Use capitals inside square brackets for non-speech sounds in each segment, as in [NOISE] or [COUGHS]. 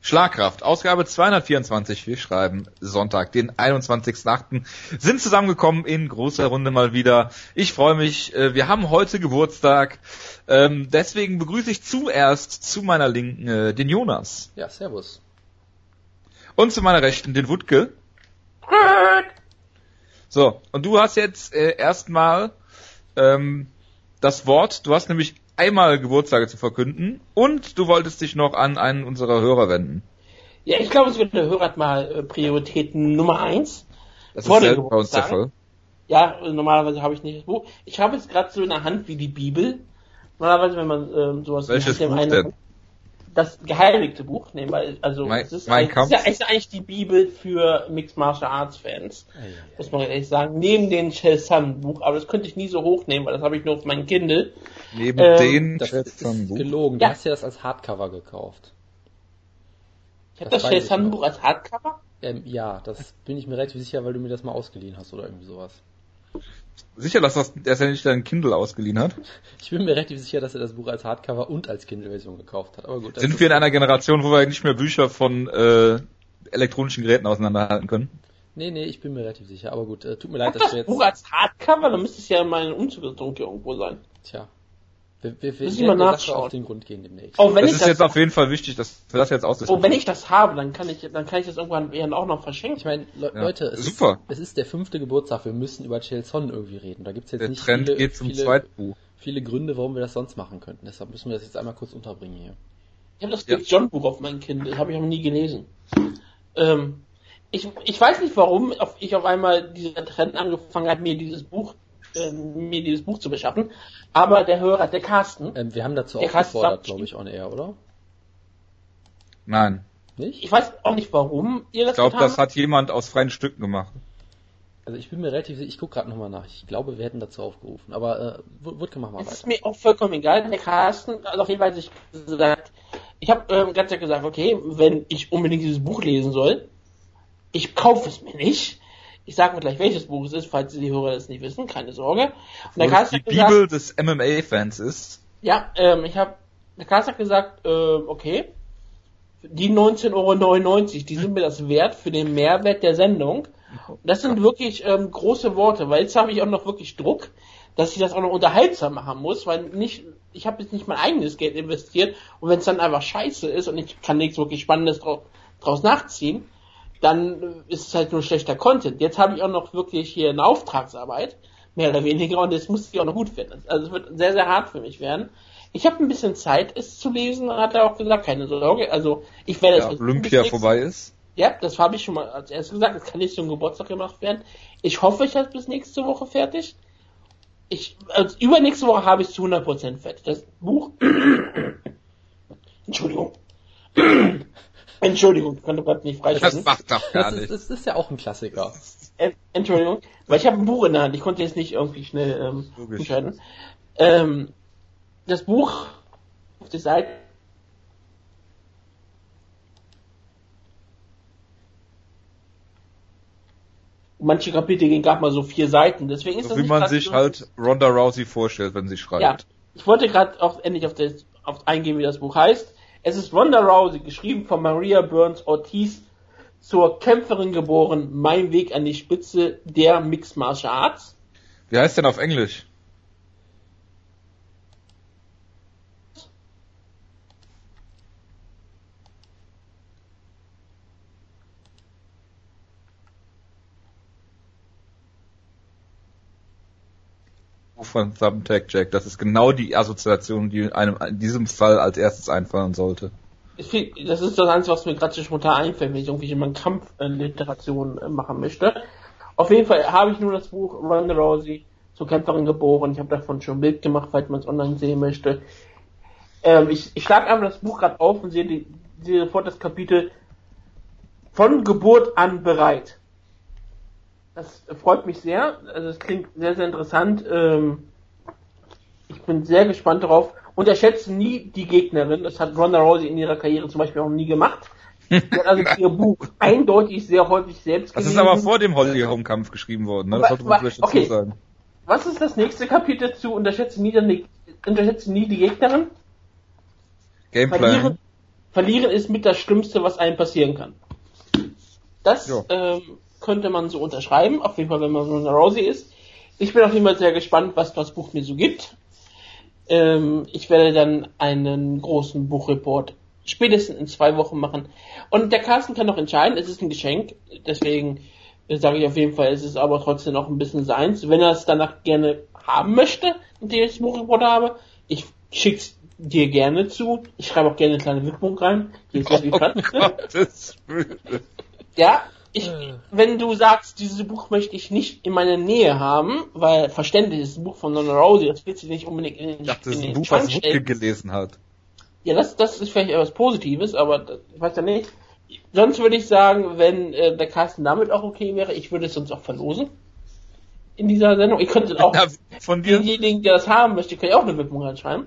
Schlagkraft, Ausgabe 224, wir schreiben Sonntag, den 21.8. sind zusammengekommen in großer Runde mal wieder. Ich freue mich, äh, wir haben heute Geburtstag, ähm, deswegen begrüße ich zuerst zu meiner Linken äh, den Jonas. Ja, servus. Und zu meiner Rechten den Wutke. So, und du hast jetzt äh, erstmal ähm, das Wort, du hast nämlich einmal Geburtstage zu verkünden und du wolltest dich noch an einen unserer Hörer wenden. Ja, ich glaube, es wird der Hörer mal äh, Prioritäten Nummer eins. Das Vor ist selten bei uns der Fall. Ja, äh, normalerweise habe ich nicht das Buch. Ich habe es gerade so in der Hand wie die Bibel. Normalerweise, wenn man ähm, sowas Welches Buch denn? Das geheiligte Buch, nee, weil, also Mein- es ist, Mein ein, Kampf? ist, ja, ist eigentlich die Bibel für Mixed Martial Arts Fans, muss man ehrlich sagen. Neben den Shell Sun Buch, aber das könnte ich nie so hochnehmen, weil das habe ich nur auf meinem Kindle. Neben Ähm, den Das ist Schätzern Buch. gelogen. Du Ja. hast ja das als Hardcover gekauft. Ich habe Das das, Sun. Buch als Hardcover. Ähm, ja, das bin ich mir relativ sicher, weil du mir das mal ausgeliehen hast oder irgendwie sowas. Sicher, dass, das, dass er nicht dein Kindle ausgeliehen hat? Ich bin mir relativ sicher, dass er das Buch als Hardcover und als Kindle-Version gekauft hat. Aber gut. Sind wir in einer Generation, wo wir nicht mehr Bücher von äh, elektronischen Geräten auseinanderhalten können? Nee, nee, ich bin mir relativ sicher. Aber gut, äh, tut mir leid, dass Das wir jetzt... Buch als Hardcover, dann müsste es ja in meinem Umzugsdruck hier irgendwo sein. Tja. Wir, wir, wir Müssen der Sache nachschauen. auf den Grund gehen demnächst. Oh, wenn Es ich ist das, jetzt auf jeden Fall wichtig, dass wir das jetzt oh, ausdiskutieren. wenn ich das habe, dann kann ich, dann kann ich das irgendwann auch noch verschenken. Ich meine, Le Ja, Leute, es super. Ist, es ist der fünfte Geburtstag, wir müssen über Chelson irgendwie reden. Da gibt's jetzt Der nicht Trend viele, geht zum viele, Buch. viele Gründe, warum wir das sonst machen könnten. Deshalb müssen wir das jetzt einmal kurz unterbringen hier. Ich habe das Ja. John Buch auf meinem Kind, das habe ich aber nie gelesen. Ähm, ich, ich weiß nicht, warum auf, ich auf einmal dieser Trend angefangen hat, mir dieses Buch, äh, mir dieses Buch zu beschaffen. Aber der Hörer, der Carsten, Ähm, wir haben dazu aufgefordert, sagt- glaube ich, on air, oder? Nein. Nicht? ich weiß auch nicht, warum ihr das Ich glaube, das hat jemand aus freien Stücken gemacht. Also ich bin mir relativ sicher, ich gucke gerade nochmal nach. Ich glaube, wir hätten dazu aufgerufen. Aber äh, Wutke, mach mal Es ist weiter. mir auch vollkommen egal. Der Carsten, also auf jeden Fall hat sich gesagt, ich habe ähm, ganz klar gesagt, okay, wenn ich unbedingt dieses Buch lesen soll, ich kaufe es mir nicht. Ich sage mir gleich, welches Buch es ist, falls die Hörer das nicht wissen, keine Sorge. Und der Carsten die gesagt, Bibel des MMA-Fans ist. ja, ähm, ich habe, der Carsten hat gesagt, äh, okay, die 19,99 Euro, die sind mir das wert für den Mehrwert der Sendung. Und das sind wirklich ähm, große Worte, weil jetzt habe ich auch noch wirklich Druck, dass ich das auch noch unterhaltsam machen muss, weil nicht, ich habe jetzt nicht mein eigenes Geld investiert und wenn es dann einfach scheiße ist und ich kann nichts wirklich Spannendes draus, draus nachziehen, dann ist es halt nur schlechter Content. Jetzt habe ich auch noch wirklich hier eine Auftragsarbeit, mehr oder weniger, und das muss ich auch noch gut finden. Also es wird sehr, sehr hart für mich werden. Ich habe ein bisschen Zeit, es zu lesen, hat er auch gesagt, keine Sorge. Also ich werde Ja, es Olympia vorbei ist. ja, das habe ich schon mal als erstes gesagt. Das kann nicht zum Geburtstag gemacht werden. Ich hoffe, ich habe bis nächste Woche fertig. Ich, also übernächste Woche habe ich es zu 100% fertig. Das Buch. [COUGHS] Entschuldigung. Entschuldigung, ich konnte gerade nicht Das freisprechen. macht doch gar Das ist, nicht. das ist ja auch ein Klassiker. Äh, Entschuldigung, weil ich habe ein Buch in der Hand. Ich konnte jetzt nicht irgendwie schnell ähm, Logisch. entscheiden. Ähm, das Buch auf der Seite manche Kapitel gehen gerade mal so vier Seiten. Deswegen ist So das wie man sich so- halt Ronda Rousey vorstellt, wenn sie schreibt. Ja, ich wollte gerade auch endlich auf das auf eingehen, wie das Buch heißt. Es ist Ronda Rousey, geschrieben von Maria Burns Ortiz, zur Kämpferin geboren, mein Weg an die Spitze der Mixed Martial Arts. Wie heißt denn auf Englisch? Von Thumbtack Jack. Das ist genau die Assoziation, die einem in diesem Fall als erstes einfallen sollte. Find, Das ist das Einzige, was mir gerade so spontan einfällt, wenn ich irgendwie mal Kampfliteration äh, machen möchte. Auf jeden Fall habe ich nur das Buch Ronda Rousey zur Kämpferin geboren. Ich habe davon schon ein Bild gemacht, falls man es online sehen möchte. Ähm, ich ich schlage einfach das Buch gerade auf und sehe, die, sehe sofort das Kapitel von Geburt an bereit. Das freut mich sehr. Also es klingt sehr, sehr interessant. Ähm, ich bin sehr gespannt darauf. Unterschätze nie die Gegnerin. Das hat Ronda Rousey in ihrer Karriere zum Beispiel auch nie gemacht. Sie hat also [LAUGHS] ihr Buch eindeutig sehr häufig selbst Das ist aber vor dem Holly Home Kampf geschrieben worden, ne? Das sollte man vielleicht wa- dazu okay. sagen. Was ist das nächste Kapitel zu Unterschätze nie, die, unterschätze nie die Gegnerin? Gameplan. Verliere, Verlieren ist mit das Schlimmste, was einem passieren kann. Das ähm, könnte man so unterschreiben, auf jeden Fall, wenn man so eine Rousey ist. Ich bin auf jeden Fall sehr gespannt, was das Buch mir so gibt. Ähm, ich werde dann einen großen Buchreport spätestens in zwei Wochen machen. Und der Carsten kann noch entscheiden, es ist ein Geschenk, deswegen äh, sage ich auf jeden Fall, es ist aber trotzdem noch ein bisschen seins. Wenn er es danach gerne haben möchte, und ich das Buchreport habe, ich schick's dir gerne zu. Ich schreibe auch gerne eine kleine Widmung rein. Hier ist. Gottes Willen. Ja, ich, Äh. wenn du sagst, dieses Buch möchte ich nicht in meiner Nähe haben, weil verständlich ist ein Buch von Donna Rosie, das willst du nicht unbedingt in den, Ich dachte, das ist ein Buch, Schrank was Wutke gelesen hat. Ja, das, das ist vielleicht etwas Positives, aber das, ich weiß ja nicht. Sonst würde ich sagen, wenn äh, der Carsten damit auch okay wäre, ich würde es sonst auch verlosen. In dieser Sendung. Ich könnte [LAUGHS] auch Ja, von dir? denjenigen, der das haben möchte, kann ich auch eine Widmung reinschreiben.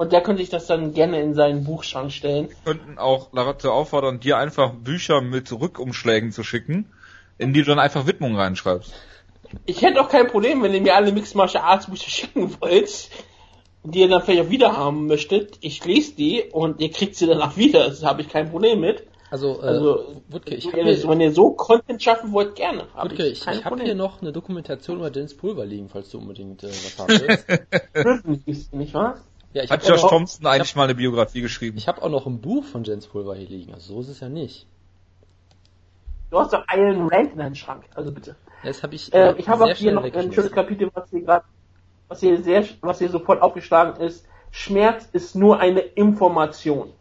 Und der könnte sich das dann gerne in seinen Buchschrank stellen. könnten auch dazu auffordern, dir einfach Bücher mit Rückumschlägen zu schicken, in die du dann einfach Widmungen reinschreibst. Ich hätte auch kein Problem, wenn ihr mir alle Mixed Martial Arts Bücher schicken wollt, die ihr dann vielleicht auch wieder haben möchtet. Ich lese die und ihr kriegt sie danach wieder. Das habe ich kein Problem mit. Also, äh, Also, Wutke, ich wenn, habe ihr, hier, wenn ihr so Content schaffen wollt, gerne. Hab Wutke, ich, ich hab Problem. hier noch eine Dokumentation über Dennis Pulver liegen, falls du unbedingt äh, was haben willst. [LAUGHS] Nicht wahr? Ja, ich Hat habe Josh auch- Thompson eigentlich mal eine Biografie geschrieben? ich hab auch noch ein Buch von Dennis Pulver hier liegen, also so ist es ja nicht. Du hast doch Iron Rank in deinem Schrank, also bitte. Das habe ich, Äh, äh, ich habe auch hier noch ein schönes Kapitel, was hier gerade, was hier sehr, was hier sofort aufgeschlagen ist. Schmerz ist nur eine Information.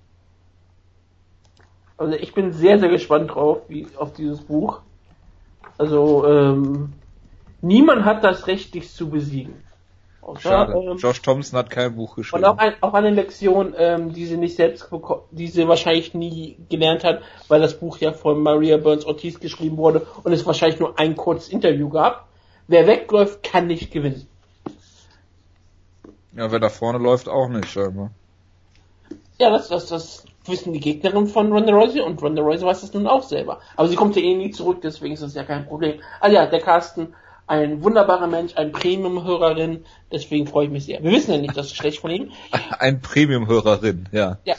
Also ich bin sehr, sehr gespannt drauf, wie, auf dieses Buch. Also, ähm, niemand hat das Recht, dich zu besiegen. Schade. ähm, Josh Thompson hat kein Buch geschrieben. und auch, ein, auch eine Lektion, ähm, die sie nicht selbst die sie wahrscheinlich nie gelernt hat, weil das Buch ja von Maria Burns Ortiz geschrieben wurde und es wahrscheinlich nur ein kurzes Interview gab. Wer wegläuft, kann nicht gewinnen. ja, wer da vorne läuft, auch nicht, scheinbar. Ja, das, das, das wissen die Gegnerin von Ronda Rousey und Ronda Rousey weiß das nun auch selber. Aber sie kommt ja eh nie zurück, deswegen ist das ja kein Problem. Also ja, der Carsten, ein wunderbarer Mensch, ein Premium-Hörerin, deswegen freue ich mich sehr. Wir wissen ja nicht das Geschlecht von ihm. [LAUGHS] Ein Premium-Hörerin, ja. Ja.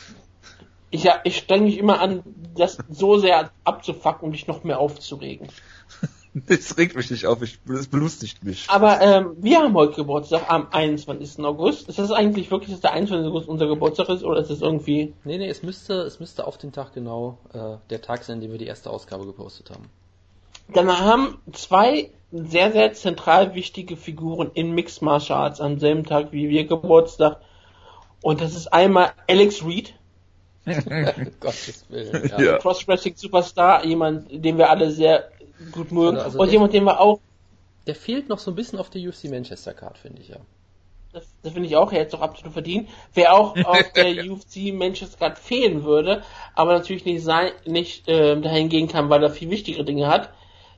Ich, ja, ich streng mich immer an, das so sehr abzufacken, um dich noch mehr aufzuregen. [LAUGHS] Das regt mich nicht auf, ich, das belustigt mich. Aber ähm, wir haben heute Geburtstag am 21. August. Ist das eigentlich wirklich, dass der 21. August unser Geburtstag ist oder ist das irgendwie... Nee, nee, es müsste, es müsste auf den Tag genau äh, der Tag sein, an dem wir die erste Ausgabe gepostet haben. Dann haben zwei sehr, sehr zentral wichtige Figuren in Mixed Martial Arts am selben Tag wie wir Geburtstag. Und das ist einmal Alex Reed, [LAUGHS] Gottes Willen. Ja. Ja. Cross-Wrestling Superstar, jemand, den wir alle sehr gut mögen. Also und der- jemand, den wir auch Der fehlt noch so ein bisschen auf der UFC Manchester Card, finde ich ja. Das, das finde ich auch, er hätte es auch absolut verdient. Wer auch [LAUGHS] auf der UFC Manchester Card fehlen würde, aber natürlich nicht sein, nicht ähm, dahin gehen kann, weil er viel wichtigere Dinge hat.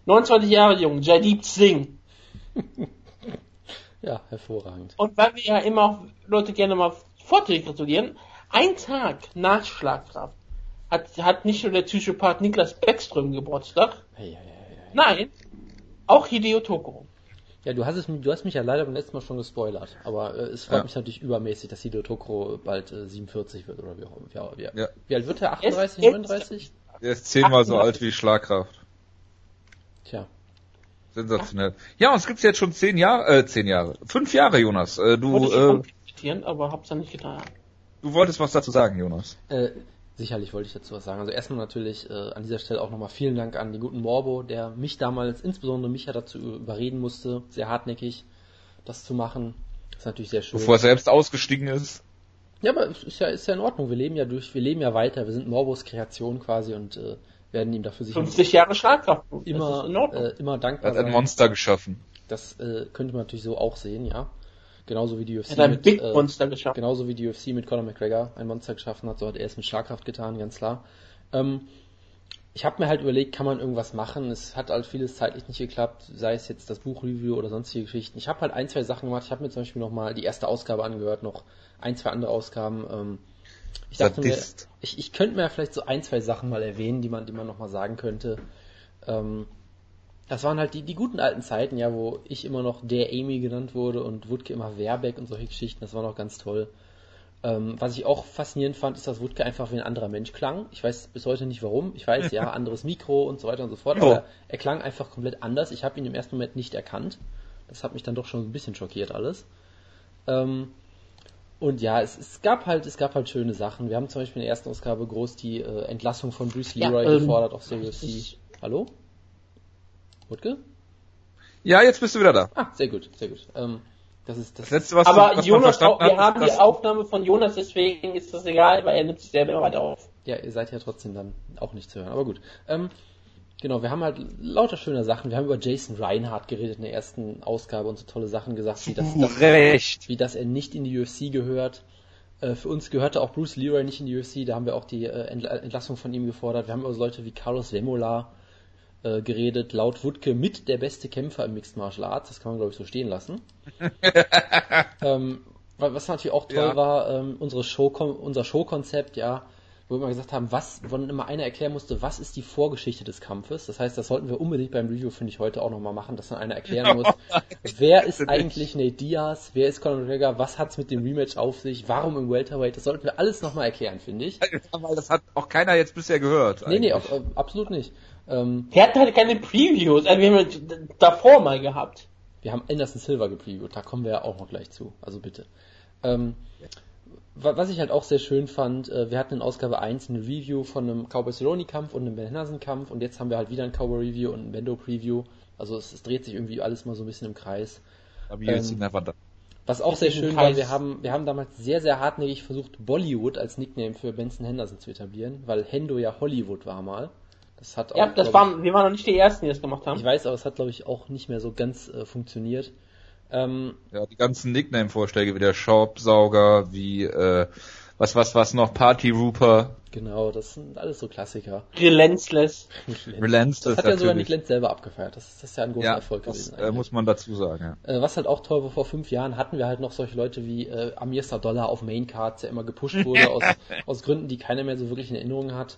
29 Jahre jung, Jadip Singh. [LAUGHS] Ja, hervorragend. Und weil wir ja immer auch Leute gerne mal Vorträge gratulieren, ein Tag nach Schlagkraft hat, hat nicht nur der Psychopath Niklas Beckström Geburtstag, Hey, hey, hey, hey. nein, auch Hideo Tokoro. Ja, du hast, es, du hast mich ja leider beim letzten Mal schon gespoilert, aber äh, es freut Ja. mich natürlich übermäßig, dass Hideo Tokro bald äh, 47 wird oder wie auch immer. Wie, wie, Ja. wie alt wird er? Er ist 38, jetzt- 39? Der ist zehnmal so 88. alt wie Schlagkraft. Tja. Sensationell. Ja, uns gibt's jetzt schon zehn Jahre, äh, zehn Jahre. Fünf Jahre, Jonas. Äh, du, Wollte ich äh, aber hab's dann nicht getan. du wolltest was dazu sagen, Jonas. Äh, sicherlich wollte ich dazu was sagen. Also erstmal natürlich äh, an dieser Stelle auch nochmal vielen Dank an den guten Morbo, der mich damals, insbesondere mich ja dazu überreden musste, sehr hartnäckig das zu machen. Das ist natürlich sehr schön. Bevor er selbst ausgestiegen ist. Ja, aber es ist ja, ist ja in Ordnung. Wir leben ja durch, wir leben ja weiter. Wir sind Morbos Kreation quasi und äh, werden ihm dafür sicher 50 Jahre Schlagkraft. Immer, äh, immer Er dankbar hat ein sein. Monster geschaffen. Das äh, könnte man natürlich so auch sehen, ja. Genauso wie die UFC er hat ein mit, Big äh, Monster geschafft. genauso wie die UFC mit Conor McGregor ein Monster geschaffen hat, so hat er es mit Schlagkraft getan, ganz klar. Ähm, ich habe mir halt überlegt, kann man irgendwas machen? Es hat halt vieles zeitlich nicht geklappt, sei es jetzt das Buchreview oder sonstige Geschichten. Ich habe halt ein, zwei Sachen gemacht. Ich habe mir zum Beispiel nochmal die erste Ausgabe angehört, noch ein, zwei andere Ausgaben. Ähm, ich dachte mir, ich, ich könnte mir vielleicht so ein, zwei Sachen mal erwähnen, die man, die man nochmal sagen könnte. Ähm, das waren halt die, die guten alten Zeiten, ja, wo ich immer noch der Amy genannt wurde und Wutke immer Werbeck und solche Geschichten. Das war noch ganz toll. Ähm, was ich auch faszinierend fand, ist, dass Wutke einfach wie ein anderer Mensch klang. Ich weiß bis heute nicht warum. Ich weiß, ja, [LAUGHS] anderes Mikro und so weiter und so fort, Oh. aber er klang einfach komplett anders. Ich habe ihn im ersten Moment nicht erkannt. Das hat mich dann doch schon ein bisschen schockiert alles. Ähm, und ja, es, es gab halt, es gab halt schöne Sachen. Wir haben zum Beispiel in der ersten Ausgabe groß die äh, Entlassung von Bruce Ja, Leroy ähm, gefordert auf UFC. ist- Hallo? Wutke? Ja, jetzt bist du wieder da. Ah, sehr gut, sehr gut. Ähm, das ist das. Das letzte, was, Aber du, was Jonas, man auch, wir hat, haben die Aufnahme von Jonas, deswegen ist das egal, weil er nimmt sich selber immer weiter auf. Ja, ihr seid ja trotzdem dann auch nicht zu hören, aber gut. Ähm, genau, wir haben halt lauter schöne Sachen. Wir haben über Jason Reinhardt geredet in der ersten Ausgabe und so tolle Sachen gesagt, wie das, [LAUGHS] das wie dass er nicht in die UFC gehört. Äh, für uns gehörte auch Bruce Leroy nicht in die UFC, da haben wir auch die äh, Entla- Entlassung von ihm gefordert. Wir haben über so Leute wie Carlos Vemola äh, geredet, laut Wutke mit der beste Kämpfer im Mixed Martial Arts, das kann man glaube ich so stehen lassen. [LAUGHS] ähm, wa- was natürlich auch toll Ja. war, ähm, unsere Show, unser Showkonzept, ja, wo wir immer gesagt haben, was, wo immer einer erklären musste, was ist die Vorgeschichte des Kampfes. Das heißt, das sollten wir unbedingt beim Review, finde ich, heute auch nochmal machen, dass dann einer erklären muss, [LAUGHS] wer ist eigentlich Nate Diaz, wer ist Conor McGregor, was hat's mit dem Rematch auf sich, warum im Welterweight, das sollten wir alles nochmal erklären, finde ich. Weil das hat auch keiner jetzt bisher gehört. Nee, nee, eigentlich. auf, äh, absolut nicht. Ähm, Wir hatten halt keine Previews, also wir haben das davor mal gehabt. Wir haben Anderson Silva gepreviewt, da kommen wir ja auch noch gleich zu, also bitte. Ähm, was ich halt auch sehr schön fand, äh, wir hatten in Ausgabe 1 eine Review von einem Cowboy Cerrone Kampf und einem Ben Henderson Kampf und jetzt haben wir halt wieder ein Cowboy Review und ein Bendo Preview. Also es, es dreht sich irgendwie alles mal so ein bisschen im Kreis. Aber ähm, never done. Was auch sehr schön war, wir haben, wir haben damals sehr, sehr hartnäckig versucht, Bollywood als Nickname für Benson Henderson zu etablieren, weil Hendo ja Hollywood war mal. Das hat auch, Ja, das waren, wir waren noch nicht die Ersten, die das gemacht haben. ich weiß, aber es hat, glaube ich, auch nicht mehr so ganz äh, funktioniert. Ähm, Ja, die ganzen Nickname-Vorschläge wie der Staubsauger, wie, äh, was, was, was noch, Party Rooper, Genau, das sind alles so Klassiker. Relentless. Relentless Das hat ja sogar Nick. Lenz selber abgefeiert. Das, das ist ja ein großer Ja, Erfolg das gewesen. äh, muss man dazu sagen, ja. Äh, was halt auch toll war, vor fünf Jahren hatten wir halt noch solche Leute wie äh, Amir Sadollah auf Maincards, der immer gepusht [LAUGHS] wurde aus, aus Gründen, die keiner mehr so wirklich in Erinnerung hat.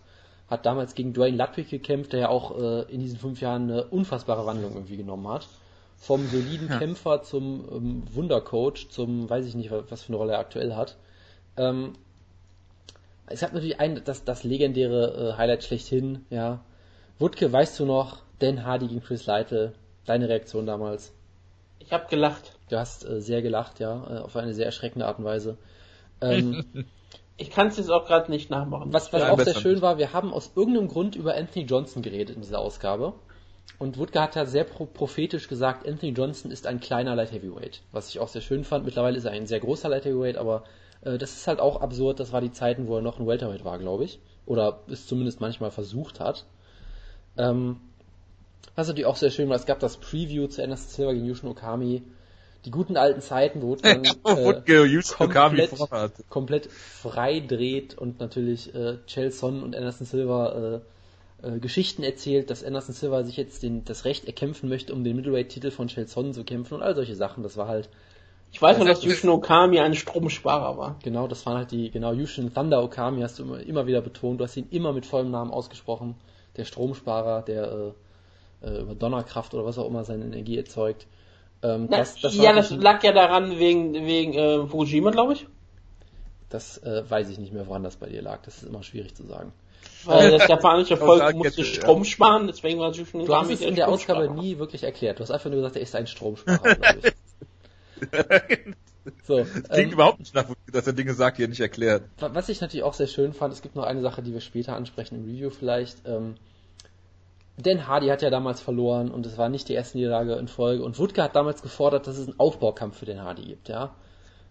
Hat damals gegen Dwayne Ludwig gekämpft, der ja auch äh, in diesen fünf Jahren eine unfassbare Wandlung irgendwie genommen hat. Vom soliden Kämpfer zum ähm, Wundercoach, zum, weiß ich nicht, wa- was für eine Rolle er aktuell hat. Ähm, es hat natürlich ein, das, das legendäre äh, Highlight schlechthin, ja. Wutke, weißt du noch, Dan Hardy gegen Chris Lytle, deine Reaktion damals? Ich habe gelacht. Du hast äh, sehr gelacht, ja, äh, auf eine sehr erschreckende Art und Weise. Ähm, [LAUGHS] Ich kann es jetzt auch gerade nicht nachmachen. was was Ja, auch sehr schön war, wir haben aus irgendeinem Grund über Anthony Johnson geredet in dieser Ausgabe. Und Wutke hat ja sehr pro prophetisch gesagt, Anthony Johnson ist ein kleiner Light Heavyweight. Was ich auch sehr schön fand. Mittlerweile ist er ein sehr großer Light Heavyweight, aber äh, das ist halt auch absurd. Das war die Zeiten, wo er noch ein Welterweight war, glaube ich. Oder es zumindest manchmal versucht hat. Ähm, was natürlich auch sehr schön war, es gab das Preview zu Anderson Silva gegen Yushin Okami. Die guten alten Zeiten, wo [LAUGHS] dann, äh, Okami komplett, komplett frei dreht und natürlich äh, Chelson und Anderson Silva äh, äh, Geschichten erzählt, dass Anderson Silva sich jetzt den, das Recht erkämpfen möchte, um den Middleweight-Titel von Chelson zu kämpfen und all solche Sachen. Das war halt, Ich weiß nur, Das dass Yushin Okami ein Stromsparer war. genau, das waren halt die, genau, Yushin Thunder Okami hast du immer, immer wieder betont, du hast ihn immer mit vollem Namen ausgesprochen. Der Stromsparer, der äh, äh, über Donnerkraft oder was auch immer seine Energie erzeugt. Ähm, Na, das, das, ja, das lag ja daran wegen, wegen äh, Fukushima, glaube ich. das äh, weiß ich nicht mehr, woran das bei dir lag. Das ist immer schwierig zu sagen. Weil das japanische [LAUGHS] Volk musste. Strom sparen, deswegen war Yushin Du hast es in der. Ausgabe nie wirklich erklärt. Du hast einfach nur gesagt, er ist ein Stromsparer. [LAUGHS] So, Klingt ähm, überhaupt nicht nach, dass er Dinge sagt, die er nicht erklärt. wa- was ich natürlich auch sehr schön fand, es gibt noch eine Sache, die wir später ansprechen im Review vielleicht. Ähm, Dan Hardy hat ja damals verloren und es war nicht die erste Niederlage in Folge. Und Wutke hat damals gefordert, dass es einen Aufbaukampf für Dan Hardy gibt, ja.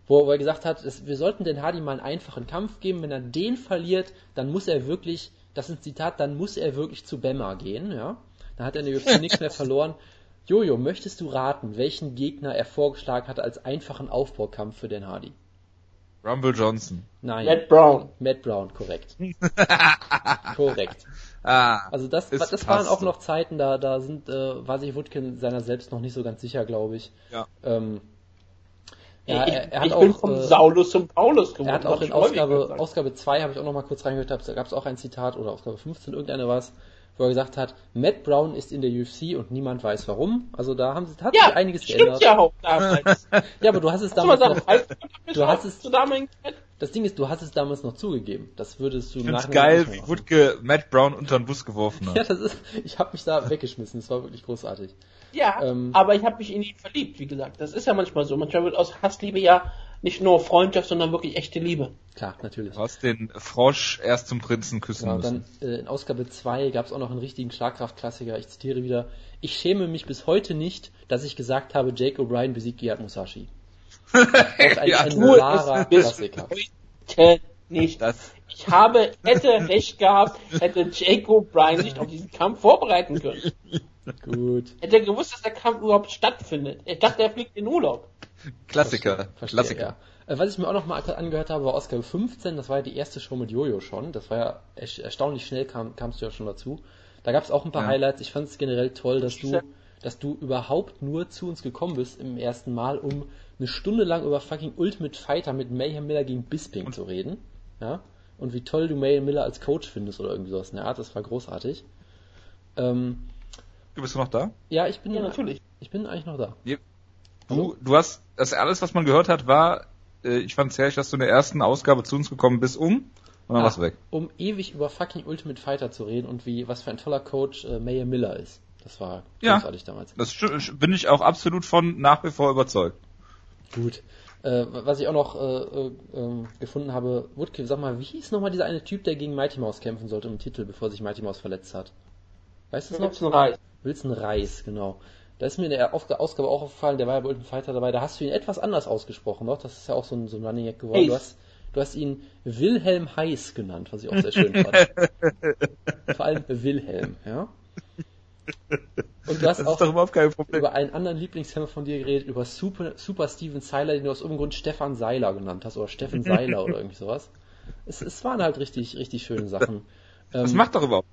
Wo er gesagt hat, es, wir sollten Dan Hardy mal einen einfachen Kampf geben. Wenn er den verliert, dann muss er wirklich, das ist ein Zitat, dann muss er wirklich zu Bemmer gehen, ja. Dann hat er in der UFC nichts mehr [LAUGHS] verloren. Jojo, möchtest du raten, welchen Gegner er vorgeschlagen hat als einfachen Aufbaukampf für Dan Hardy? Rumble Johnson. Nein. Matt Brown. Matt Brown, korrekt. [LAUGHS] korrekt. Ah. Also das, das waren auch noch Zeiten, da, da sind, äh, war sich Woodkin seiner selbst noch nicht so ganz sicher, glaube ich. Ja. Ähm, ja, ich er, er hat ich auch, bin vom äh, Saulus zum Paulus geworden. er hat auch in Ausgabe. Ausgabe 2, habe ich auch noch mal kurz reingehört, da gab es auch ein Zitat, oder Ausgabe 15, irgendeine war es, wo er gesagt hat, Matt Brown ist in der UFC und niemand weiß warum. Also da haben sie, hat ja, sich einiges stimmt geändert. ja auch damals. [LAUGHS] Ja, aber du hast es damals noch, Du hast es-? Das Ding ist, du hast es damals noch zugegeben. Das würdest du Ich find's geil, wie machen. Woodke Matt Brown unter den Bus geworfen [LAUGHS] Ja, hat. das ist, ich habe mich da weggeschmissen. Das war wirklich großartig. Ja, Ähm. aber ich habe mich in ihn verliebt, wie gesagt. Das ist ja manchmal so. Manchmal wird aus Hassliebe ja nicht nur Freundschaft, sondern wirklich echte Liebe. Klar, natürlich. Du hast den Frosch erst zum Prinzen küssen Genau, müssen. dann äh, in Ausgabe 2 gab es auch noch einen richtigen Schlagkraft-Klassiker. Ich zitiere wieder. Ich schäme mich bis heute nicht, dass ich gesagt habe, Jake O'Brien besiegt Gerd Musashi. [LAUGHS] Auch ein, Ja, ein wahrer ist Klassiker. nicht. Das, Ich habe, hätte recht gehabt, hätte Jacob Bryan sich auf diesen Kampf vorbereiten können. [LAUGHS] Gut. Hätte er gewusst, dass der Kampf überhaupt stattfindet. Er dachte, er fliegt in Urlaub. Klassiker. Verstehe, Klassiker. Ja. Äh, Was ich mir auch noch mal angehört habe, war Ausgabe 15. Das war ja die erste Show mit Jojo schon. Das war ja erst- erstaunlich schnell, kam, kamst du ja schon dazu. Da gab es auch ein paar Ja. Highlights. Ich fand es generell toll, dass du, dass du überhaupt nur zu uns gekommen bist im ersten Mal, um eine Stunde lang über fucking Ultimate Fighter mit Mayhem Miller gegen Bisping zu reden. Ja. Und wie toll du Mayhem Miller als Coach findest oder irgendwie sowas in der Art. Das war großartig. Ähm, Du bist noch da? ja, ich bin, Ja, natürlich. ich bin eigentlich noch da. Du, du hast, das alles, was man gehört hat, war, äh, ich fand's herrlich, dass du in der ersten Ausgabe zu uns gekommen bist, um, und dann warst du weg. Um ewig über fucking Ultimate Fighter zu reden und wie, was für ein toller Coach äh, Mayhem Miller ist. Das war Ja. großartig damals. Das bin ich auch absolut von nach wie vor überzeugt. Gut. Äh, was ich auch noch äh, äh, ähm, gefunden habe, Woodke, sag mal, wie hieß nochmal dieser eine Typ, der gegen Mighty Mouse kämpfen sollte im Titel, bevor sich Mighty Mouse verletzt hat? Weißt du es noch? Reis. Wilson Reis, genau. Da ist mir in der Ausgabe auch aufgefallen, der war ja bei Ultimate Fighter dabei, da hast du ihn etwas anders ausgesprochen, doch? Das ist ja auch so ein, so ein Running Gag geworden. Du hast, du hast ihn Wilhelm Heiß genannt, was ich auch sehr schön fand. [LAUGHS] Vor allem Wilhelm, ja? [LAUGHS] Und du hast Das auch über einen anderen Lieblingshammer von dir geredet, über Super, Super Steven Seiler, den du aus irgendeinem Grund Stefan Seiler genannt hast, oder Steffen Seiler oder irgendwie sowas. Es, es waren halt richtig, richtig schöne Sachen. Das Ähm, macht doch überhaupt.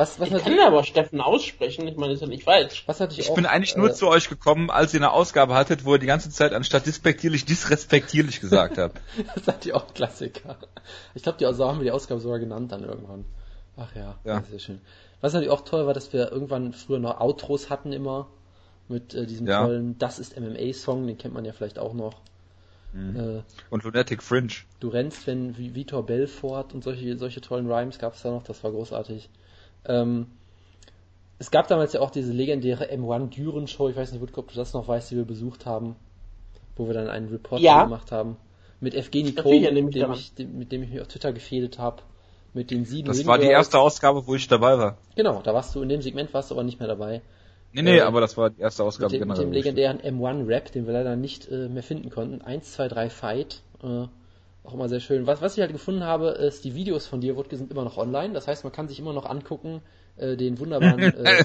Was, was, Ich kann natürlich, aber Steffen aussprechen. Ich meine, das ist ja nicht falsch. was natürlich Ich auch, bin eigentlich nur äh, zu euch gekommen, als ihr eine Ausgabe hattet, wo ihr die ganze Zeit anstatt dispektierlich disrespektierlich gesagt habt. [LAUGHS] Das hat die auch Klassiker. Ich glaube, die also haben wir die Ausgabe sogar genannt dann irgendwann. Ach ja, Ja. das ist sehr schön. Was natürlich auch toll war, dass wir irgendwann früher noch Outros hatten immer mit äh, diesem Ja. tollen Das ist MMA-Song, den kennt man ja vielleicht auch noch. Äh, Und Lunatic Fringe. du rennst, wenn wie Vitor Belfort und solche, solche tollen Rhymes gab es da noch, das war großartig. Ähm, es gab damals ja auch diese legendäre M1 Düren Show, ich weiß nicht, ob du das noch weißt, die wir besucht haben, wo wir dann einen Report Ja. gemacht haben. Mit Evgeny erinnere mit dem ich, mit dem ich mich auf Twitter gefädet habe. Mit den sieben Das war die erste Ausgabe, wo ich dabei war. Genau, da warst du, in dem Segment warst du aber nicht mehr dabei. Nee, nee, Äh, aber das war die erste Mit Ausgabe dem, mit dem legendären M1-Rap, den wir leider nicht äh, mehr finden konnten. 1, 2, 3 Fight. Äh, auch immer sehr schön. Was, was ich halt gefunden habe, ist, die Videos von dir, Wutke, sind immer noch online. Das heißt, man kann sich immer noch angucken, äh, den wunderbaren [LAUGHS] äh,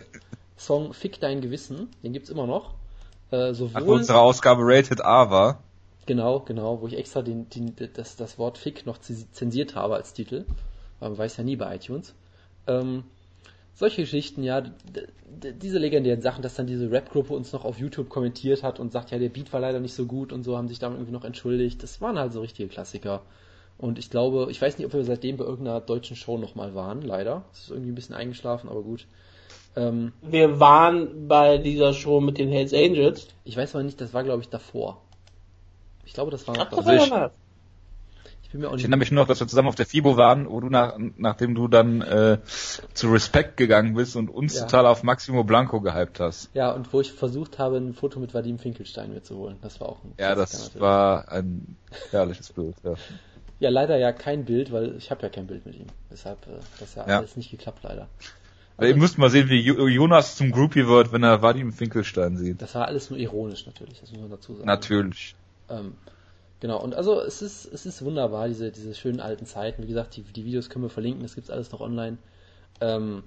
Song Fick dein Gewissen. Den gibt's immer noch. Äh, Ach, wo sowohl, unsere Ausgabe Rated A war. genau, genau, wo ich extra den, den, das, das Wort Fick noch zensiert habe als Titel. Man weiß ja nie bei iTunes. Ähm, solche Geschichten, ja, diese legendären Sachen, dass dann diese Rap-Gruppe uns noch auf YouTube kommentiert hat und sagt, ja, der Beat war leider nicht so gut und so, haben sich damit irgendwie noch entschuldigt. Das waren halt so richtige Klassiker. Und ich glaube, ich weiß nicht, ob wir seitdem bei irgendeiner deutschen Show nochmal waren, leider. Es ist irgendwie ein bisschen eingeschlafen, aber gut. Ähm, Wir waren bei dieser Show mit den Hells Angels. ich weiß aber nicht, das war, glaube ich, davor. Ich glaube, das war Ach, noch das davor. Also war ich- ja was. Ich bin mir auch Ich nicht erinnere mich nur noch, dass wir zusammen auf der FIBO waren, wo du nach, nachdem du dann äh, zu Respect gegangen bist und uns Ja. total auf Maximo Blanco gehypt hast. Ja, und wo ich versucht habe, ein Foto mit Vadim Finkelstein mir zu holen. Das war auch ein Ja, das natürlich. war ein herrliches Bild. Ja. Ja, leider ja kein Bild, weil ich habe ja kein Bild mit ihm. Deshalb äh, das hat Ja. alles nicht geklappt, leider. Aber ihr müsst mal sehen, wie Jo- Jonas zum Groupie wird, wenn er Vadim Finkelstein sieht. Das war alles nur ironisch natürlich, das muss man dazu sagen. Natürlich. Ähm, genau, und also es ist, es ist wunderbar, diese, diese schönen alten Zeiten. Wie gesagt, die, die Videos können wir verlinken, das gibt's alles noch online. Ähm,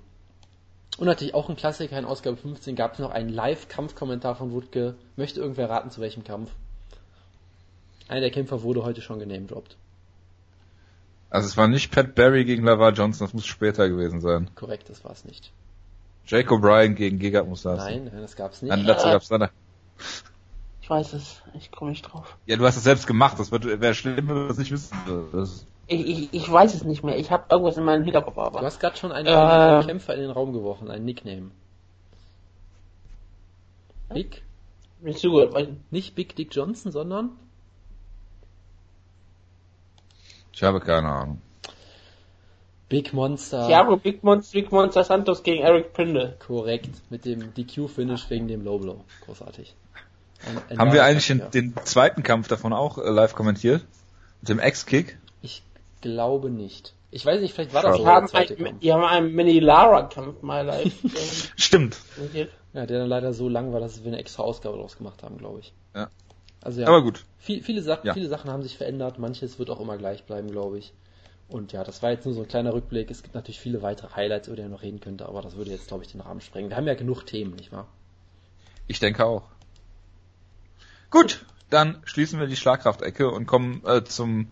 und natürlich auch ein Klassiker in Ausgabe 15 gab es noch einen Live-Kampfkommentar von Wutke. Möchte irgendwer raten, zu welchem Kampf? Einer der Kämpfer wurde heute schon genamedroppt. Also es war nicht Pat Barry gegen Lavar Johnson, das muss später gewesen sein. Korrekt, das war's nicht. Jake O'Brien gegen Giga Musashi. Nein, nein, das gab's nicht. Nein, dazu gab's dann. Ich weiß es. Ich komme nicht drauf. Ja, du hast es selbst gemacht. Das wäre schlimm, wenn du das nicht wissen würdest. Ich, ich, ich weiß es nicht mehr. Ich habe irgendwas in meinem Hinterkopf Du aber. hast gerade schon einen, Äh. einen Kämpfer in den Raum geworfen, einen Nickname. Big? Weil Nicht Big Dick Johnson, sondern Ich habe keine Ahnung. Big Monster. Thiago Big Monster, Big Monster Santos gegen Eric Prindle. Korrekt. Mit dem DQ-Finish wegen dem Low Blow. Großartig. Ein, Haben wir eigentlich den, ja. den, zweiten Kampf davon auch äh, live kommentiert? Mit dem X-Kick? Ich glaube nicht. Ich weiß nicht, vielleicht war das so. Wir haben, ein, wir haben einen Mini-Lara-Kampf mal live. [LAUGHS] Stimmt. Ja, der dann leider so lang war, dass wir eine extra Ausgabe draus gemacht haben, glaube ich. Ja. Also ja. Aber gut. Viel, viele, Sachen, ja. viele Sachen haben sich verändert, manches wird auch immer gleich bleiben, glaube ich. Und ja, das war jetzt nur so ein kleiner Rückblick. Es gibt natürlich viele weitere Highlights, über die man noch reden könnte, aber das würde jetzt, glaube ich, den Rahmen sprengen. Wir haben ja genug Themen, nicht wahr? Ich denke auch. Gut, dann schließen wir die Schlagkraftecke und kommen äh, zum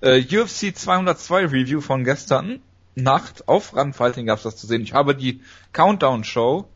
äh, UFC 202 Review von gestern Nacht. Auf Runfighting gab es das zu sehen. Ich habe die Countdown-Show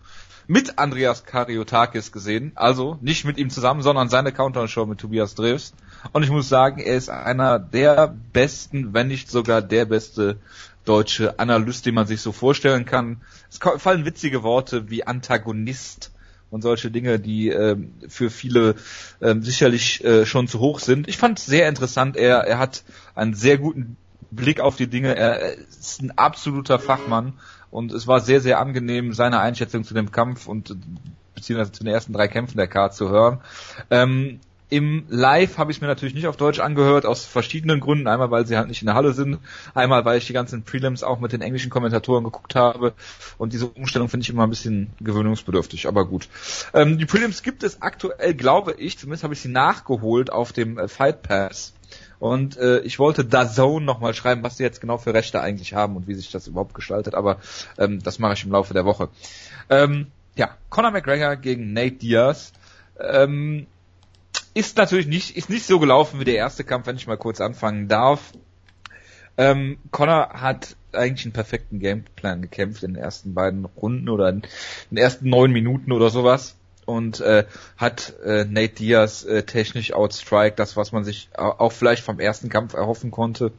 mit Andreas Kariotakis gesehen. Also nicht mit ihm zusammen, sondern seine Countdown-Show mit Tobias Drews. Und ich muss sagen, er ist einer der besten, wenn nicht sogar der beste deutsche Analyst, den man sich so vorstellen kann. Es fallen witzige Worte wie Antagonist und solche Dinge, die ähm, für viele ähm, sicherlich äh, schon zu hoch sind. Ich fand es sehr interessant. Er, er hat einen sehr guten Blick auf die Dinge. Er ist ein absoluter Fachmann und es war sehr, sehr angenehm, seine Einschätzung zu dem Kampf und beziehungsweise zu den ersten drei Kämpfen der Card zu hören. Ähm, im Live habe ich es mir natürlich nicht auf Deutsch angehört, aus verschiedenen Gründen. Einmal, weil sie halt nicht in der Halle sind, einmal, weil ich die ganzen Prelims auch mit den englischen Kommentatoren geguckt habe. Und diese Umstellung finde ich immer ein bisschen gewöhnungsbedürftig, aber gut. Ähm, die Prelims gibt es aktuell, glaube ich, zumindest habe ich sie nachgeholt auf dem äh, Fight Pass. Und äh, ich wollte da Zone nochmal schreiben, was sie jetzt genau für Rechte eigentlich haben und wie sich das überhaupt gestaltet, aber ähm, das mache ich im Laufe der Woche. Ähm, ja, Conor McGregor gegen Nate Diaz. Ähm, ist natürlich nicht, ist nicht so gelaufen wie der erste Kampf, wenn ich mal kurz anfangen darf. Ähm, Connor hat eigentlich einen perfekten Gameplan gekämpft in den ersten beiden Runden oder in den ersten neun Minuten oder sowas und äh, hat äh, Nate Diaz äh, technisch outstrike, das was man sich auch vielleicht vom ersten Kampf erhoffen konnte.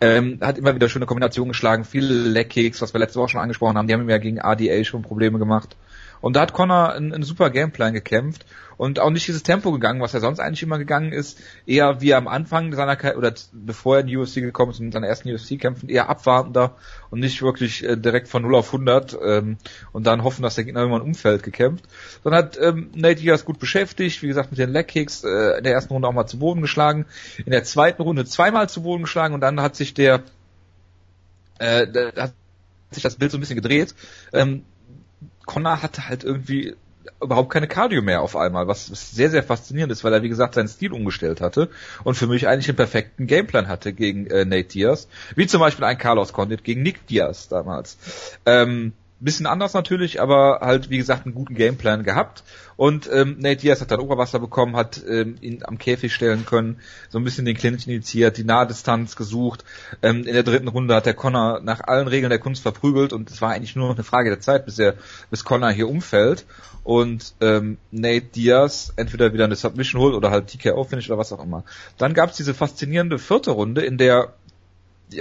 Ähm, hat immer wieder schöne Kombinationen geschlagen, viele Leg-Kicks, was wir letzte Woche schon angesprochen haben, die haben ihm ja gegen ADA schon Probleme gemacht. Und da hat Connor einen, einen super Gameplan gekämpft und auch nicht dieses Tempo gegangen, was er sonst eigentlich immer gegangen ist, eher wie am Anfang seiner oder bevor er in die UFC gekommen ist und in seinen ersten UFC-Kämpfen eher abwartender und nicht wirklich äh, direkt von 0 auf 100 ähm, und dann hoffen, dass der Gegner immer ein Umfeld gekämpft. Sondern hat ähm, Nate Diaz gut beschäftigt, wie gesagt mit den Leg Kicks äh, in der ersten Runde auch mal zu Boden geschlagen, in der zweiten Runde zweimal zu Boden geschlagen und dann hat sich der äh, der, hat sich das Bild so ein bisschen gedreht. Ähm, Connor hatte halt irgendwie überhaupt keine Cardio mehr auf einmal, was sehr, sehr faszinierend ist, weil er, wie gesagt, seinen Stil umgestellt hatte und für mich eigentlich einen perfekten Gameplan hatte gegen äh, Nate Diaz, wie zum Beispiel ein Carlos Condit gegen Nick Diaz damals. Ähm, bisschen anders natürlich, aber halt, wie gesagt, einen guten Gameplan gehabt. Und ähm, Nate Diaz hat dann Oberwasser bekommen, hat ähm, ihn am Käfig stellen können, so ein bisschen den Clinch initiiert, die Nahdistanz gesucht. Ähm, in der dritten Runde hat der Connor nach allen Regeln der Kunst verprügelt und es war eigentlich nur noch eine Frage der Zeit, bis er, bis Connor hier umfällt und ähm, Nate Diaz entweder wieder eine Submission holt oder halt TKO-Finish oder was auch immer. Dann gab es diese faszinierende vierte Runde, in der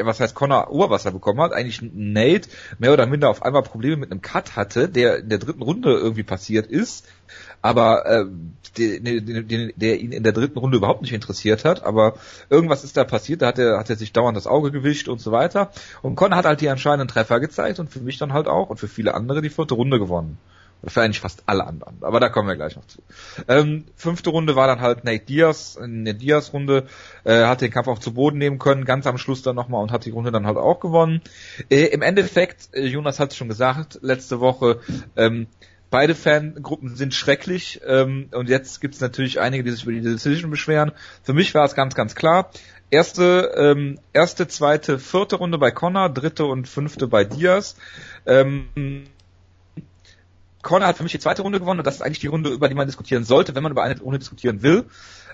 was heißt Connor Oberwasser bekommen hat, eigentlich Nate mehr oder minder auf einmal Probleme mit einem Cut hatte, der in der dritten Runde irgendwie passiert ist, aber äh, der, der, der ihn in der dritten Runde überhaupt nicht interessiert hat, aber irgendwas ist da passiert, da hat er, hat er sich dauernd das Auge gewischt und so weiter. Und Connor hat halt die entscheidenden Treffer gezeigt und für mich dann halt auch und für viele andere die vierte Runde gewonnen. Für eigentlich fast alle anderen. Aber da kommen wir gleich noch zu. Ähm, fünfte Runde war dann halt Nate Diaz in der Diaz-Runde, äh, hat den Kampf auch zu Boden nehmen können, ganz am Schluss dann nochmal und hat die Runde dann halt auch gewonnen. Äh, Im Endeffekt, äh, Jonas hat es schon gesagt, letzte Woche, ähm, beide Fangruppen sind schrecklich ähm, und jetzt gibt es natürlich einige, die sich über die Decision beschweren. Für mich war es ganz, ganz klar. Erste, ähm, erste, zweite, vierte Runde bei Connor, dritte und fünfte bei Diaz. Ähm, Corner hat für mich die zweite Runde gewonnen und das ist eigentlich die Runde, über die man diskutieren sollte, wenn man über eine Runde diskutieren will.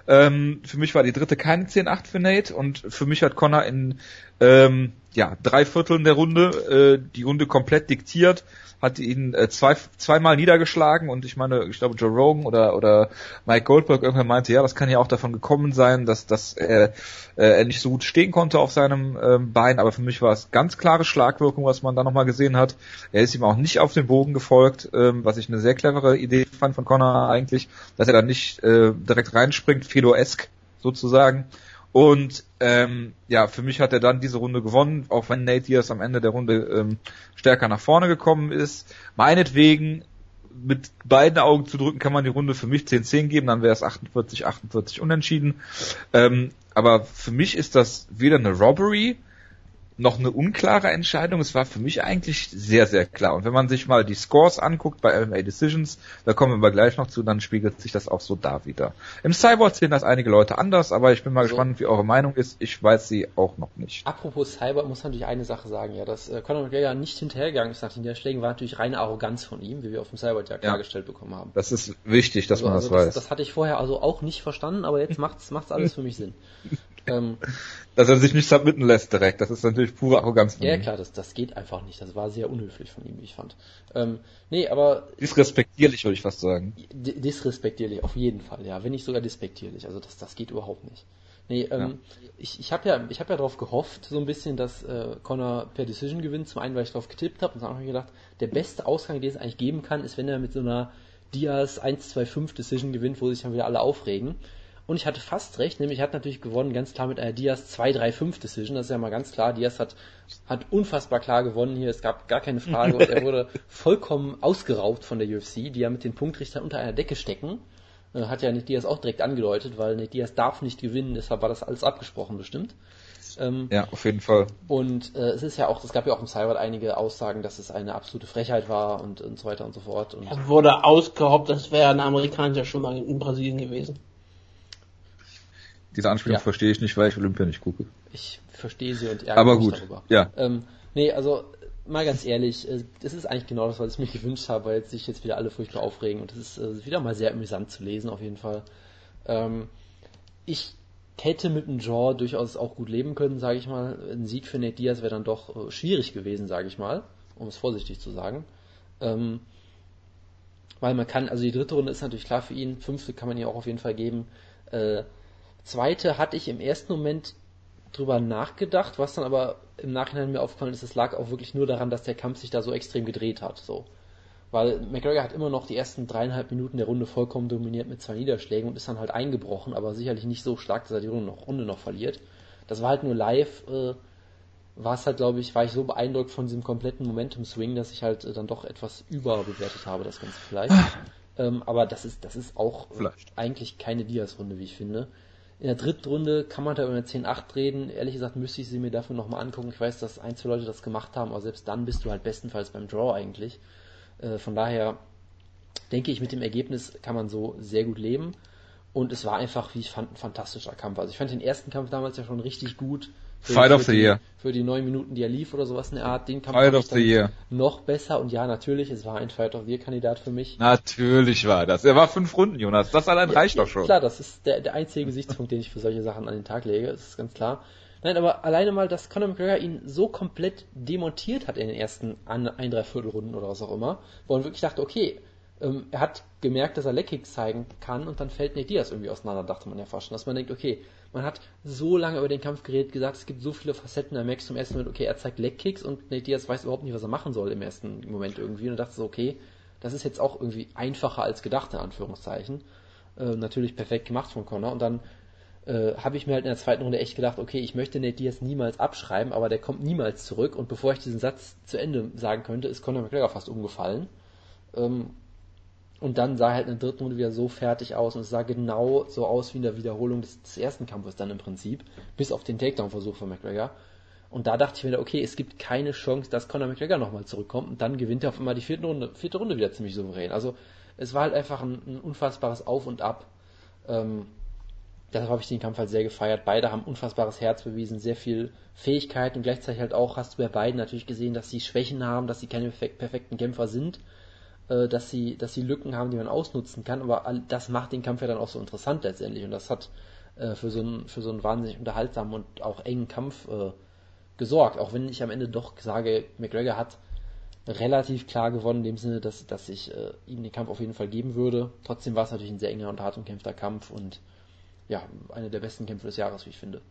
Ähm, für mich war die dritte keine 10-8 für Nate und für mich hat Connor in ähm, ja, drei Vierteln der Runde äh, die Runde komplett diktiert hat ihn äh, zwei, zweimal niedergeschlagen und ich meine, ich glaube Joe Rogan oder, oder Mike Goldberg irgendwann meinte, ja, das kann ja auch davon gekommen sein, dass, dass er, äh, er nicht so gut stehen konnte auf seinem ähm, Bein, aber für mich war es ganz klare Schlagwirkung, was man da nochmal gesehen hat. Er ist ihm auch nicht auf den Bogen gefolgt, ähm, was ich eine sehr clevere Idee fand von Connor eigentlich, dass er dann nicht äh, direkt reinspringt, Fedor-esk sozusagen, Und ähm, ja, für mich hat er dann diese Runde gewonnen, auch wenn Nate Diaz am Ende der Runde ähm, stärker nach vorne gekommen ist. Meinetwegen mit beiden Augen zu drücken, kann man die Runde für mich 10-10 geben, dann wäre es 48-48 unentschieden. Ähm, aber für mich ist das weder eine Robbery, noch eine unklare Entscheidung. Es war für mich eigentlich sehr, sehr klar. Und wenn man sich mal die Scores anguckt bei MMA Decisions, da kommen wir aber gleich noch zu, dann spiegelt sich das auch so da wieder. Im Cyborg sehen das einige Leute anders, aber ich bin mal also, gespannt, wie eure Meinung ist. Ich weiß sie auch noch nicht. Apropos Cyborg, muss man natürlich eine Sache sagen, ja, dass äh, Conor McGregor nicht hinterhergegangen ist nach den Niederschlägen, war natürlich reine Arroganz von ihm, wie wir auf dem Cyborg ja klargestellt bekommen haben. Das ist wichtig, dass also, man das also weiß. Das, das hatte ich vorher also auch nicht verstanden, aber jetzt macht's, macht's alles für mich Sinn. [LAUGHS] Ähm, Dass er sich nicht submitten lässt direkt, das ist natürlich pure Arroganz von ja, ihm. Ja klar, das, das geht einfach nicht. Das war sehr unhöflich von ihm, wie ich fand. Ähm, nee, aber... Disrespektierlich, würde ich fast sagen. Disrespektierlich, auf jeden Fall, ja. Wenn nicht sogar despektierlich. Also das, das geht überhaupt nicht. Nee, ähm, ja. ich, ich habe ja, ich hab ja darauf gehofft, so ein bisschen, dass äh, Connor per Decision gewinnt. Zum einen, weil ich darauf getippt habe und dann habe ich gedacht, der beste Ausgang, den es eigentlich geben kann, ist, wenn er mit so einer Diaz 1-2-5 Decision gewinnt, wo sich dann wieder alle aufregen. Und ich hatte fast recht, nämlich hat natürlich gewonnen, ganz klar mit einer Diaz 2-3-5 Decision. Das ist ja mal ganz klar. Diaz hat, hat unfassbar klar gewonnen hier. Es gab gar keine Frage. Und er [LAUGHS] wurde vollkommen ausgeraubt von der UFC, die ja mit den Punktrichtern unter einer Decke stecken. Äh, hat ja Nick Diaz auch direkt angedeutet, weil Nick Diaz darf nicht gewinnen, deshalb war das alles abgesprochen bestimmt. Ähm, ja, auf jeden Fall. Und äh, es ist ja auch, es gab ja auch im Cyber einige Aussagen, dass es eine absolute Frechheit war und, und so weiter und so fort. Und er wurde ausgeraubt, das wäre ein amerikanischer schon mal in Brasilien gewesen. Diese Anspielung ja. verstehe ich nicht, weil ich Olympia nicht gucke. Ich verstehe sie und ärgere Aber mich gut, darüber. Ja. Ähm, nee, also mal ganz ehrlich, äh, das ist eigentlich genau das, was ich mir gewünscht habe, weil sich jetzt wieder alle furchtbar aufregen und es ist äh, wieder mal sehr amüsant zu lesen auf jeden Fall. Ähm, ich hätte mit einem Draw durchaus auch gut leben können, sage ich mal. Ein Sieg für Nate Diaz wäre dann doch äh, schwierig gewesen, sage ich mal, um es vorsichtig zu sagen. Ähm, weil man kann, also die dritte Runde ist natürlich klar für ihn, fünfte kann man ihr auch auf jeden Fall geben. Äh, Zweite hatte ich im ersten Moment drüber nachgedacht, was dann aber im Nachhinein mir aufgefallen ist, es lag auch wirklich nur daran, dass der Kampf sich da so extrem gedreht hat. So. Weil McGregor hat immer noch die ersten dreieinhalb Minuten der Runde vollkommen dominiert mit zwei Niederschlägen und ist dann halt eingebrochen, aber sicherlich nicht so stark, dass er die Runde noch, Runde noch verliert. Das war halt nur live, äh, war es halt, glaube ich, war ich so beeindruckt von diesem kompletten Momentum-Swing, dass ich halt äh, dann doch etwas überbewertet habe, das Ganze vielleicht. ähm, aber das ist, das ist auch vielleicht. eigentlich keine Diaz-Runde, wie ich finde. In der dritten Runde kann man da über eine 10-8 reden. Ehrlich gesagt müsste ich sie mir dafür nochmal angucken. Ich weiß, dass ein, zwei Leute das gemacht haben, aber selbst dann bist du halt bestenfalls beim Draw eigentlich. Äh, von daher denke ich, mit dem Ergebnis kann man so sehr gut leben. Und es war einfach, wie ich fand, ein fantastischer Kampf. Also ich fand den ersten Kampf damals ja schon richtig gut. Für, Fight of the die, Year. Für die neun Minuten, die er lief oder sowas in der Art. Den Kampf Fight of the Year. noch besser. Und ja, natürlich, es war ein Fight of the Year Kandidat für mich. Natürlich war das. Er war fünf Runden, Jonas. Das allein ja, reicht doch schon. Klar, das ist der, der einzige Gesichtspunkt, den ich für solche Sachen an den Tag lege. Das ist ganz klar. Nein, aber alleine mal, dass Conor McGregor ihn so komplett demontiert hat in den ersten ein, ein Runden oder was auch immer, wo man wirklich dachte, okay, ähm, er hat gemerkt, dass er Leckkicks zeigen kann und dann fällt Nate Diaz irgendwie auseinander, dachte man ja fast schon. Dass man denkt, okay, man hat so lange über den Kampf geredet, gesagt, es gibt so viele Facetten, er merkt zum ersten Moment, okay, er zeigt Leckkicks und Nate Diaz weiß überhaupt nicht, was er machen soll im ersten Moment irgendwie und dachte so, okay, das ist jetzt auch irgendwie einfacher als gedacht, in Anführungszeichen. Äh, natürlich perfekt gemacht von Connor und dann äh, habe ich mir halt in der zweiten Runde echt gedacht, okay, ich möchte Nate Diaz niemals abschreiben, aber der kommt niemals zurück und bevor ich diesen Satz zu Ende sagen könnte, ist Conor McGregor fast umgefallen. Ähm, und dann sah halt in der dritten Runde wieder so fertig aus und es sah genau so aus wie in der Wiederholung des, des ersten Kampfes dann im Prinzip, bis auf den Takedown-Versuch von McGregor. Und da dachte ich mir, okay, es gibt keine Chance, dass Conor McGregor nochmal zurückkommt und dann gewinnt er auf einmal die vierte Runde, vierte Runde wieder ziemlich souverän. Also es war halt einfach ein, ein unfassbares Auf und Ab. Ähm, deshalb habe ich den Kampf halt sehr gefeiert. Beide haben unfassbares Herz bewiesen, sehr viel Fähigkeit und gleichzeitig halt auch hast du bei beiden natürlich gesehen, dass sie Schwächen haben, dass sie keine perfekten Kämpfer sind äh, dass sie, dass sie Lücken haben, die man ausnutzen kann, aber das macht den Kampf ja dann auch so interessant letztendlich und das hat äh, für, so einen, für so einen wahnsinnig unterhaltsamen und auch engen Kampf äh, gesorgt, auch wenn ich am Ende doch sage, McGregor hat relativ klar gewonnen, in dem Sinne, dass, dass ich äh, ihm den Kampf auf jeden Fall geben würde. Trotzdem war es natürlich ein sehr enger und hart umkämpfter Kampf und ja, einer der besten Kämpfe des Jahres, wie ich finde.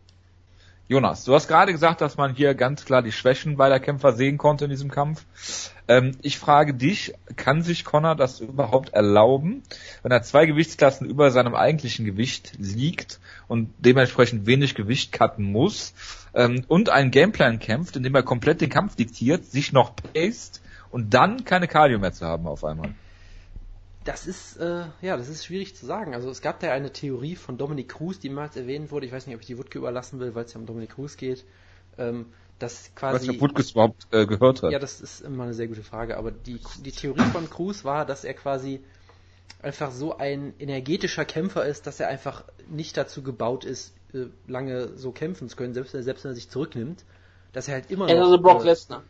Jonas, du hast gerade gesagt, dass man hier ganz klar die Schwächen beider Kämpfer sehen konnte in diesem Kampf. Ähm, ich frage dich, kann sich Connor das überhaupt erlauben, wenn er zwei Gewichtsklassen über seinem eigentlichen Gewicht liegt und dementsprechend wenig Gewicht cutten muss ähm, und einen Gameplan kämpft, in dem er komplett den Kampf diktiert, sich noch paced und dann keine Cardio mehr zu haben auf einmal? Das ist, äh, ja, das ist schwierig zu sagen. Also es gab da eine Theorie von Dominic Cruz, die mal erwähnt wurde. Ich weiß nicht, ob ich die Wutke überlassen will, weil es ja um Dominic Cruz geht. Ähm, dass quasi. Weißt du, ob Wutke überhaupt äh, gehört hat? Ja, das ist immer eine sehr gute Frage. Aber die, die Theorie von Cruz war, dass er quasi einfach so ein energetischer Kämpfer ist, dass er einfach nicht dazu gebaut ist, äh, lange so kämpfen zu können, selbst, selbst wenn er sich zurücknimmt. Dass er halt immer noch. Er ist also Brock Lesnar.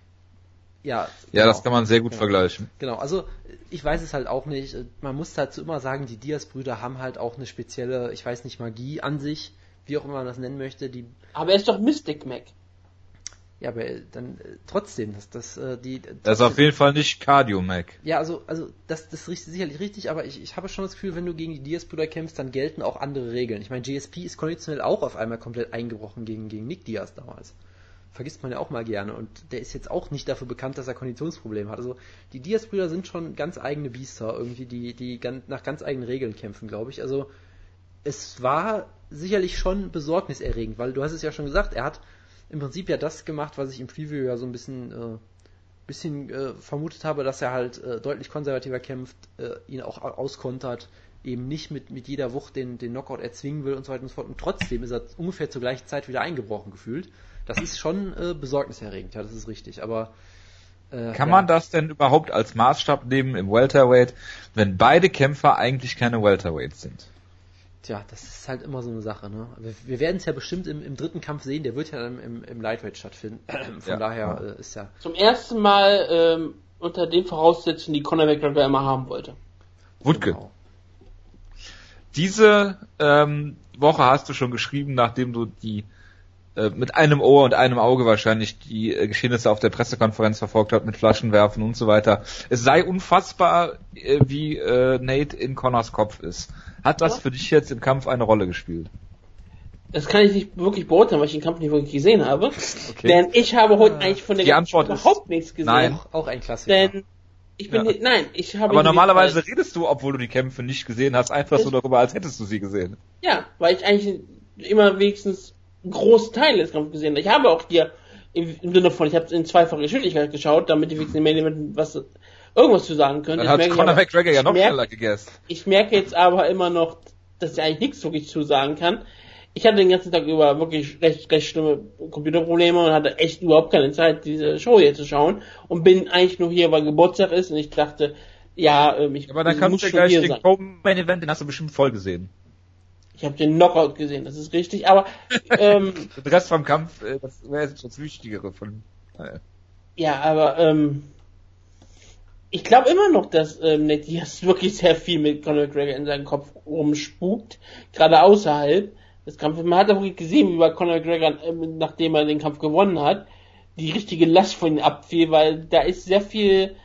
Ja, ja, genau. das kann man sehr gut genau. vergleichen. Genau, also ich weiß es halt auch nicht. Man muss dazu immer sagen, die Diaz-Brüder haben halt auch eine spezielle, ich weiß nicht, Magie an sich, wie auch immer man das nennen möchte. Die aber er ist doch Mystic Mac. Ja, aber dann äh, trotzdem, dass das äh, die. Das ist auf jeden Fall nicht Cardio Mac. Ja, also also das das ist sicherlich richtig, aber ich, ich habe schon das Gefühl, wenn du gegen die Diaz-Brüder kämpfst, dann gelten auch andere Regeln. Ich meine, GSP ist konditionell auch auf einmal komplett eingebrochen gegen gegen Nick Diaz damals vergisst man ja auch mal gerne. Und der ist jetzt auch nicht dafür bekannt, dass er Konditionsprobleme hat. Also die Diaz-Brüder sind schon ganz eigene Biester, irgendwie, die, die ganz, nach ganz eigenen Regeln kämpfen, glaube ich. Also es war sicherlich schon besorgniserregend, weil du hast es ja schon gesagt, er hat im Prinzip ja das gemacht, was ich im Preview ja so ein bisschen, äh, bisschen äh, vermutet habe, dass er halt äh, deutlich konservativer kämpft, äh, ihn auch auskontert, eben nicht mit, mit jeder Wucht den, den Knockout erzwingen will und so weiter und so fort. Und trotzdem ist er ungefähr zur gleichen Zeit wieder eingebrochen gefühlt. Das ist schon äh, besorgniserregend, ja, das ist richtig. Aber äh, kann ja. man das denn überhaupt als Maßstab nehmen im Welterweight, wenn beide Kämpfer eigentlich keine Welterweights sind? Tja, das ist halt immer so eine Sache. Ne? Wir, wir werden es ja bestimmt im, im, dritten Kampf sehen. Der wird ja dann im, im Lightweight stattfinden. [CLEARS THROAT] Von ja. daher äh, ist ja zum ersten Mal ähm, unter den Voraussetzungen, die Conor McGregor immer haben wollte. Wutke. Genau. Diese ähm, Woche hast du schon geschrieben, nachdem du die äh, mit einem Ohr und einem Auge wahrscheinlich die äh, Geschehnisse auf der Pressekonferenz verfolgt hat mit Flaschenwerfen und so weiter. Es sei unfassbar, äh, wie äh, Nate in Connors Kopf ist. Hat das für dich jetzt im Kampf eine Rolle gespielt? Das kann ich nicht wirklich beurteilen, weil ich den Kampf nicht wirklich gesehen habe. Okay. Denn ich habe heute eigentlich von der Antwort überhaupt nichts gesehen. Nein, auch ein Klassiker. Denn ich bin ja. nein, ich habe. Aber normalerweise redest du, obwohl du die Kämpfe nicht gesehen hast, einfach so darüber, als hättest du sie gesehen. Ja, weil ich eigentlich immer wenigstens große Teile des Kampfes gesehen. Ich habe auch dir im, im Sinne von, ich habe in zweifacher Geschwindigkeit geschaut, damit wenigstens im Main was irgendwas zu sagen könnte. Dann hat Conor McGregor ja noch merke, schneller gegessen. Ich merke jetzt aber immer noch, dass ich eigentlich nichts wirklich zu sagen kann. Ich hatte den ganzen Tag über wirklich recht, recht schlimme Computerprobleme und hatte echt überhaupt keine Zeit, diese Show hier zu schauen und bin eigentlich nur hier, weil Geburtstag ist und ich dachte, ja, ähm, ich Aber dann kannst du ja gleich den Main Event, den hast du bestimmt voll gesehen. Ich habe den Knockout gesehen, das ist richtig, aber ähm, [LAUGHS] der Rest vom Kampf, äh, das wäre jetzt das Wichtigere von. Naja. Ja, aber ähm, ich glaube immer noch, dass ähm, Nate Diaz [LAUGHS] wirklich sehr viel mit Conor McGregor in seinem Kopf rumspukt, gerade außerhalb des Kampfes. Man hat auch gesehen, wie bei Conor McGregor, ähm, nachdem er den Kampf gewonnen hat, die richtige Last von ihm abfiel, weil da ist sehr viel,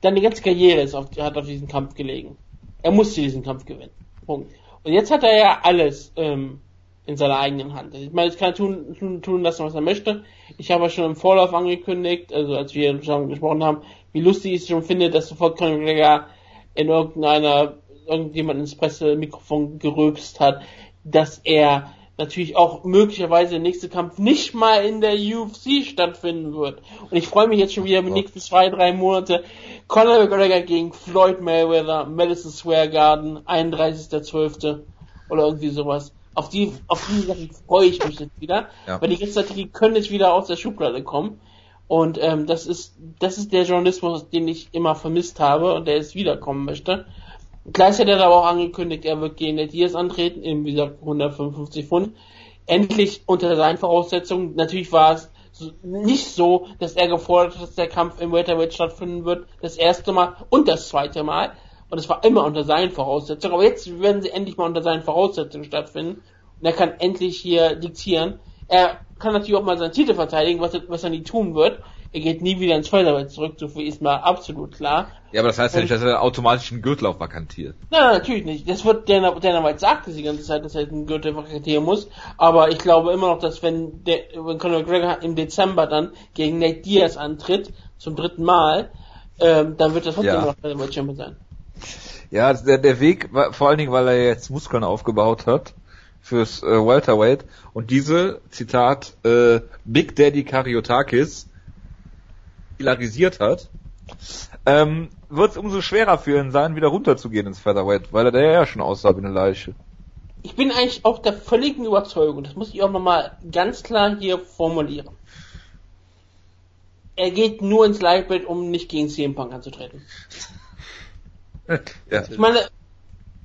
deine ganze Karriere ist auf, hat auf diesen Kampf gelegen. Er musste diesen Kampf gewinnen. Punkt. Und jetzt hat er ja alles ähm, in seiner eigenen Hand. Ich meine, jetzt kann er tun, tun, tun lassen, was er möchte. Ich habe ja schon im Vorlauf angekündigt, also als wir schon gesprochen haben, wie lustig ich es schon finde, dass sofort Conor McGregor in irgendeiner, irgendjemand ins Pressemikrofon gerülpst hat, dass er natürlich auch möglicherweise der nächste Kampf nicht mal in der UFC stattfinden wird. Und ich freue mich jetzt schon wieder die nächsten zwei, drei Monate. Conor McGregor gegen Floyd Mayweather, Madison Square Garden, 31.12. oder irgendwie sowas. Auf die, auf die Sachen freue ich mich jetzt wieder, ja. weil die ganzen können jetzt wieder aus der Schublade kommen. Und ähm, das ist das ist der Journalismus, den ich immer vermisst habe und der jetzt wiederkommen möchte. Gleichzeitig hat er aber auch angekündigt, er wird gegen Diaz antreten, in wie gesagt 155 Pfund. Endlich unter seinen Voraussetzungen. Natürlich war es nicht so, dass er gefordert hat, dass der Kampf im Welterweight stattfinden wird, das erste Mal und das zweite Mal. Und es war immer unter seinen Voraussetzungen. Aber jetzt werden sie endlich mal unter seinen Voraussetzungen stattfinden. Und er kann endlich hier diktieren. Er kann natürlich auch mal seinen Titel verteidigen, was was er nie tun wird. Er geht nie wieder ins Featherweight zurück, so viel ist mal absolut klar. Ja, aber das heißt ja nicht, dass er automatisch einen Gürtel auf vakantiert. Nein, natürlich nicht. Das wird Dana, Dana White sagte die ganze Zeit, dass er einen Gürtel vakatieren muss. Aber ich glaube immer noch, dass wenn der, wenn Conor McGregor im Dezember dann gegen Nate Diaz antritt, zum dritten Mal, ähm, dann wird das trotzdem Ja. noch Featherweight Champion sein. Ja, der, der Weg, war- vor allen Dingen, weil er jetzt Muskeln aufgebaut hat fürs äh, Welterweight und diese, Zitat, äh, Big Daddy Kariotakis polarisiert hat, ähm, wird es umso schwerer für ihn sein, wieder runterzugehen ins Featherweight, weil er da ja schon aussah wie eine Leiche. Ich bin eigentlich auch der völligen Überzeugung, das muss ich auch nochmal ganz klar hier formulieren. Er geht nur ins Lightweight, um nicht gegen CM Punk anzutreten. ja. Ich meine,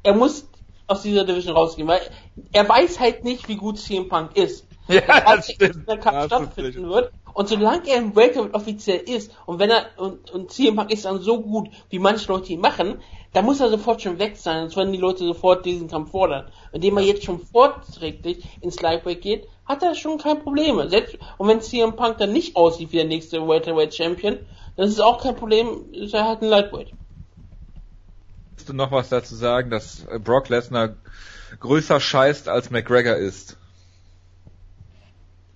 er muss aus dieser Division rausgehen, weil er weiß halt nicht, wie gut CM Punk ist. ja, das stimmt. der das stattfinden wird. Und solange er im Welterweight offiziell ist und wenn er und, und CM Punk ist dann so gut, wie manche Leute ihn machen, dann muss er sofort schon weg sein, sonst werden die Leute sofort diesen Kampf fordern. Indem er jetzt schon vorträglich ins Lightweight geht, hat er schon kein Problem. Selbst, und wenn CM Punk dann nicht aussieht wie der nächste Welterweight Champion, dann ist es auch kein Problem, ist er halt ein Lightweight. Willst du noch was dazu sagen, dass Brock Lesnar größer scheißt als McGregor ist?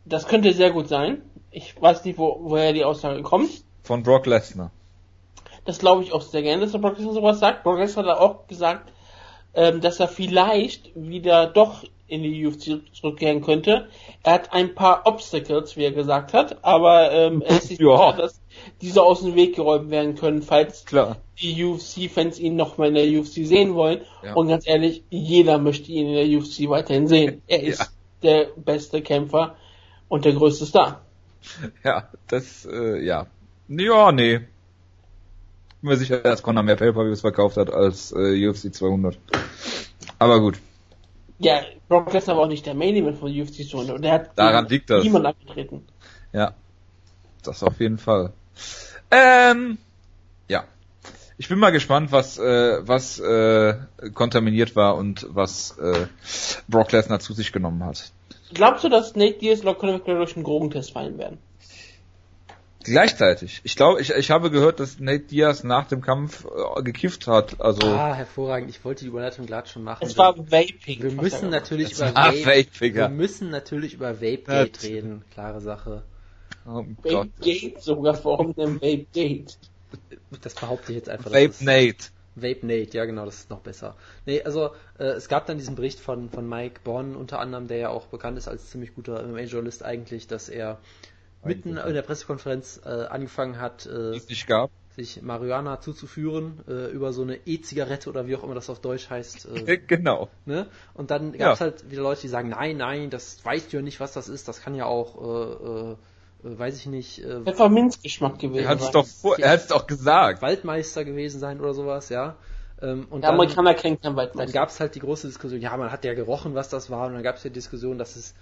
Das könnte sehr gut sein. Ich weiß nicht, wo, woher die Aussage kommt. Von Brock Lesnar. Das glaube ich auch sehr gerne, dass der Brock Lesnar sowas sagt. Brock Lesnar hat auch gesagt, ähm, dass er vielleicht wieder doch in die UFC zurückkehren könnte. Er hat ein paar Obstacles, wie er gesagt hat, aber ähm, er [LAUGHS] ist sich Ja. sicher, dass diese aus dem Weg geräumt werden können, falls Klar. die UFC-Fans ihn noch mal in der UFC sehen wollen. Ja. Und ganz ehrlich, jeder möchte ihn in der UFC weiterhin sehen. Er ist Ja. der beste Kämpfer und der größte Star. [LAUGHS] Ja, das, äh, ja. Ja, nee. Bin mir sicher, dass Conor mehr Pay-Per-Views verkauft hat als äh, UFC 200. Aber gut. Ja, Brock Lesnar war auch nicht der Main Event von UFC 200 und er hat Daran liegt das. niemand abgetreten. Ja. Das auf jeden Fall. Ähm, ja. Ich bin mal gespannt, was, äh, was äh, kontaminiert war und was äh, Brock Lesnar zu sich genommen hat. Glaubst du, dass Nate Diaz McGregor durch einen Drogentest fallen werden? Gleichzeitig. Ich glaube, ich, ich habe gehört, dass Nate Diaz nach dem Kampf äh, gekifft hat. Also Ah, hervorragend. Ich wollte die Überleitung gerade schon machen. Es war Vaping. wir müssen natürlich über Vape, Vapiger. wir müssen natürlich über Das- reden. Klare Sache. oh. Vape Gate sogar, warum denn Vape Gate? Das behaupte ich jetzt einfach. das Vape Nate. Vape Nate, ja genau, das ist noch besser. Nee, also äh, es gab dann diesen Bericht von, von Mike Bonn unter anderem, der ja auch bekannt ist als ziemlich guter MMA-Journalist eigentlich, dass er mitten in der Pressekonferenz äh, angefangen hat, äh, sich Marihuana zuzuführen äh, über so eine E-Zigarette oder wie auch immer das auf Deutsch heißt. [LAUGHS] Äh, Genau. ne? Und dann gab es Ja. halt wieder Leute, die sagen, nein, nein, das weißt du ja nicht, was das ist, das kann ja auch, äh, äh, weiß ich nicht, äh, Pfefferminzgeschmack gewesen. Er hat es doch vor, er hat es doch gesagt. Waldmeister gewesen sein oder sowas, ja. Ähm, und Der dann, Amerikaner kennt kein dann Waldmeister. gab es halt die große Diskussion, ja, man hat ja gerochen, was das war, und dann gab es ja die Diskussion, dass es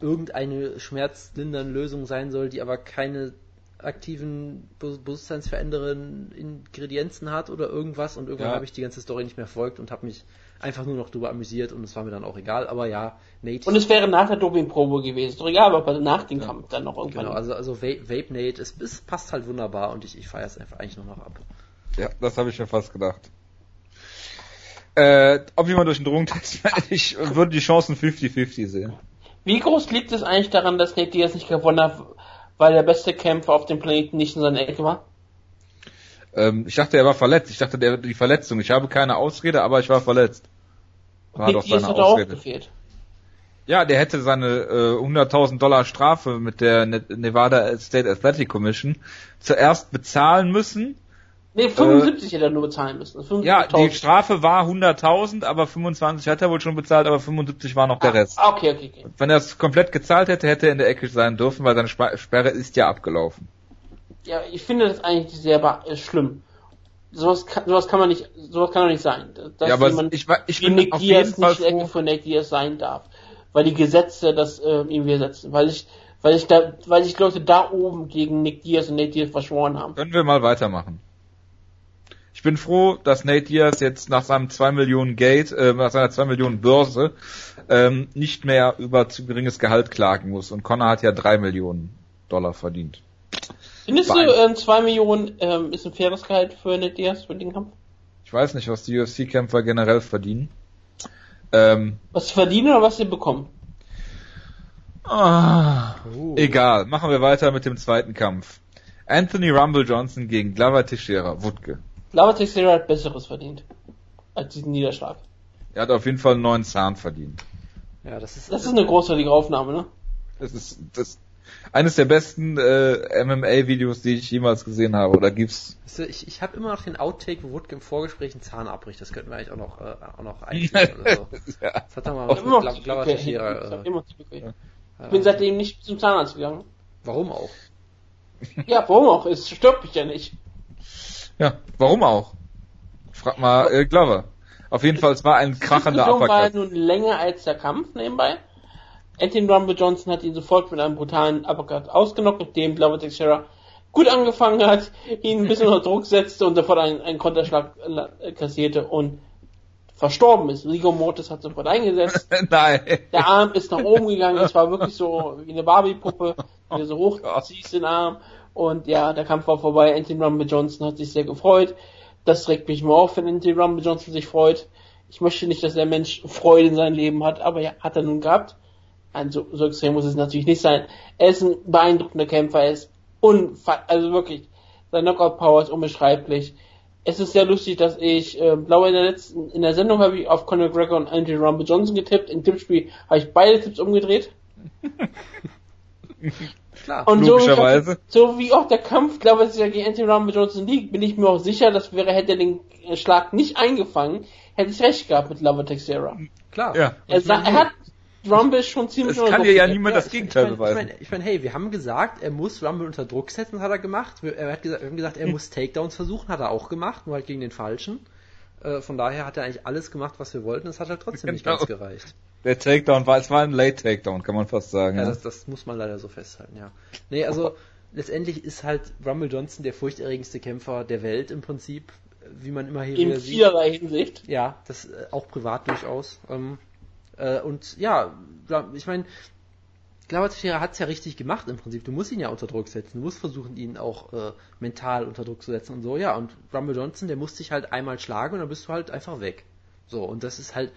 irgendeine schmerzlindernde Lösung sein soll, die aber keine aktiven be- bewusstseinsverändernden Ingredienzen hat oder irgendwas und irgendwann Ja. habe ich die ganze Story nicht mehr verfolgt und habe mich einfach nur noch drüber amüsiert und es war mir dann auch egal, aber ja, Nate Und es wäre nach der Dopingprobe gewesen. Doch egal, ob er nach dem Kampf dann noch irgendwann. genau, also also Vape, Vape Nate, es, es passt halt wunderbar und ich, ich feiere es einfach eigentlich nur noch ab. Ja, das habe ich mir fast gedacht. Äh, ob jemand durch einen Drogentest, [LAUGHS] ich würde die Chancen 50-50 sehen. Wie groß liegt es eigentlich daran, dass Nate Diaz nicht gewonnen hat, weil der beste Kämpfer auf dem Planeten nicht in seiner Ecke war? Ähm, ich dachte, er war verletzt. Ich dachte, der die Verletzung. Ich habe keine Ausrede, aber ich war verletzt. War Nate doch seine hat auch Ausrede. gefehlt. Ja, der hätte seine äh, 100.000 Dollar Strafe mit der Ne- Nevada State Athletic Commission zuerst bezahlen müssen. Nee, 75 hätte er nur bezahlen müssen. Äh, Ja, die 75.000. Strafe war 100.000, aber 25 hat er wohl schon bezahlt, aber 75 war noch der Rest. Ah, okay, okay, okay. Wenn er es komplett gezahlt hätte, hätte er in der Ecke sein dürfen, weil seine Sperre ist ja abgelaufen. Ja, ich finde das eigentlich sehr äh, schlimm. Sowas kann, sowas kann man nicht, sowas kann doch nicht sein. Dass ja, aber jemand ich, ich bin Nick auf Diaz jeden Fall nicht froh. von Nick Diaz sein darf. Weil die Gesetze das äh, ihm widersetzen. Weil ich, weil ich da, weil sich Leute da oben gegen Nick Diaz und Nate Diaz verschworen haben. Können wir mal weitermachen. Ich bin froh, dass Nate Diaz jetzt nach seinem 2 Millionen Gate, äh, nach seiner 2 Millionen Börse, ähm, nicht mehr über zu geringes Gehalt klagen muss. Und Connor hat ja 3 Millionen Dollar verdient. Findest du, beeindruckend. ähm, 2 Millionen ähm, ist ein faires Gehalt für Ned Diaz für den Kampf? Ich weiß nicht, was die UFC-Kämpfer generell verdienen. Ähm, Was sie verdienen oder was sie bekommen? ah, Uh. egal, machen wir weiter mit dem zweiten Kampf. Anthony Rumble Johnson gegen Glover Teixeira, Wutke. Lava Teixeira hat Besseres verdient. Als diesen Niederschlag. Er hat auf jeden Fall einen neuen Zahn verdient. Ja, das ist, Das ist eine großartige Aufnahme, ne? Das ist das eines der besten äh, MMA-Videos, die ich jemals gesehen habe. Oder gibt's? Weißt du, ich, ich habe immer noch den Outtake, wo Wutke im Vorgespräch einen Zahn abbricht. Das könnten wir eigentlich auch noch, äh, auch noch einführen oder so. [LAUGHS] ja. Das hat er mal Ich was mit noch Gla- Glover Züge- Teixeira. ich Äh, Züge- Ich äh, bin seitdem nicht zum Zahnarzt gegangen. Warum auch? Ja, warum auch? Es stört mich ja nicht. ja, warum auch? Frag mal äh, Glover. Auf jeden Fall, es war ein Die krachender Diskussion war nun länger als der Kampf nebenbei. Anthony Rumble Johnson hat ihn sofort mit einem brutalen Uppercut ausgenockt, nachdem Glover Teixeira gut angefangen hat, ihn ein bisschen [LAUGHS] unter Druck setzte und sofort einen, einen Konterschlag kassierte und verstorben ist. Rigor Mortis hat sofort eingesetzt. [LAUGHS] Nein. Der Arm ist nach oben gegangen, es war wirklich so wie eine Barbie-Puppe, die du so Oh hochziehst den Arm. Und ja, der Kampf war vorbei. Anthony Rumble Johnson hat sich sehr gefreut. Das regt mich mal auf, wenn Anthony Rumble Johnson sich freut. Ich möchte nicht, dass der Mensch Freude in seinem Leben hat, aber ja, hat er nun gehabt. Also, so extrem muss es natürlich nicht sein. Er ist ein beeindruckender Kämpfer, er ist unfassbar, also wirklich, sein Knockout Power ist unbeschreiblich. Es ist sehr lustig, dass ich, äh, glaube in der letzten, in der Sendung habe ich auf Conor Gregor und Anthony Rumble Johnson getippt. Im Tippspiel habe ich beide Tipps umgedreht. [LAUGHS] Klar. Und Logischerweise. So, so wie auch der Kampf, glaube ich, ja gegen Anthony Rumble Johnson liegt, bin ich mir auch sicher, dass wäre, hätte er den äh, Schlag nicht eingefangen, hätte ich recht gehabt mit Lava Texera. Klar. Ja. Er, er hat Rumble schon ziemlich Es kann dir ja niemand das Gegenteil ich mein, beweisen. Ich meine, ich mein, hey, wir haben gesagt, er muss Rumble unter Druck setzen, das hat er gemacht. Wir, er hat gesagt, wir haben gesagt, er muss Takedowns versuchen, hat er auch gemacht, nur halt gegen den Falschen. Äh, von daher hat er eigentlich alles gemacht, was wir wollten, es hat halt trotzdem nicht Genau. ganz gereicht. Der Takedown war, es war ein Late Takedown, kann man fast sagen. Ja, Ja, das, das muss man leider so festhalten, ja. Nee, also letztendlich ist halt Rumble Johnson der furchterregendste Kämpfer der Welt im Prinzip, wie man immer hier In wieder sieht. vielerlei Hinsicht. Ja, das äh, auch privat durchaus. Ähm, äh, und ja, ich meine, Glauber Teixeira hat es ja richtig gemacht im Prinzip. Du musst ihn ja unter Druck setzen. Du musst versuchen, ihn auch äh, mental unter Druck zu setzen und so. Ja, und Rumble Johnson, der muss dich halt einmal schlagen und dann bist du halt einfach weg. So, und das ist halt,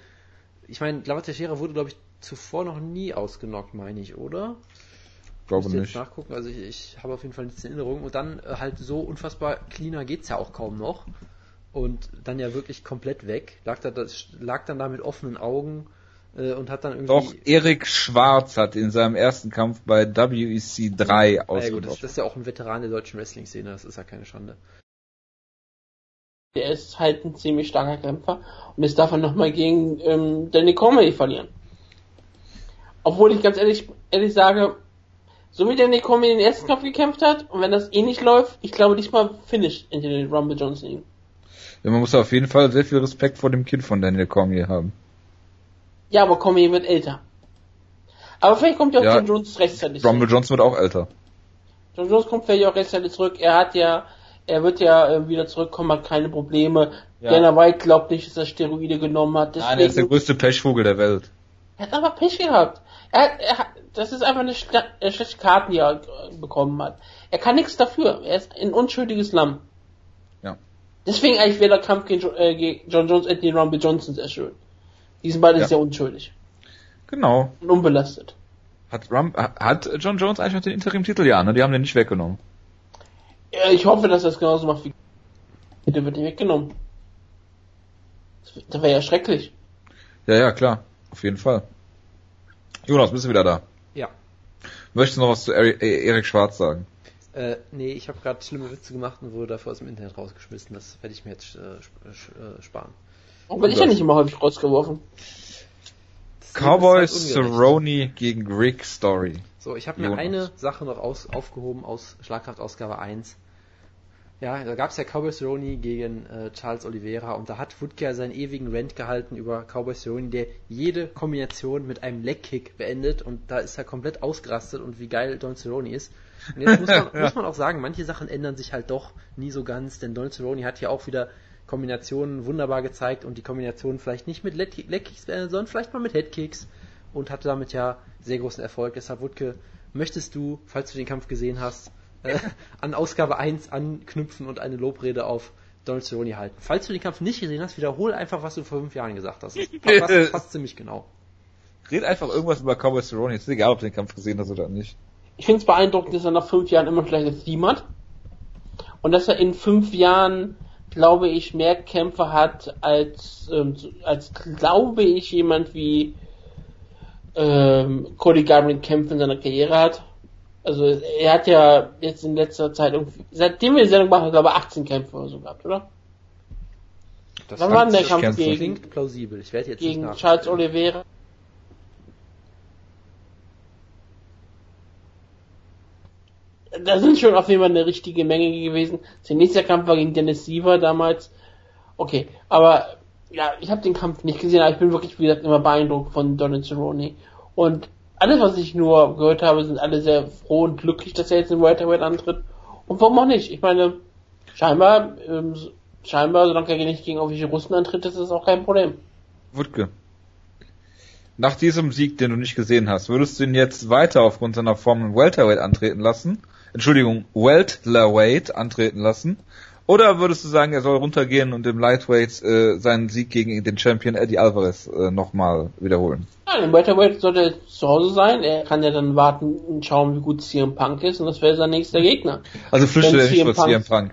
ich meine, Glauber Teixeira wurde, glaube ich, zuvor noch nie ausgenockt, meine ich, oder? glaube jetzt nicht. nachgucken, also ich, ich habe auf jeden Fall nichts in Erinnerung. Und dann äh, halt so unfassbar cleaner geht's ja auch kaum noch. Und dann ja wirklich komplett weg. Lag, da, das, lag dann da mit offenen Augen und hat dann irgendwie. Doch Erik Schwarz hat in seinem ersten Kampf bei WEC 3 ja, gut, das, das ist ja auch ein Veteran der deutschen Wrestling-Szene, das ist ja keine Schande. Er ist halt ein ziemlich starker Kämpfer und jetzt darf er nochmal gegen ähm, Danny Cormier verlieren. Obwohl ich ganz ehrlich, ehrlich sage, so wie Danny Cormier den ersten Kampf gekämpft hat und wenn das eh nicht läuft, ich glaube nicht mal finisht Anthony Rumble Johnson ihn. Ja, man muss auf jeden Fall sehr viel Respekt vor dem Kind von Daniel Cormier haben. Ja, aber Cormier wird älter. Aber vielleicht kommt ja auch Ja, John Jones rechtzeitig Rumble zurück. Johnson wird auch älter. John Jones kommt vielleicht auch rechtzeitig zurück. Er hat ja, er wird ja äh, wieder zurückkommen, hat keine Probleme. Ja. Dana White glaubt nicht, dass er Steroide genommen hat. Nein, er ist der Deswegen, größte Pechvogel der Welt. er hat einfach Pech gehabt. Er hat, er hat, das ist einfach eine schla- schlechte Karten, die er äh, bekommen hat. Er kann nichts dafür. Er ist ein unschuldiges Lamm. Ja. Deswegen eigentlich wäre der Kampf gegen, äh, gegen John Jones, Anthony Rumble Johnson sehr schön. Die sind beide Ja. sehr unschuldig Genau. und unbelastet. Hat, Rum, hat John Jones eigentlich noch den Interim-Titel? Ja, ne? Die haben den nicht weggenommen. Ja, ich hoffe, dass er es genauso macht wie. Der wird nicht weggenommen. Das wär- Das wäre ja schrecklich. Ja, ja, klar. Auf jeden Fall. Jonas, bist du wieder da? Ja. Möchtest du noch was zu äh, Erik Schwarz sagen? Äh, nee, ich habe gerade schlimme Witze gemacht und wurde dafür aus dem Internet rausgeschmissen. Das werde ich mir jetzt äh, sp- äh, sparen. Warum werde ich ja nicht immer häufig rausgeworfen? Cowboys halt. Cerrone gegen Rick Story. So, ich habe mir Jonas. eine Sache noch aus, aufgehoben aus Schlagkraftausgabe 1. Ja, da gab es ja Cowboy Cerrone gegen äh, Charles Oliveira und da hat Woodke seinen ewigen Rant gehalten über Cowboy Cerrone, der jede Kombination mit einem Leg-Kick beendet und da ist er komplett ausgerastet und wie geil Don Cerrone ist. Und jetzt muss man, Ja. [LAUGHS] muss man auch sagen, manche Sachen ändern sich halt doch nie so ganz, denn Don Cerrone hat ja auch wieder Kombinationen wunderbar gezeigt und die Kombinationen vielleicht nicht mit Leg- Leg-Kicks beendet, sondern vielleicht mal mit Head-Kicks und hatte damit ja sehr großen Erfolg. Deshalb, Wutke, möchtest du, falls du den Kampf gesehen hast, äh, [LAUGHS] an Ausgabe 1 anknüpfen und eine Lobrede auf Donald Cerrone halten. Falls du den Kampf nicht gesehen hast, wiederhol einfach, was du vor fünf Jahren gesagt hast. Das [LAUGHS] passt, passt ziemlich genau. Red einfach irgendwas über Cowboy Cerrone. Ist egal, ob du den Kampf gesehen hast oder nicht. Ich finde es beeindruckend, dass er nach fünf Jahren immer noch gleiches Team hat. Und dass er in fünf Jahren, glaube ich, mehr Kämpfe hat als, ähm, als glaube ich, jemand wie ähm, Cody Garbrandt Kämpfe in seiner Karriere hat. Also er hat ja jetzt in letzter Zeit irgendwie, seitdem wir die Sendung machen, glaube ich, 18 Kämpfe oder so gehabt, oder? Das Wann war denn der Kampf gegen, klingt plausibel. Ich werde jetzt gegen Charles. Oliveira? Da sind schon auf jeden Fall eine richtige Menge gewesen. Sein nächster Kampf war gegen Dennis Siever damals. Okay, aber ja, ich habe den Kampf nicht gesehen, aber ich bin wirklich, wie gesagt, immer beeindruckt von Donald Cerrone. Und alles, was ich nur gehört habe, sind alle sehr froh und glücklich, dass er jetzt in Welterweight antritt. Und warum auch nicht? Ich meine, scheinbar, ähm, scheinbar, solange er nicht gegen irgendwelche Russen antritt, ist das auch kein Problem. Wutke. Nach diesem Sieg, den du nicht gesehen hast, würdest du ihn jetzt weiter aufgrund seiner Form im Welterweight antreten lassen? Entschuldigung, Welterweight antreten lassen? Oder würdest du sagen, er soll runtergehen und im Lightweight äh, seinen Sieg gegen den Champion Eddie Alvarez äh, nochmal wiederholen? Nein, im Welterweight sollte er zu Hause sein. Er kann ja dann warten und schauen, wie gut CM Punk ist und das wäre sein nächster Gegner. Also flüchtet er nicht CM vor CM Punk-.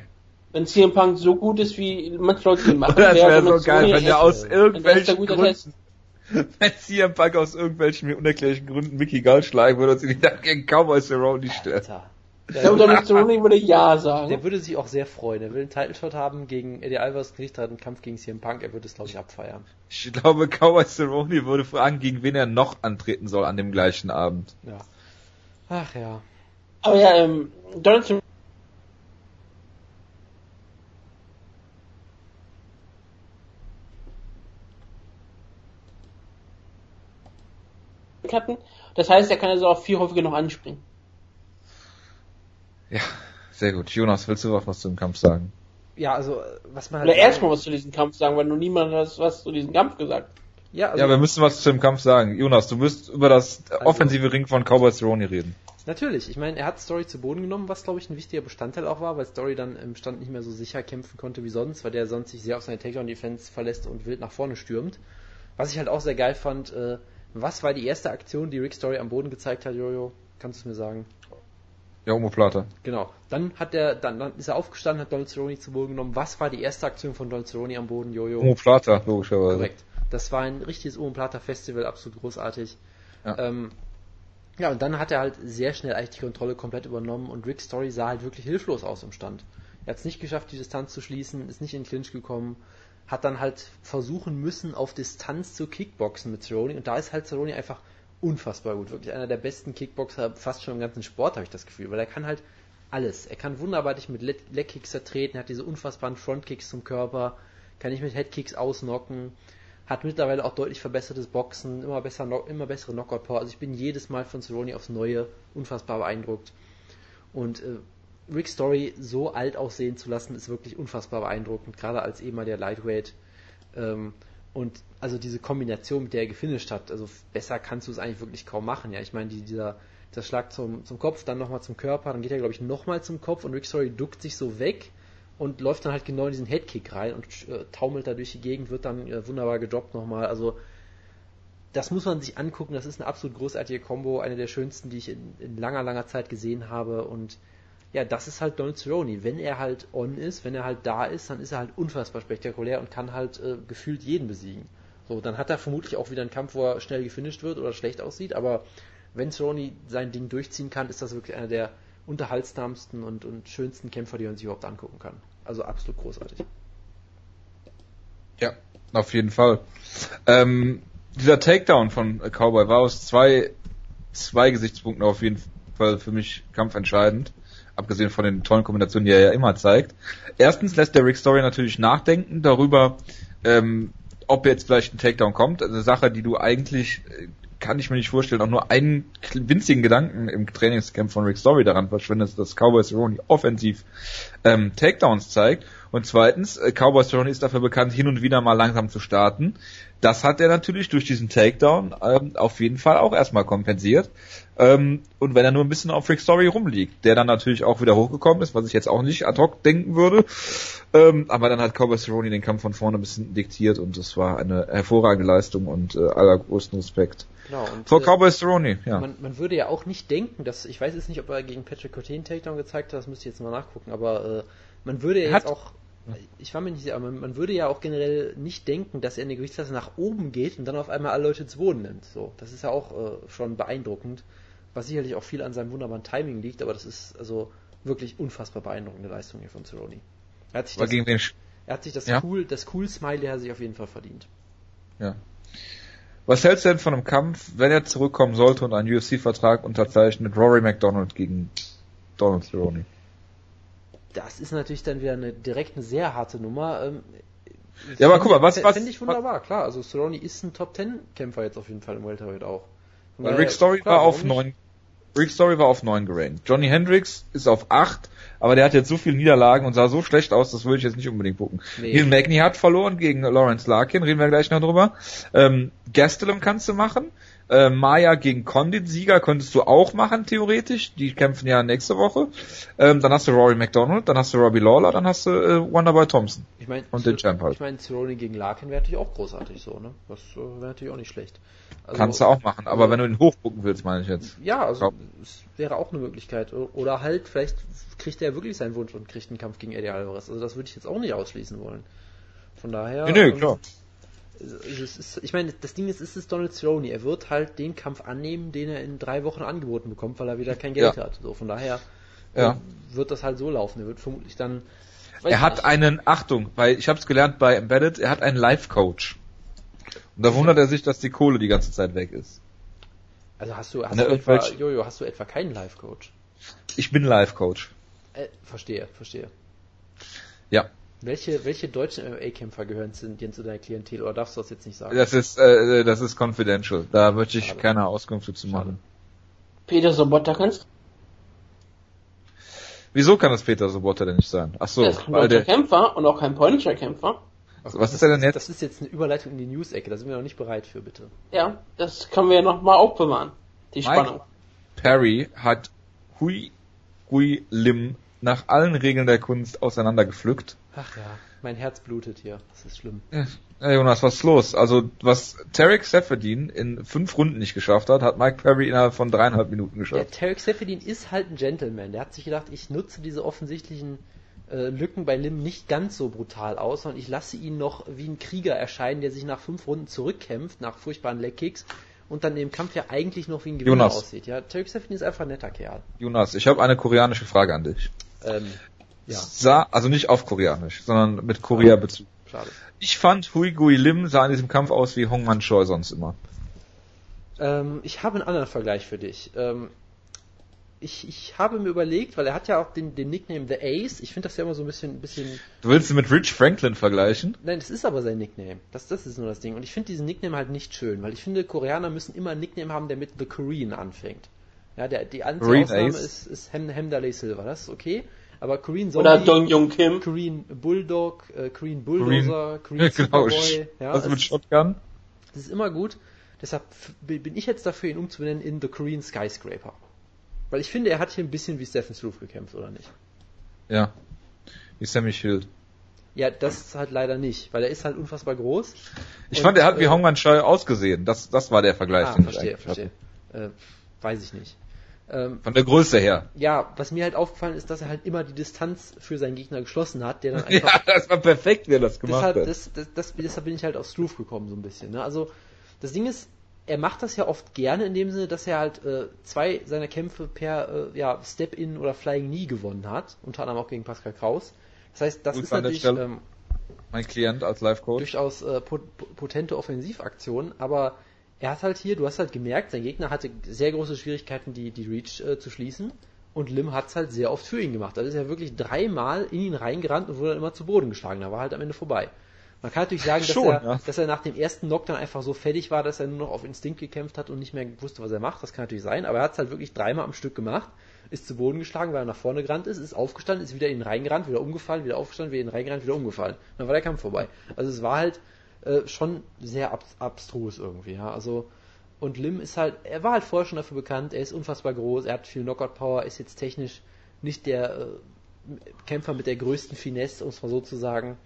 Wenn CM Punk so gut ist, wie manche Leute ihn machen, [LAUGHS] Das wäre wäre so geil, wenn er aus irgendwelchen Gründen, [LAUGHS] wenn CM Punk aus irgendwelchen mir unerklärlichen Gründen Mickey Gall schlagen würde und sie dann gegen Cowboy Cerrone stellt. Alter. Ich glaube, Donald Cerrone würde Ja sagen. Der würde sich auch sehr freuen. Er will einen Title Shot haben gegen Eddie Alvarez, kriegt einen Kampf gegen CM Punk. Er würde es, glaube ich, abfeiern. Ich glaube, Cowboy Cerrone würde fragen, gegen wen er noch antreten soll an dem gleichen Abend. Ja. Ach ja. Aber ja, ähm, Donald Cerrone hatten. Das heißt, er kann also auch viel häufiger noch anspringen. Ja, sehr gut. Jonas, willst du auch was zum Kampf sagen? Ja, also, was man Oder halt. erstmal was zu diesem Kampf sagen, weil nur niemand hat was zu diesem Kampf gesagt. Ja, also, Ja, wir müssen was zu dem Kampf sagen. Jonas, du wirst über das Also- offensive Ring von Cowboy Cerrone reden. Natürlich, ich meine, er hat Story zu Boden genommen, was glaube ich ein wichtiger Bestandteil auch war, weil Story dann im Stand nicht mehr so sicher kämpfen konnte wie sonst, weil der sonst sich sehr auf seine Takedown-Defense verlässt und wild nach vorne stürmt. Was ich halt auch sehr geil fand, äh, was war die erste Aktion, die Rick Story am Boden gezeigt hat, Jojo? Kannst du es mir sagen? Ja, Omoplata. Genau. Dann hat er, dann, dann ist er aufgestanden, hat Donald Cerrone zu Boden genommen. Was war die erste Aktion von Donald Cerrone am Boden, Jojo? Omoplata, logischerweise. Korrekt. Das war ein richtiges Open Festival, absolut großartig. Ja. Ähm, ja, und dann hat er halt sehr schnell eigentlich die Kontrolle komplett übernommen und Rick Story sah halt wirklich hilflos aus im Stand. Er hat es nicht geschafft, die Distanz zu schließen, ist nicht in den Clinch gekommen, hat dann halt versuchen müssen, auf Distanz zu Kickboxen mit Cerrone und da ist halt Cerrone einfach unfassbar gut. Wirklich einer der besten Kickboxer fast schon im ganzen Sport, habe ich das Gefühl, weil er kann halt alles. Er kann wunderbar dich mit Le- Legkicks zertreten, hat diese unfassbaren Frontkicks zum Körper, kann dich mit Headkicks ausnocken, hat mittlerweile auch deutlich verbessertes Boxen, immer besser, immer bessere Knockout-Power. Also ich bin jedes Mal von Cerrone aufs Neue unfassbar beeindruckt. Und äh, Rick Story so alt aussehen zu lassen, ist wirklich unfassbar beeindruckend, gerade als ehemaliger Lightweight. Ähm, und also diese Kombination, mit der er gefinisht hat, also besser kannst du es eigentlich wirklich kaum machen. Ja, ich meine, die, dieser, dieser Schlag zum, zum Kopf, dann nochmal zum Körper, dann geht er, glaube ich, nochmal zum Kopf und Rick Story duckt sich so weg und läuft dann halt genau in diesen Headkick rein und äh, taumelt da durch die Gegend, wird dann äh, wunderbar gedroppt nochmal. Also das muss man sich angucken, das ist eine absolut großartige Combo, eine der schönsten, die ich in, in langer, langer Zeit gesehen habe und ja, das ist halt Donald Cerrone. Wenn er halt on ist, wenn er halt da ist, dann ist er halt unfassbar spektakulär und kann halt äh, gefühlt jeden besiegen. So, dann hat er vermutlich auch wieder einen Kampf, wo er schnell gefinisht wird oder schlecht aussieht, aber wenn Cerrone sein Ding durchziehen kann, ist das wirklich einer der unterhaltsamsten und, und schönsten Kämpfer, die man sich überhaupt angucken kann. Also absolut großartig. Ja, auf jeden Fall. Ähm, dieser Takedown von Cowboy war aus zwei, zwei Gesichtspunkten auf jeden Fall für mich kampfentscheidend. Abgesehen von den tollen Kombinationen, die er ja immer zeigt. Erstens lässt der Rick Story natürlich nachdenken darüber, ähm, ob jetzt vielleicht ein Takedown kommt. Also eine Sache, die du eigentlich, äh, kann ich mir nicht vorstellen, auch nur einen winzigen Gedanken im Trainingscamp von Rick Story daran verschwindest, dass Cowboy Cerrone offensiv ähm, Takedowns zeigt. Und zweitens, äh, Cowboy Cerrone ist dafür bekannt, hin und wieder mal langsam zu starten. Das hat er natürlich durch diesen Takedown ähm, auf jeden Fall auch erstmal kompensiert. Ähm, und wenn er nur ein bisschen auf Rick Story rumliegt, der dann natürlich auch wieder hochgekommen ist, was ich jetzt auch nicht ad hoc denken würde. Ähm, aber dann hat Cowboy Cerrone den Kampf von vorne ein bisschen diktiert und es war eine hervorragende Leistung und äh, allergrößten Respekt. Genau, und, Vor äh, Cowboy Cerrone, ja. Man, man würde ja auch nicht denken, dass, ich weiß jetzt nicht, ob er gegen Patrick einen Takedown gezeigt hat, das müsste ich jetzt mal nachgucken, aber äh, man würde ja jetzt hat- auch, ich war mir nicht sicher, aber man, man würde ja auch generell nicht denken, dass er in der Gewichtsklasse nach oben geht und dann auf einmal alle Leute zu Boden nimmt. So, das ist ja auch äh, schon beeindruckend, was sicherlich auch viel an seinem wunderbaren Timing liegt, aber das ist also wirklich unfassbar beeindruckende Leistung hier von Cerrone. Er hat sich War das, er hat sich das Ja. cool, das cool Smiley hat er sich auf jeden Fall verdient. Ja. Was hältst du denn von einem Kampf, wenn er zurückkommen sollte und einen UFC-Vertrag unterzeichnet, Rory McDonald gegen Donald Cerrone? Das ist natürlich dann wieder eine direkt eine sehr harte Nummer. Ähm, Ja, aber guck mal, was- was- Finde ich wunderbar, klar. Also Cerrone ist ein Top-10-Kämpfer jetzt auf jeden Fall im Welterweight auch. Weil Rick Story klar, war auf neun, Rick Story war auf neun gerankt. Johnny Hendricks ist auf acht, aber der hat jetzt so viele Niederlagen und sah so schlecht aus, das würde ich jetzt nicht unbedingt gucken. Nee. Neil Magny hat verloren gegen Lawrence Larkin, reden wir gleich noch drüber. Ähm, Gastelum kannst du machen. Äh, Maya gegen Condit, Sieger könntest du auch machen, theoretisch. Die kämpfen ja nächste Woche. Ähm, dann hast du Rory McDonald, dann hast du Robbie Lawler, dann hast du äh, Wonderboy Thompson. Ich meine, und den Champ halt. Ich meine, Cerrone gegen Larkin wäre natürlich auch großartig so, ne? Das äh, wäre natürlich auch nicht schlecht. Also, Kannst du auch machen, aber wenn du ihn hochgucken willst, meine ich jetzt. Ja, also es wäre auch eine Möglichkeit. Oder halt, vielleicht kriegt er wirklich seinen Wunsch und kriegt einen Kampf gegen Eddie Alvarez. Also das würde ich jetzt auch nicht ausschließen wollen. Von daher. Nee, nee, ähm, klar. ist, ich meine, das Ding ist, es ist Donald Cerrone. Er wird halt den Kampf annehmen, den er in drei Wochen angeboten bekommt, weil er wieder kein Geld Ja. hat. So, von daher Ja. äh, wird das halt so laufen. Er wird vermutlich dann. Er hat nicht. einen, Achtung, bei, ich habe es gelernt bei Embedded, er hat einen Life-Coach. Und da wundert er sich, dass die Kohle die ganze Zeit weg ist. Also hast du, hast Ne, du etwa, Jojo, hast du etwa keinen Life-Coach? Ich bin Life-Coach. Äh, verstehe, verstehe. Ja. Welche, welche deutschen MMA-Kämpfer gehören zu, dir zu deiner Klientel oder darfst du das jetzt nicht sagen? Das ist, äh, das ist confidential. Da möchte ich Schade. keine Auskünfte zu machen. Peter Sobotta kannst Wieso kann das Peter Sobotta denn nicht sein? Ach so, Der ist kein weil deutscher der, Kämpfer und auch kein polnischer Kämpfer. Was ist denn jetzt? Das ist jetzt eine Überleitung in die News-Ecke, da sind wir noch nicht bereit für, bitte. Ja, das können wir ja nochmal aufbewahren. Die Mike? Spannung. Perry hat Hui Gui Lim nach allen Regeln der Kunst auseinandergepflückt. Ach ja, mein Herz blutet hier. Das ist schlimm. Ja, Jonas, was ist los? Also, was Tarek Seferdin in fünf Runden nicht geschafft hat, hat Mike Perry innerhalb von dreieinhalb Minuten geschafft. Tarek Seferdin ist halt ein Gentleman. Der hat sich gedacht, ich nutze diese offensichtlichen äh, Lücken bei Lim nicht ganz so brutal aus, sondern ich lasse ihn noch wie ein Krieger erscheinen, der sich nach fünf Runden zurückkämpft, nach furchtbaren Leckkicks und dann im Kampf ja eigentlich noch wie ein Gewinner Jonas. aussieht. Ja, Tarek ist einfach ein netter Kerl. Jonas, ich habe eine koreanische Frage an dich. Ähm, ja, Sah, also nicht auf Koreanisch, sondern mit Korea-Bezug. schade. Ich fand Hui Gui Lim sah in diesem Kampf aus wie Hong Man Choi sonst immer. Ähm, ich habe einen anderen Vergleich für dich. Ähm, ich, ich habe mir überlegt, weil er hat ja auch den, den Nickname The Ace. Ich finde das ja immer so ein bisschen, bisschen. Du willst ihn mit Rich Franklin vergleichen? Nein, das ist aber sein Nickname. Das, das ist nur das Ding. Und ich finde diesen Nickname halt nicht schön, weil ich finde, Koreaner müssen immer einen Nickname haben, der mit The Korean anfängt. Ja, der, die einzige Korean Ausnahme Ace. ist, ist Hem, Hemdalay Silver. Das ist okay. Aber Korean Zombie, Oder Dong Jung Kim. Korean Bulldog, äh, Korean Bulldozer, Korean, [LAUGHS] genau. Superboy. Ja, Was mit Shotgun? das ist immer gut. Deshalb f- bin ich jetzt dafür, ihn umzubenennen in The Korean Skyscraper. Weil ich finde, er hat hier ein bisschen wie Stephen Struve gekämpft, oder nicht? Ja. Wie Sammy Shield. Ja, das ist halt leider nicht, weil er ist halt unfassbar groß. Ich Und, fand, er hat wie äh, Hong Man Choi ausgesehen. Das, das war der Vergleich, Ah, den ich verstehe, eigentlich verstehe. hatte. Äh, weiß ich nicht. Ähm, Von der Größe her. ja, was mir halt aufgefallen ist, dass er halt immer die Distanz für seinen Gegner geschlossen hat, der dann [LAUGHS] Ja, einfach das war perfekt, wie er das gemacht deshalb, hat. das, das, das, deshalb bin ich halt auf Struve gekommen, so ein bisschen. Ne? Also, das Ding ist, er macht das ja oft gerne in dem Sinne, dass er halt äh, zwei seiner Kämpfe per äh, ja, Step-In oder Flying Knee gewonnen hat, unter anderem auch gegen Pascal Kraus. Das heißt, das Gut ist natürlich Stelle. ähm, mein Klient als Life-Coach. durchaus äh, pot- pot- potente Offensivaktionen, aber er hat halt hier, du hast halt gemerkt, sein Gegner hatte sehr große Schwierigkeiten, die, die Reach äh, zu schließen. Und Lim hat es halt sehr oft für ihn gemacht. Da ist er wirklich dreimal in ihn reingerannt und wurde dann immer zu Boden geschlagen. Da war halt am Ende vorbei. Man kann natürlich sagen, dass, Schon, er, ja. dass er nach dem ersten Knockdown einfach so fertig war, dass er nur noch auf Instinkt gekämpft hat und nicht mehr wusste, was er macht. Das kann natürlich sein, aber er hat es halt wirklich dreimal am Stück gemacht, ist zu Boden geschlagen, weil er nach vorne gerannt ist, ist aufgestanden, ist wieder in ihn reingerannt, wieder umgefallen, wieder aufgestanden, wieder in ihn reingerannt, wieder umgefallen. Dann war der Kampf vorbei. Also es war halt äh, schon sehr ab abstrus irgendwie, ja. Also und Lim ist halt, er war halt vorher schon dafür bekannt, er ist unfassbar groß, er hat viel Knockout-Power, ist jetzt technisch nicht der äh, Kämpfer mit der größten Finesse, um es mal so zu sagen.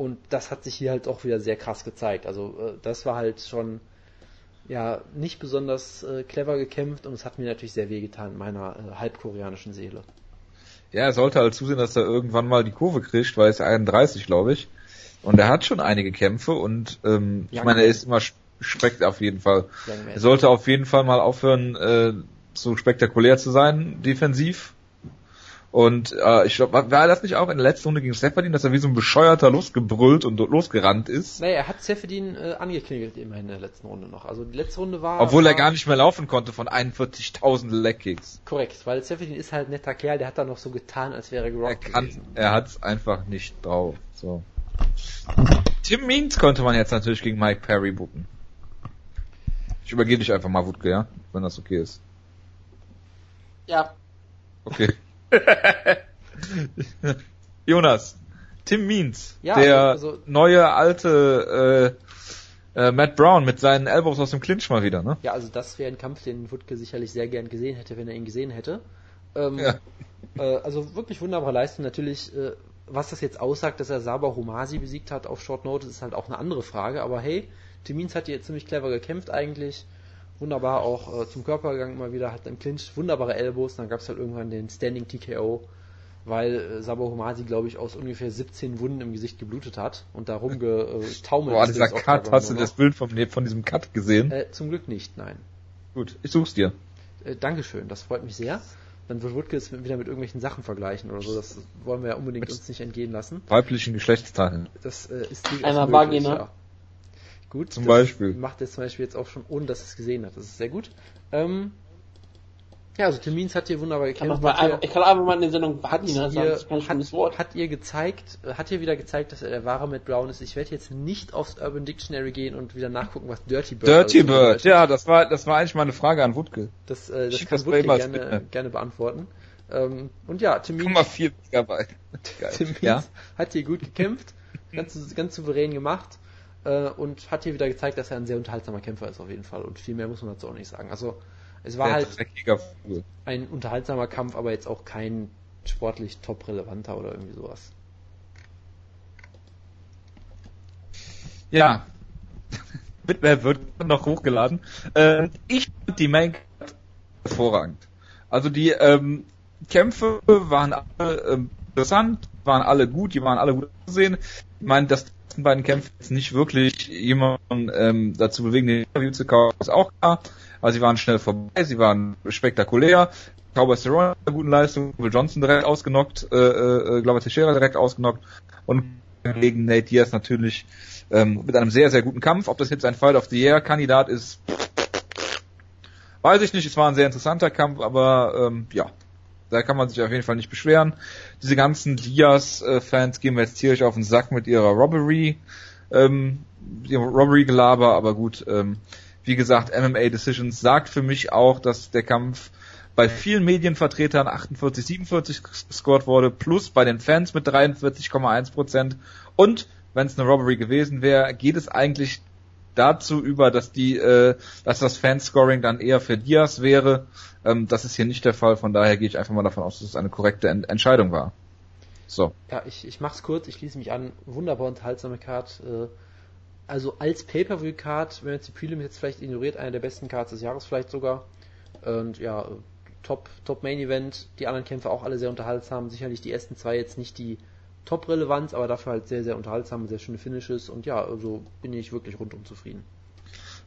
Und das hat sich hier halt auch wieder sehr krass gezeigt. Also äh, das war halt schon ja nicht besonders äh, clever gekämpft und es hat mir natürlich sehr wehgetan in meiner äh, halbkoreanischen Seele. Ja, er sollte halt zusehen, dass er irgendwann mal die Kurve kriegt, weil er ist 31, glaube ich. Und er hat schon einige Kämpfe und ähm, ich meine, er ist immer spekt auf jeden Fall. Er sollte auf jeden Fall mal aufhören, äh, so spektakulär zu sein, defensiv. Und äh, ich glaube, war war das nicht auch in der letzten Runde gegen Sepperdin, dass er wie so ein Bescheuerter losgebrüllt und losgerannt ist? Naja, er hat Seferdin äh, angeklingelt immerhin in der letzten Runde noch. Also die letzte Runde war. Obwohl er war gar nicht mehr laufen konnte von 41.000 Leckkicks. Korrekt, weil Seferdin ist halt ein netter Kerl, der hat da noch so getan, als wäre er Er gerockt kann, gewesen. er hat's einfach nicht drauf. So. Tim Means könnte man jetzt natürlich gegen Mike Perry booken. Ich übergehe dich einfach mal, Wutke, ja? Wenn das okay ist. Ja, Okay. [LAUGHS] [LAUGHS] Jonas, Tim Means, Ja, der also- also- neue alte äh, äh, Matt Brown mit seinen Elbows aus dem Clinch mal wieder, ne? Ja, also das wäre ein Kampf, den Wutke sicherlich sehr gern gesehen hätte, wenn er ihn gesehen hätte. Ähm, Ja. äh, also wirklich wunderbare Leistung. Natürlich, äh, was das jetzt aussagt, dass er Saba Humasi besiegt hat auf Short Notice, ist halt auch eine andere Frage. Aber hey, Timins hat hier ziemlich clever gekämpft eigentlich. Wunderbar auch äh, zum Körper gegangen immer wieder, hat im Clinch wunderbare Elbows. Dann gab es halt irgendwann den Standing TKO, weil äh, Saba Humasi, glaube ich, aus ungefähr 17 Wunden im Gesicht geblutet hat und da rumgetaumelt Boah, ist dieser Cut, hast du das. Bild von, von diesem Cut gesehen? Äh, zum Glück nicht, nein. Gut, ich such's dir. Äh, Dankeschön, das freut mich sehr. Dann wird Wutke es wieder mit irgendwelchen Sachen vergleichen oder so. Das wollen wir ja unbedingt uns nicht entgehen lassen. Weiblichen Geschlechtsteilen. Das äh, ist durchaus Einmal möglich, Vagina. ja. Gut, Zum das Beispiel. macht er zum Beispiel jetzt auch schon, ohne dass es gesehen hat. Das ist sehr gut. Ähm, ja, also Termins hat hier wunderbar gekämpft. Hat einfach, ich kann einfach mal in der Sendung hat, Vagina sagen, ihr, das ist kein hat, Wort. hat ihr gezeigt, hat hier wieder gezeigt, dass er der wahre Matt Brown ist. Ich werde jetzt nicht aufs Urban Dictionary gehen und wieder nachgucken, was Dirty Bird Dirty alles Bird, ja, das war, das war eigentlich meine Frage an Wutke. Das, äh, das Schick kann das Wutke gerne, bitte. gerne beantworten. Ähm, und ja, Termin 0,4 Megabyte. [LAUGHS] Geil. Tim Means Ja? hat hier gut gekämpft, ganz, ganz souverän gemacht äh, und hat hier wieder gezeigt, dass er ein sehr unterhaltsamer Kämpfer ist auf jeden Fall. Und viel mehr muss man dazu auch nicht sagen. Also es war halt ein unterhaltsamer Kampf, aber jetzt auch kein sportlich top relevanter oder irgendwie sowas. Ja. [LAUGHS] Wird, wer wird noch hochgeladen. Äh, ich fand die Main hervorragend. Also die ähm, Kämpfe waren alle ähm, interessant, waren alle gut, die waren alle gut anzusehen. Ich meine, dass ersten beiden Kämpfe jetzt nicht wirklich jemanden ähm, dazu bewegen, den Interview zu kaufen, ist auch klar. Aber sie waren schnell vorbei, sie waren spektakulär. Cowboy Cerrone einer guten Leistung, Will Johnson direkt ausgenockt, äh, äh, Glauber Teixeira direkt ausgenockt und gegen Nate Diaz natürlich ähm, mit einem sehr, sehr guten Kampf. Ob das jetzt ein Fight of the Year Kandidat ist, weiß ich nicht. Es war ein sehr interessanter Kampf, aber ähm, ja, da kann man sich auf jeden Fall nicht beschweren. Diese ganzen Diaz-Fans gehen mir jetzt tierisch auf den Sack mit ihrer Robbery, ähm, Robbery-Gelaber, aber gut, ähm, wie gesagt, MMA Decisions sagt für mich auch, dass der Kampf bei vielen Medienvertretern 48, 47 gescored wurde, plus bei den Fans mit 43,1 Prozent. Und wenn es eine Robbery gewesen wäre, geht es eigentlich dazu über, dass die, äh, dass das Fanscoring dann eher für Diaz wäre. Ähm, das ist hier nicht der Fall, von daher gehe ich einfach mal davon aus, dass es eine korrekte Ent Entscheidung war. So. Ja, ich, ich mach's kurz, ich schließe mich an. Wunderbar unterhaltsame Card. Äh, also als Pay-Per-View-Card, wenn jetzt die Prelim jetzt vielleicht ignoriert, eine der besten Cards des Jahres vielleicht sogar. Und ja, äh, Top, Top Main Event. Die anderen Kämpfe auch alle sehr unterhaltsam. Sicherlich die ersten zwei jetzt nicht die Top-Relevanz, aber dafür halt sehr, sehr unterhaltsam, sehr schöne Finishes. Und ja, also bin ich wirklich rundum zufrieden.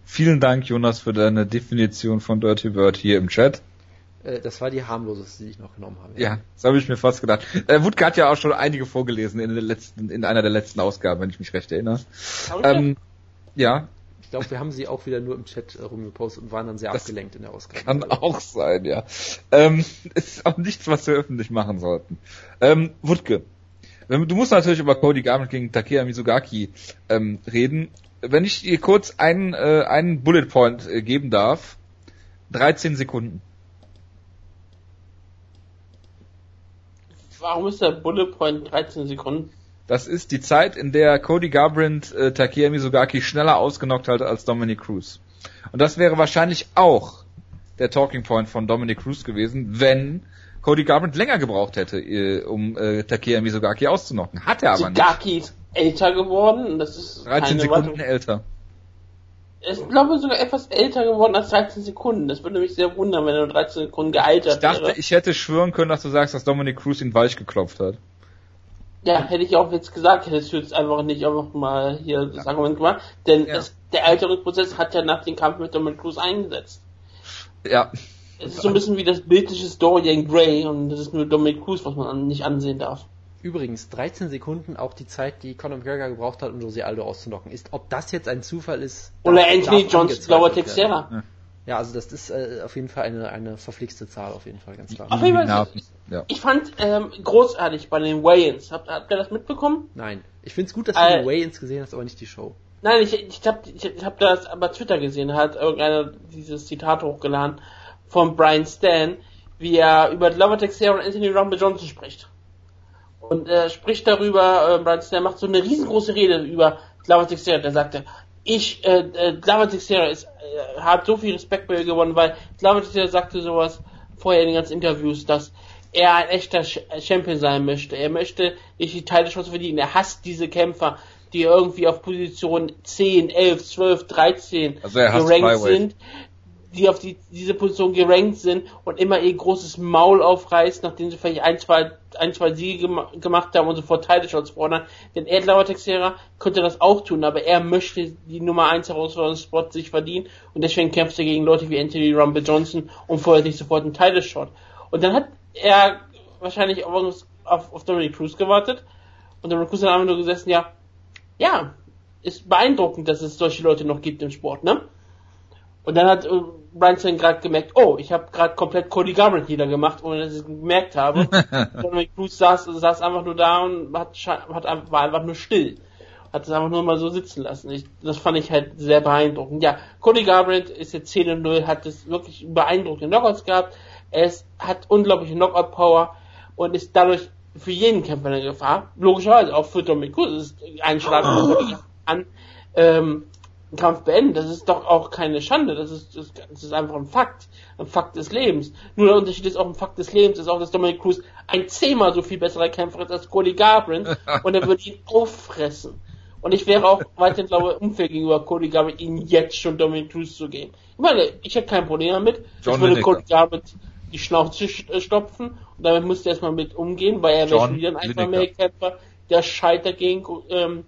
Vielen Dank, Jonas, für deine Definition von Dirty Bird hier im Chat. Äh, das war die harmloseste, die ich noch genommen habe. Ja, das habe ich mir fast gedacht. Äh, Wutke hat ja auch schon einige vorgelesen in, der letzten, in einer der letzten Ausgaben, wenn ich mich recht erinnere. Ähm, ja, Ich glaube, wir haben sie auch wieder nur im Chat äh, rumgepostet und waren dann sehr Das abgelenkt in der Ausgabe. kann auch sein, ja. Ähm, [LAUGHS] ist auch nichts, was wir öffentlich machen sollten. Ähm, Wutke, Du musst natürlich über Cody Garbrandt gegen Takeya Mizugaki ähm, reden. Wenn ich dir kurz einen, äh, einen Bullet Point äh, geben darf, 13 Sekunden. Warum ist der Bullet Point 13 Sekunden? Das ist die Zeit, in der Cody Garbrandt äh, Takeya Mizugaki schneller ausgenockt hat als Dominic Cruz. Und das wäre wahrscheinlich auch der Talking Point von Dominic Cruz gewesen, wenn Cody Garbrandt länger gebraucht hätte, äh, um äh, Takeya Mizugaki auszunocken. Hat er aber nicht. ist älter geworden. Das ist 13 Sekunden Wartung. älter. Ich glaube sogar etwas älter geworden als 13 Sekunden. Das würde mich sehr wundern, wenn er nur 13 Sekunden gealtert Ich dachte, wäre. ich hätte schwören können, dass du sagst, dass Dominic Cruz ihn weich geklopft hat. Ja, hätte ich auch jetzt gesagt, hättest du jetzt einfach nicht einfach mal hier das Argument gemacht. Denn ja. es, der Alterungsprozess hat ja nach dem Kampf mit Dominic Cruz eingesetzt. Ja. Es ist so ein bisschen wie das bildliche Dorian Gray und das ist nur Dominic Cruz, was man nicht ansehen darf. Übrigens, 13 Sekunden auch die Zeit, die Conor McGregor gebraucht hat, um Jose Aldo auszunocken. Ist, ob das jetzt ein Zufall ist? Oder Anthony Johnson's Lower Texera. Ja. ja, also das ist äh, auf jeden Fall eine, eine verflixte Zahl, auf jeden Fall, ganz klar. Auf jeden Fall, ja. ich fand ähm, großartig bei den Weigh-Ins. Habt, habt ihr das mitbekommen? Nein. Ich finde es gut, dass du äh, die Weigh-Ins gesehen hast, aber nicht die Show. Nein, ich, ich habe ich hab das aber Twitter gesehen, hat irgendeiner dieses Zitat hochgeladen von Brian Stan, wie er über Lover Texera und Anthony Rumble Johnson spricht und er spricht darüber, äh, Brian Singer macht so eine riesengroße Rede über Claudio Teixeira, der sagte, ich, äh, äh ist, äh, hat so viel Respekt bei mir gewonnen, weil Claudio Teixeira sagte sowas vorher in den ganzen Interviews, dass er ein echter Champion sein möchte. Er möchte nicht die Teile Chance verdienen. Er hasst diese Kämpfer, die irgendwie auf Position 10, 11, 12, 13 also gerankt sind, die auf die, diese Position gerankt sind und immer ihr großes Maul aufreißt, nachdem sie vielleicht ein, zwei, ein, zwei Siege gem gemacht haben und sofort Titelshots fordern. Denn Edler Texera könnte das auch tun, aber er möchte die Nummer 1 Herausforderungsspot sich verdienen und deswegen kämpft er gegen Leute wie Anthony Rumble Johnson und vorher nicht sofort einen Title-Shot. Und dann hat er wahrscheinlich auf, auf, auf Dominic Cruz gewartet und Dominic Cruz hat einfach nur gesessen, ja, ja, ist beeindruckend, dass es solche Leute noch gibt im Sport, ne? Und dann hat äh, Brunson gerade gemerkt, oh, ich habe gerade komplett Cody Garbrandt niedergemacht, ohne dass ich es gemerkt habe. [LAUGHS] Dominic Cruz saß, saß einfach nur da und hat, hat, war einfach nur still. Hat es einfach nur mal so sitzen lassen. Ich, das fand ich halt sehr beeindruckend. Ja, Cody Garbrandt ist jetzt 10 0, hat es wirklich beeindruckende Knockouts gehabt. Er ist, hat unglaubliche Knockout-Power und ist dadurch für jeden Kämpfer eine Gefahr. Logischerweise auch für Dominic Cruz. Ist ein Schlag [LAUGHS] an. Ähm, einen Kampf beenden. Das ist doch auch keine Schande. Das ist, das, das ist einfach ein Fakt. Ein Fakt des Lebens. Nur der Unterschied ist auch ein Fakt des Lebens, ist auch, dass Dominic Cruz ein zehnmal so viel besserer Kämpfer ist als Cody Garbrandt [LAUGHS] und er würde ihn auffressen. Und ich wäre auch weiterhin, glaube ich, unfair gegenüber Cody Garbrandt, ihn jetzt schon Dominic Cruz zu geben. Ich meine, ich hätte kein Problem damit. John ich würde Lineker. Cody Garbrandt die Schnauze äh, stopfen und damit musste er erstmal mit umgehen, weil er wäre schon wieder ein einfach mehr Kämpfer, der scheitert gegen ähm,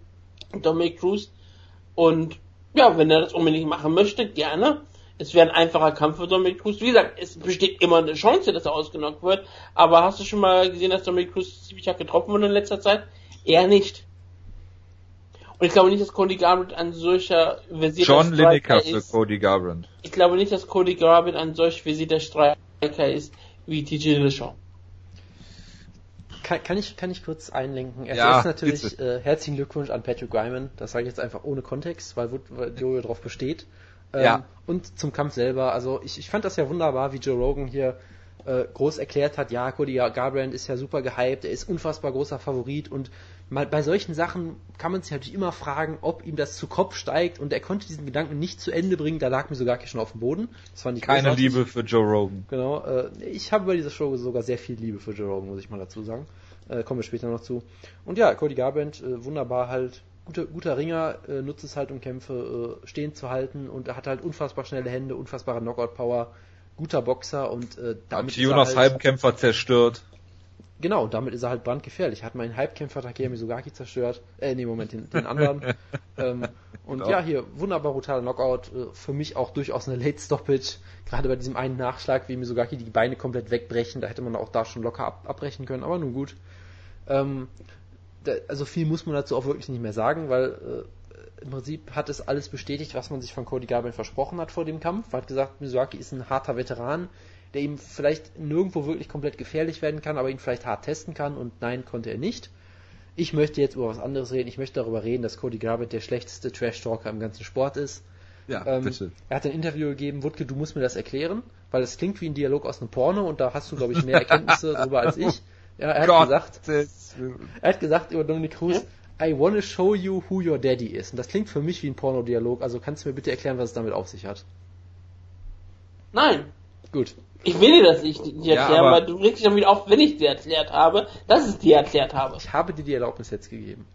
Dominic Cruz. Und ja, wenn er das unbedingt machen möchte, gerne. Es wäre ein einfacher Kampf für Dominic Cruz. Wie gesagt, es besteht immer eine Chance, dass er ausgenockt wird. Aber hast du schon mal gesehen, dass Dominic Cruz ziemlich getroffen wurde in letzter Zeit? Eher nicht. Und ich glaube nicht, dass Cody Garbrandt ein solcher versierter John Lineker für Cody Garbrandt. Ich glaube nicht, dass Cody Garbrandt ein solch versierter Striker ist wie TJ Dillashaw. Kann, kann, ich, kann ich kurz einlenken? Erst ja, natürlich äh, herzlichen Glückwunsch an Patrick Ryman. Das sage ich jetzt einfach ohne Kontext, weil, weil Jojo darauf besteht. Ähm, ja. Und zum Kampf selber. Also ich, ich fand das ja wunderbar, wie Joe Rogan hier äh, groß erklärt hat, ja, Cody Garbrandt ist ja super gehypt, er ist unfassbar großer Favorit und mal bei solchen Sachen kann man sich natürlich immer fragen, ob ihm das zu Kopf steigt und er konnte diesen Gedanken nicht zu Ende bringen, da lag mir sogar schon auf dem Boden. Das fand ich Keine großartig. Liebe für Joe Rogan. Genau, äh, ich habe bei dieser Show sogar sehr viel Liebe für Joe Rogan, muss ich mal dazu sagen. Äh, kommen wir später noch zu. Und ja, Cody Garbrandt, äh, wunderbar halt, guter, guter Ringer, äh, nutzt es halt, um Kämpfe äh, stehen zu halten und er hat halt unfassbar schnelle Hände, unfassbare Knockout-Power, guter Boxer und äh, damit hat Jonas halt, Halbkämpfer zerstört. Genau, damit ist er halt brandgefährlich. Hat meinen Halbkämpfer Takeya Mizugaki zerstört. Äh, nee, Moment, den, den anderen. [LAUGHS] ähm, und genau. ja, hier, wunderbar brutaler Knockout. Äh, für mich auch durchaus eine Late Stoppage. Gerade bei diesem einen Nachschlag, wie Mizugaki die Beine komplett wegbrechen. Da hätte man auch da schon locker ab, abbrechen können, aber nun gut. Ähm, da, also viel muss man dazu auch wirklich nicht mehr sagen, weil äh, im Prinzip hat es alles bestätigt, was man sich von Cody Garbrandt versprochen hat vor dem Kampf. Man hat gesagt, Mizugaki ist ein harter Veteran, der ihm vielleicht nirgendwo wirklich komplett gefährlich werden kann, aber ihn vielleicht hart testen kann und nein, konnte er nicht. Ich möchte jetzt über was anderes reden. Ich möchte darüber reden, dass Cody Garbett der schlechteste Trash-Talker im ganzen Sport ist. Ja, Ähm, bitte. Er hat ein Interview gegeben, Wutke, du musst mir das erklären, weil es klingt wie ein Dialog aus einem Porno und da hast du, glaube ich, mehr Erkenntnisse [LAUGHS] darüber als ich. Ja, er hat Gott, gesagt, das- er hat gesagt über Dominic Cruz, I wanna show you who your daddy is. Und das klingt für mich wie ein Pornodialog, also kannst du mir bitte erklären, was es damit auf sich hat? Nein. Gut. Ich will dir das nicht Ja, erklären, aber- weil du regst dich wieder auf, wenn ich dir erklärt habe, dass ich dir erklärt habe. Ich habe dir die Erlaubnis jetzt gegeben.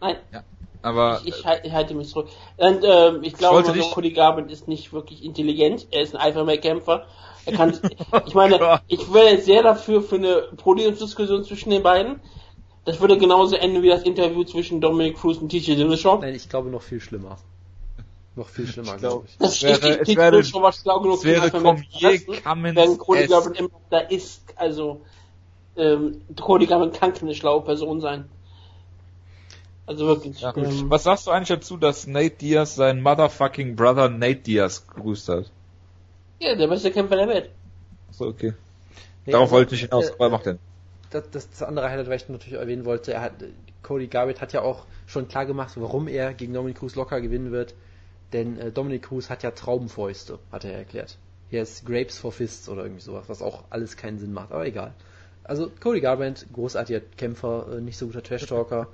Nein, ja, aber ich, ich, ich halte mich zurück. Und ähm, ich glaube, so dich- Cody Garbett ist nicht wirklich intelligent. Er ist ein einfacher Kämpfer. Er kann, [LAUGHS] ich meine, Gott. ich wäre sehr dafür für eine Podiumsdiskussion zwischen den beiden. Das würde genauso enden wie das Interview zwischen Dominic Cruz und TJ Dillashaw. Nein, ich glaube noch viel schlimmer. Noch viel schlimmer, glaub- glaube ich. Das Es wäre- steht es wäre- Dillashaw war schlau genug, es wäre Cormier Cummins Während Cody. Garbett immer da ist, also ähm, Cody Garbett kann keine schlaue Person sein. Also wirklich. ja. ähm, was sagst du eigentlich dazu, dass Nate Diaz seinen motherfucking Brother Nate Diaz gegrüßt hat? ja, der beste Kämpfer der Welt. So, okay. Nee, Darauf also, wollte ich hinaus, äh, aber mach denn. das, das, das andere Highlight, was ich natürlich erwähnen wollte, er hat, Cody Garbett hat ja auch schon klar gemacht, warum er gegen Dominic Cruz locker gewinnen wird. Denn äh, Dominic Cruz hat ja Traubenfäuste, hat er erklärt. Hier ist Grapes for Fists oder irgendwie sowas, was auch alles keinen Sinn macht, aber egal. Also Cody Garbrandt, großartiger Kämpfer, äh, nicht so guter Trash-Talker.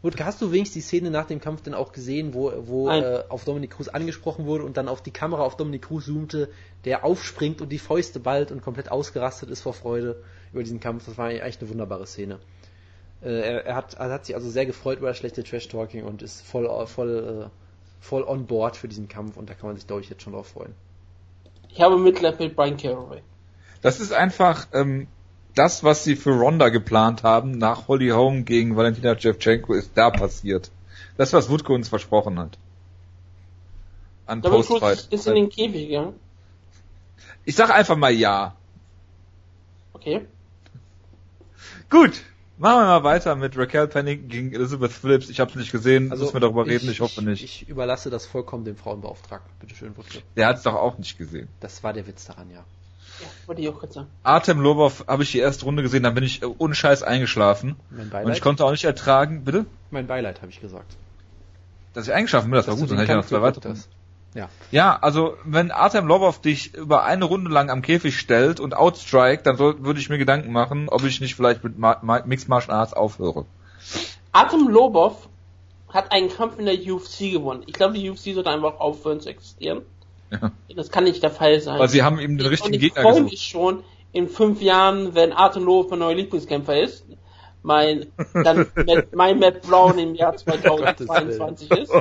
Gut, hast du wenigstens die Szene nach dem Kampf denn auch gesehen, wo, wo äh, auf Dominic Cruz angesprochen wurde und dann auf die Kamera auf Dominic Cruz zoomte, der aufspringt und die Fäuste ballt und komplett ausgerastet ist vor Freude über diesen Kampf. Das war eigentlich eine wunderbare Szene. Äh, er, er, hat, er hat sich also sehr gefreut über das schlechte Trash-Talking und ist voll, voll, äh, voll on board für diesen Kampf und da kann man sich, glaube ich, jetzt schon drauf freuen. Ich habe Mitleid mit Brian Caraway. Das ist einfach ähm, das, was sie für Ronda geplant haben, nach Holly Holm gegen Valentina Shevchenko, ist da passiert. Das, was Wutke uns versprochen hat. An Postfight. ist in den Käfig gegangen. Ich sag einfach mal ja. Okay. Gut. Machen wir mal weiter mit Raquel Pennington gegen Elizabeth Phillips. Ich habe es nicht gesehen, Also müssen wir darüber reden, ich hoffe nicht. Ich überlasse das vollkommen dem Frauenbeauftragten. Bitte schön, Wutke. Der hat es doch auch nicht gesehen. Das war der Witz daran, ja. Ja, wollte ich auch kurz sagen. Artem Lobov habe ich die erste Runde gesehen, dann bin ich äh, ohne Scheiß eingeschlafen. Mein Und ich Beileid, konnte auch nicht ertragen, bitte? mein Beileid habe ich gesagt. Dass ich eingeschlafen bin, das war Dass gut, du dann hätte ich noch zwei weitere. Ja. Ja, also wenn Artem Lobov dich über eine Runde lang am Käfig stellt und outstrike, dann soll, würde ich mir Gedanken machen, ob ich nicht vielleicht mit Ma Ma Mixed Martial Arts aufhöre. Atem Lobov hat einen Kampf in der UFC gewonnen. Ich glaube, die UFC sollte einfach aufhören zu existieren. Ja. Das kann nicht der Fall sein. Weil sie haben ihm den Und richtigen ich Gegner freue gesucht. mich schon in fünf Jahren, wenn Artem Lobov mein neuer Lieblingskämpfer ist. Mein, dann Matt, mein Matt Brown im Jahr [LAUGHS] 2022 ist.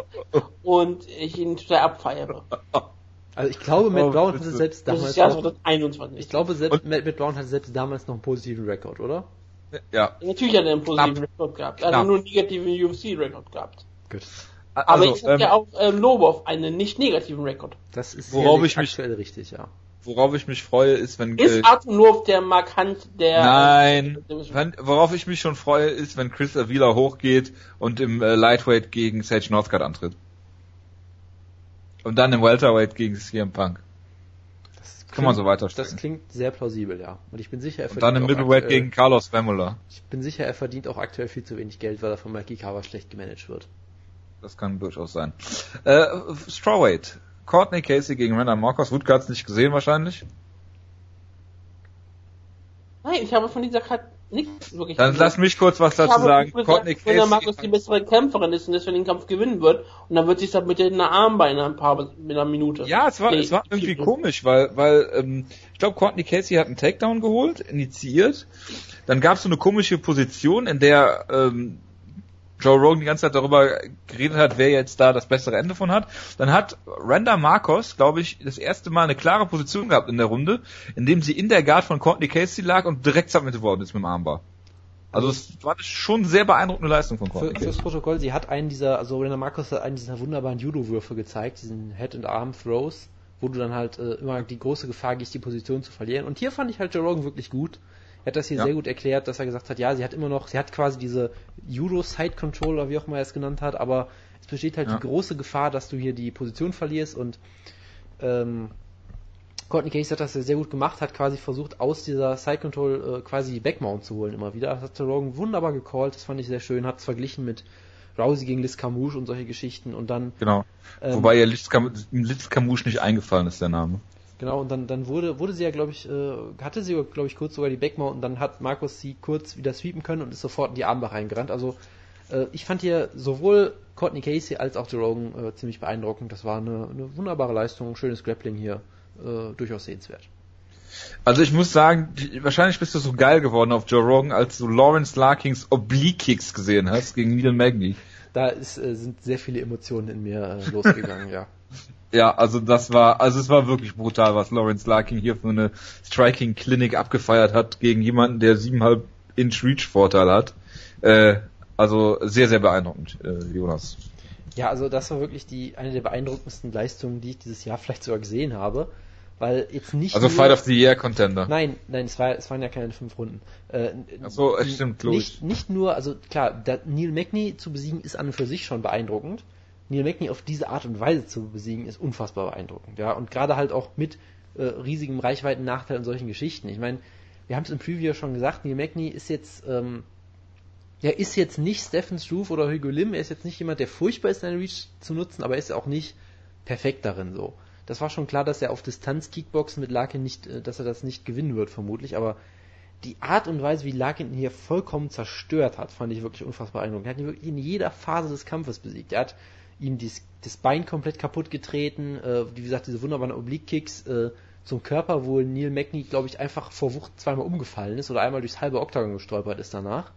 Und ich ihn total abfeiere. Also ich glaube, Matt Oh, Brown hatte selbst Das damals ist Jahr noch, 2021. ich glaube, selbst, Matt, Matt Brown hatte selbst damals noch einen positiven Rekord, oder? Ja. Natürlich hat er einen positiven Rekord gehabt. Er hat nur einen negativen UFC-Rekord gehabt. Gut. Aber Also, ich habe ähm, ja auch ähm, Lobov einen nicht negativen Rekord. Das ist Worauf ich mich- richtig, ja. Worauf ich mich freue, ist, wenn Ist Artem Lobov der markant der... Nein, wenn, worauf ich mich schon freue, ist, wenn Chris Avila hochgeht und im äh, Lightweight gegen Sage Northcutt antritt. Und dann im Welterweight gegen CM Punk. Das Kann man so weiterstellen. Das klingt sehr plausibel, ja. Und ich bin sicher, er Und dann im verdient auch Middleweight aktuell- gegen Carlos Vemola. Ich bin sicher, er verdient auch aktuell viel zu wenig Geld, weil er von Mikey Kawa schlecht gemanagt wird. Das kann durchaus sein. Äh, Strawweight. Courtney Casey gegen Randa Marcos. Wutke hat's nicht gesehen wahrscheinlich. Nein, ich habe von dieser Karte nichts wirklich Dann gesehen. lass mich kurz was dazu sagen. gesagt, Courtney Casey. Markus die bessere Kämpferin ist und deswegen den Kampf gewinnen wird und dann wird sich das mit den Armbeinen ein paar mit einer Minute. Ja, es war, Nee, es war irgendwie komisch, weil, weil ähm, ich glaube, Courtney Casey hat einen Takedown geholt, initiiert. Dann gab es so eine komische Position, in der ähm, Joe Rogan die ganze Zeit darüber geredet hat, wer jetzt da das bessere Ende von hat. Dann hat Randa Marcos, glaube ich, das erste Mal eine klare Position gehabt in der Runde, indem sie in der Guard von Courtney Casey lag und direkt submitted worden ist mit dem Armbar. Also es war schon sehr beeindruckende Leistung von Für, Courtney fürs Casey. Protokoll, sie hat einen dieser, also Rena Marcos hat einen dieser wunderbaren Judo-Würfe gezeigt, diesen Head- and Arm-Throws, wo du dann halt äh, immer die große Gefahr gehst, die Position zu verlieren. Und hier fand ich halt Joe Rogan wirklich gut. Er hat das hier Ja. sehr gut erklärt, dass er gesagt hat, ja, sie hat immer noch, sie hat quasi diese Judo-Side-Control oder wie auch immer er es genannt hat, aber es besteht halt Ja. die große Gefahr, dass du hier die Position verlierst und ähm, Courtney Casey hat das sehr gut gemacht, hat quasi versucht, aus dieser Side Control äh, quasi die Backmount zu holen immer wieder. Das hat Rogan wunderbar gecallt, das fand ich sehr schön, hat es verglichen mit Rousey gegen Liz Camouche und solche Geschichten und dann. Genau. Ähm, Wobei ihr Liz, Cam Liz nicht eingefallen ist, der Name. Genau, und dann, dann wurde, wurde sie ja, glaube ich, äh, hatte sie, glaube ich, kurz sogar die Backmount und dann hat Markus sie kurz wieder sweepen können und ist sofort in die Armbar reingerannt. Also äh, ich fand hier sowohl Courtney Casey als auch Joe Rogan äh, ziemlich beeindruckend. Das war eine, eine wunderbare Leistung, schönes Grappling hier, äh, durchaus sehenswert. Also ich muss sagen, wahrscheinlich bist du so geil geworden auf Joe Rogan, als du Lawrence Larkings Oblique Kicks gesehen hast gegen Neil Magny. Da ist, äh, sind sehr viele Emotionen in mir äh, losgegangen, [LAUGHS] ja. Ja, also das war, also es war wirklich brutal, was Lawrence Larkin hier für eine Striking Clinic abgefeiert hat gegen jemanden, der siebeneinhalb Inch Reach Vorteil hat. Äh, also sehr, sehr beeindruckend, äh, Jonas. Ja, also das war wirklich die eine der beeindruckendsten Leistungen, die ich dieses Jahr vielleicht sogar gesehen habe. Weil jetzt nicht. Also nur, Fight of the Year Contender. Nein, nein, es, war, es waren ja keine fünf Runden. Äh, Ach so, es stimmt, logisch. Nicht, nicht nur, also klar, Neil Magny zu besiegen ist an und für sich schon beeindruckend. Neil Magny auf diese Art und Weise zu besiegen ist unfassbar beeindruckend. Ja, und gerade halt auch mit äh, riesigem Reichweiten-Nachteil und solchen Geschichten. Ich meine, wir haben es im Preview schon gesagt, Neil Magny ist jetzt ähm, er ist jetzt nicht Stephen Struve oder Hugo Lim, er ist jetzt nicht jemand, der furchtbar ist, seine Reach zu nutzen, aber er ist auch nicht perfekt darin so. Das war schon klar, dass er auf Distanz Kickboxen mit Larkin nicht, äh, dass er das nicht gewinnen wird, vermutlich, aber die Art und Weise, wie Larkin ihn hier vollkommen zerstört hat, fand ich wirklich unfassbar beeindruckend. Er hat ihn wirklich in jeder Phase des Kampfes besiegt. Er hat ihm dies, das Bein komplett kaputt getreten, äh, wie gesagt, diese wunderbaren Oblique-Kicks äh, zum Körper, wo Neil Magny, glaube ich, einfach vor Wucht zweimal umgefallen ist oder einmal durchs halbe Oktagon gestolpert ist danach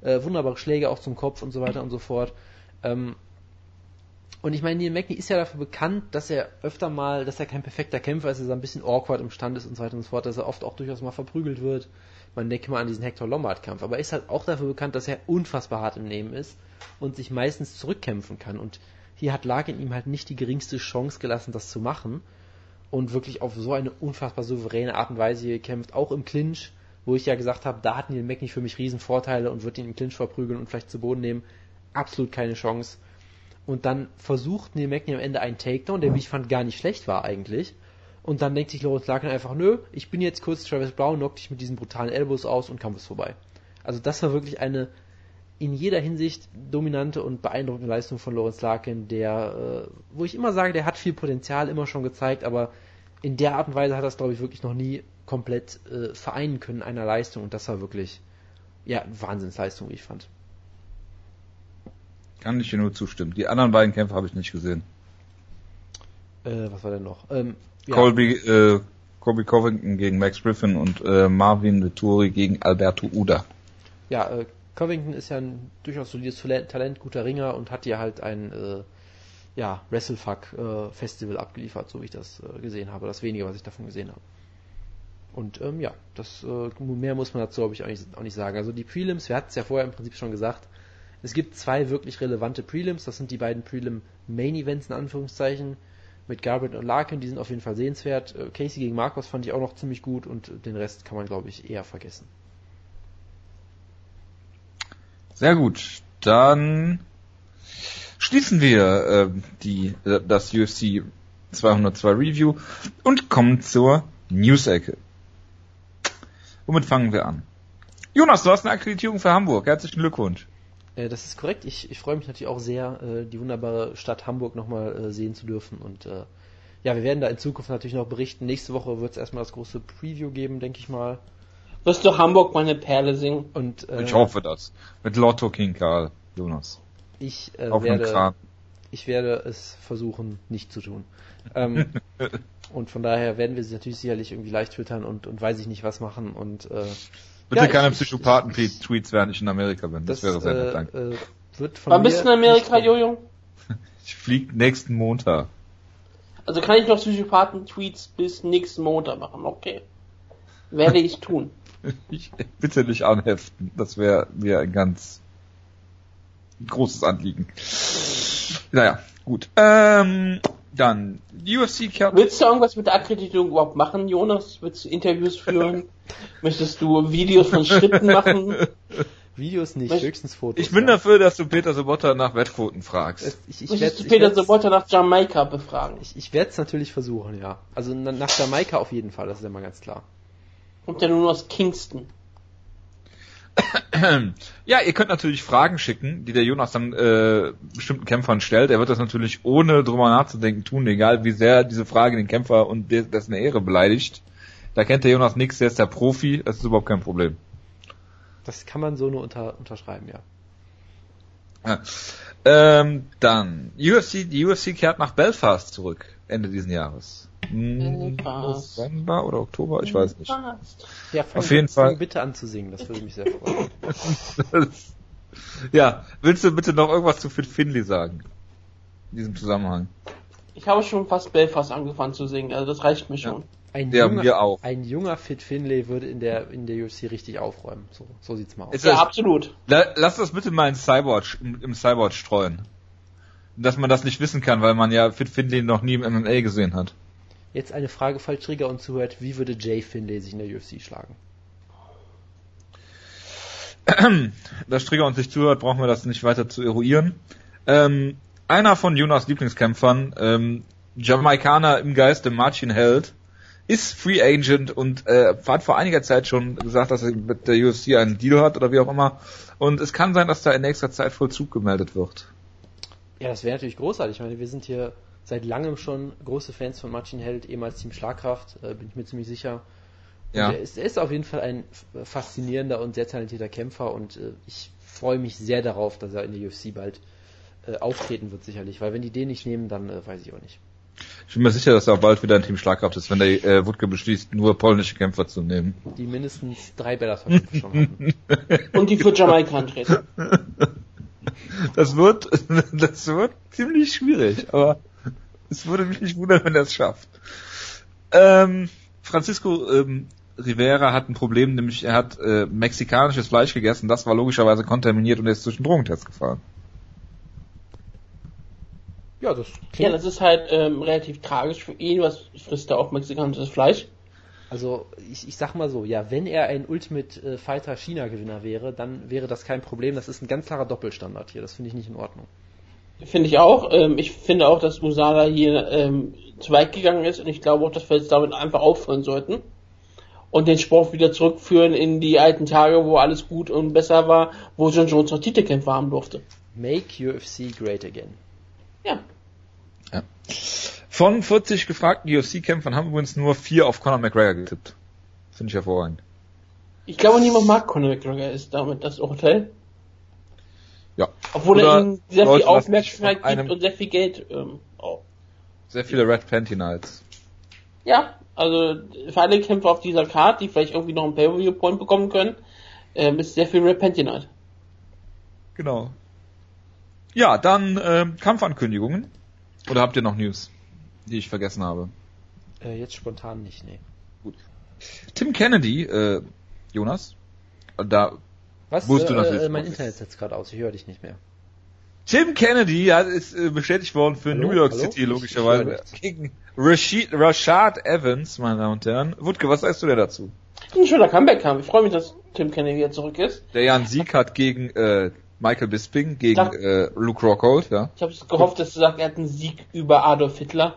äh, wunderbare Schläge auch zum Kopf und so weiter und so fort. Ähm, und ich meine, Neil Magny ist ja dafür bekannt, dass er öfter mal, dass er kein perfekter Kämpfer ist, dass er ein bisschen awkward im Stand ist und so weiter und so fort, dass er oft auch durchaus mal verprügelt wird. Man denke mal an diesen Hector Lombard-Kampf. Aber er ist halt auch dafür bekannt, dass er unfassbar hart im Nehmen ist und sich meistens zurückkämpfen kann. Und hier hat Larkin ihm halt nicht die geringste Chance gelassen, das zu machen. Und wirklich auf so eine unfassbar souveräne Art und Weise gekämpft, auch im Clinch wo ich ja gesagt habe, da hat Neil Magny für mich Riesenvorteile und wird ihn im Clinch verprügeln und vielleicht zu Boden nehmen. Absolut keine Chance. Und dann versucht Neil Magny am Ende einen Takedown, der wie ich fand gar nicht schlecht war eigentlich. Und dann denkt sich Lawrence Larkin einfach, nö, ich bin jetzt kurz Travis Brown, knock dich mit diesen brutalen Elbows aus und Kampf ist vorbei. Also das war wirklich eine in jeder Hinsicht dominante und beeindruckende Leistung von Lawrence Larkin, der, äh, wo ich immer sage, der hat viel Potenzial immer schon gezeigt, aber in der Art und Weise hat er es, glaube ich, wirklich noch nie komplett äh, vereinen können einer Leistung und das war wirklich ja Wahnsinnsleistung, wie ich fand. Kann ich dir nur zustimmen. Die anderen beiden Kämpfe habe ich nicht gesehen. Äh, was war denn noch? Ähm, ja. Colby, äh, Colby Covington gegen Max Griffin und äh, Marvin Vittori gegen Alberto Uda. Ja, äh, Covington ist ja ein durchaus solides Talent, guter Ringer und hat hier halt ein äh, ja, Wrestlefuck äh, abgeliefert, so wie ich das äh, gesehen habe. Das wenige, was ich davon gesehen habe. Und ähm, ja, das äh, mehr muss man dazu, glaube ich, auch nicht, auch nicht sagen. Also die Prelims, wir hatten es ja vorher im Prinzip schon gesagt, es gibt zwei wirklich relevante Prelims, das sind die beiden Prelim Main Events in Anführungszeichen mit Garbett und Larkin, die sind auf jeden Fall sehenswert. Äh, Casey gegen Marcos fand ich auch noch ziemlich gut und den Rest kann man, glaube ich, eher vergessen. Sehr gut. Dann schließen wir äh, die, das UFC 202 Review und kommen zur News-Ecke. Womit fangen wir an? Jonas, du hast eine Akkreditierung für Hamburg. Herzlichen Glückwunsch. Äh, das ist korrekt. Ich, ich freue mich natürlich auch sehr, äh, die wunderbare Stadt Hamburg nochmal äh, sehen zu dürfen. Und ja, wir werden da in Zukunft natürlich noch berichten. Nächste Woche wird es erstmal das große Preview geben, denke ich mal. Wirst du Hamburg meine Perle singen? Und, äh, ich hoffe das. Mit Lotto King Karl, Jonas. Ich äh, werde, ich werde es versuchen, nicht zu tun. Ähm, [LAUGHS] Und von daher werden wir sie natürlich sicherlich irgendwie leicht twittern und, und weiß ich nicht was machen und äh, Bitte ja, keine Psychopathen-Tweets, während ich in Amerika bin. Das, das wäre sehr nett, danke. Äh, wird von Wann bist du in Amerika, Jojo? Ich fliege nächsten Montag. Also kann ich noch Psychopathen-Tweets bis nächsten Montag machen, okay. Werde ich tun. [LAUGHS] ich, bitte nicht anheften, das wäre mir ein ganz großes Anliegen. Naja, gut. Ähm, dann, UFC Cup. Willst du irgendwas mit der Akkreditierung überhaupt machen, Jonas? Willst du Interviews führen? [LAUGHS] Möchtest du Videos von Schritten machen? Videos nicht, Was? höchstens Fotos. Ich bin ja. dafür, dass du Peter Sobotta nach Wettquoten fragst. Ich, ich, Möchtest werd's- du ich Peter Sobotta nach Jamaika befragen? Ich, ich werde es natürlich versuchen, ja. Also na- nach Jamaika auf jeden Fall, das ist ja mal ganz klar. Kommt ja nur aus Kingston. Ja, ihr könnt natürlich Fragen schicken, die der Jonas dann äh, bestimmten Kämpfern stellt. Er wird das natürlich ohne drüber nachzudenken tun, egal wie sehr diese Frage den Kämpfer und de- dessen Ehre beleidigt. Da kennt der Jonas nichts, der ist der Profi, das ist überhaupt kein Problem. Das kann man so nur unter, unterschreiben, ja. Ja. Ähm, dann, UFC, die UFC kehrt nach Belfast zurück, Ende diesen Jahres. November oder Oktober, ich weiß nicht. Ja, fang, Auf jeden Fall. bitte an zu singen, das würde mich sehr freuen. [LAUGHS] ja, willst du bitte noch irgendwas zu Fit Finley sagen? In diesem Zusammenhang. Ich habe schon fast Belfast angefangen zu singen, also das reicht mir schon. Ein Ja, junger, wir auch. Ein junger Fit Finlay würde in der, in der UFC richtig aufräumen. So, so sieht's mal aus. Ist Ja, das- absolut. La- Lass das bitte mal in Cyborg, im, im Cyborg streuen. Dass man das nicht wissen kann, weil man ja Fit Finley noch nie im MMA gesehen hat. Jetzt eine Frage, falls Trigger uns zuhört. Wie würde Jay Finlay sich in der UFC schlagen? [CLEARS THROAT] Da Strigger uns nicht zuhört, brauchen wir das nicht weiter zu eruieren. Ähm, einer von Jonas Lieblingskämpfern, ähm, Jamaikaner im Geiste, Martin Held, ist Free Agent und äh, hat vor einiger Zeit schon gesagt, dass er mit der UFC einen Deal hat oder wie auch immer. Und es kann sein, dass da in nächster Zeit Vollzug gemeldet wird. Ja, das wäre natürlich großartig. Ich meine, wir sind hier seit langem schon große Fans von Martin Held, ehemals Team Schlagkraft, äh, bin ich mir ziemlich sicher. Und Ja. Er, ist, er ist auf jeden Fall ein f- faszinierender und sehr talentierter Kämpfer und äh, ich freue mich sehr darauf, dass er in der UFC bald äh, auftreten wird, sicherlich. Weil wenn die den nicht nehmen, dann äh, weiß ich auch nicht. Ich bin mir sicher, dass er auch bald wieder ein Team Schlagkraft ist, wenn der äh, Wutke beschließt, nur polnische Kämpfer zu nehmen. Die mindestens drei Bellator-Kämpfe schon hatten. [LAUGHS] Und die für Jamaika antreten. [LAUGHS] Das wird, [LAUGHS] das wird ziemlich schwierig, aber es würde mich nicht wundern, wenn er es schafft. Ähm, Francisco ähm, Rivera hat ein Problem, nämlich er hat äh, mexikanisches Fleisch gegessen, das war logischerweise kontaminiert und er ist durch den Drogentest gefahren. Ja, das Ja, klingt das ist halt ähm, relativ tragisch für ihn, was frisst er auch mexikanisches Fleisch. Also ich, ich sag mal so, ja, wenn er ein Ultimate äh, Fighter China Gewinner wäre, dann wäre das kein Problem. Das ist ein ganz klarer Doppelstandard hier. Das finde ich nicht in Ordnung. Finde ich auch. Ähm, ich finde auch, dass Musala hier ähm, zu weit gegangen ist und ich glaube auch, dass wir jetzt damit einfach aufhören sollten. Und den Sport wieder zurückführen in die alten Tage, wo alles gut und besser war, wo John Jones noch Titelkämpfer haben durfte. Make UFC great again. Ja. Von 40 gefragten UFC-Kämpfern haben übrigens nur vier auf Conor McGregor getippt. Finde ich hervorragend. Ich glaube, niemand mag Conor McGregor, ist damit das Urteil. Ja. Obwohl Oder er ihm sehr Leute viel Aufmerksamkeit gibt und sehr viel Geld ähm, auch. Sehr viele Red Panty Nights. Ja, also für alle Kämpfer auf dieser Card, die vielleicht irgendwie noch einen Pay-Per-View-Point bekommen können, ähm, ist sehr viel Repentinite. Genau. Ja, dann ähm, Kampfankündigungen. Oder habt ihr noch News, die ich vergessen habe? Äh, jetzt spontan nicht, nee. Tim Kennedy, äh, Jonas, da Was? Musst du äh, natürlich äh, mein Internet setzt gerade aus, ich höre dich nicht mehr. Tim Kennedy hat, ist äh, bestätigt worden für Hallo? New York Hallo? City, logischerweise, gegen Rashid, Rashad Evans, meine Damen und Herren. Wutke, was sagst du denn dazu? Ein schöner Comeback haben. Ich freue mich, dass Tim Kennedy wieder zurück ist. Der ja einen Sieg hat gegen äh, Michael Bisping, gegen Sag- äh, Luke Rockhold, ja. Ich habe gehofft, dass du sagst, er hat einen Sieg über Adolf Hitler,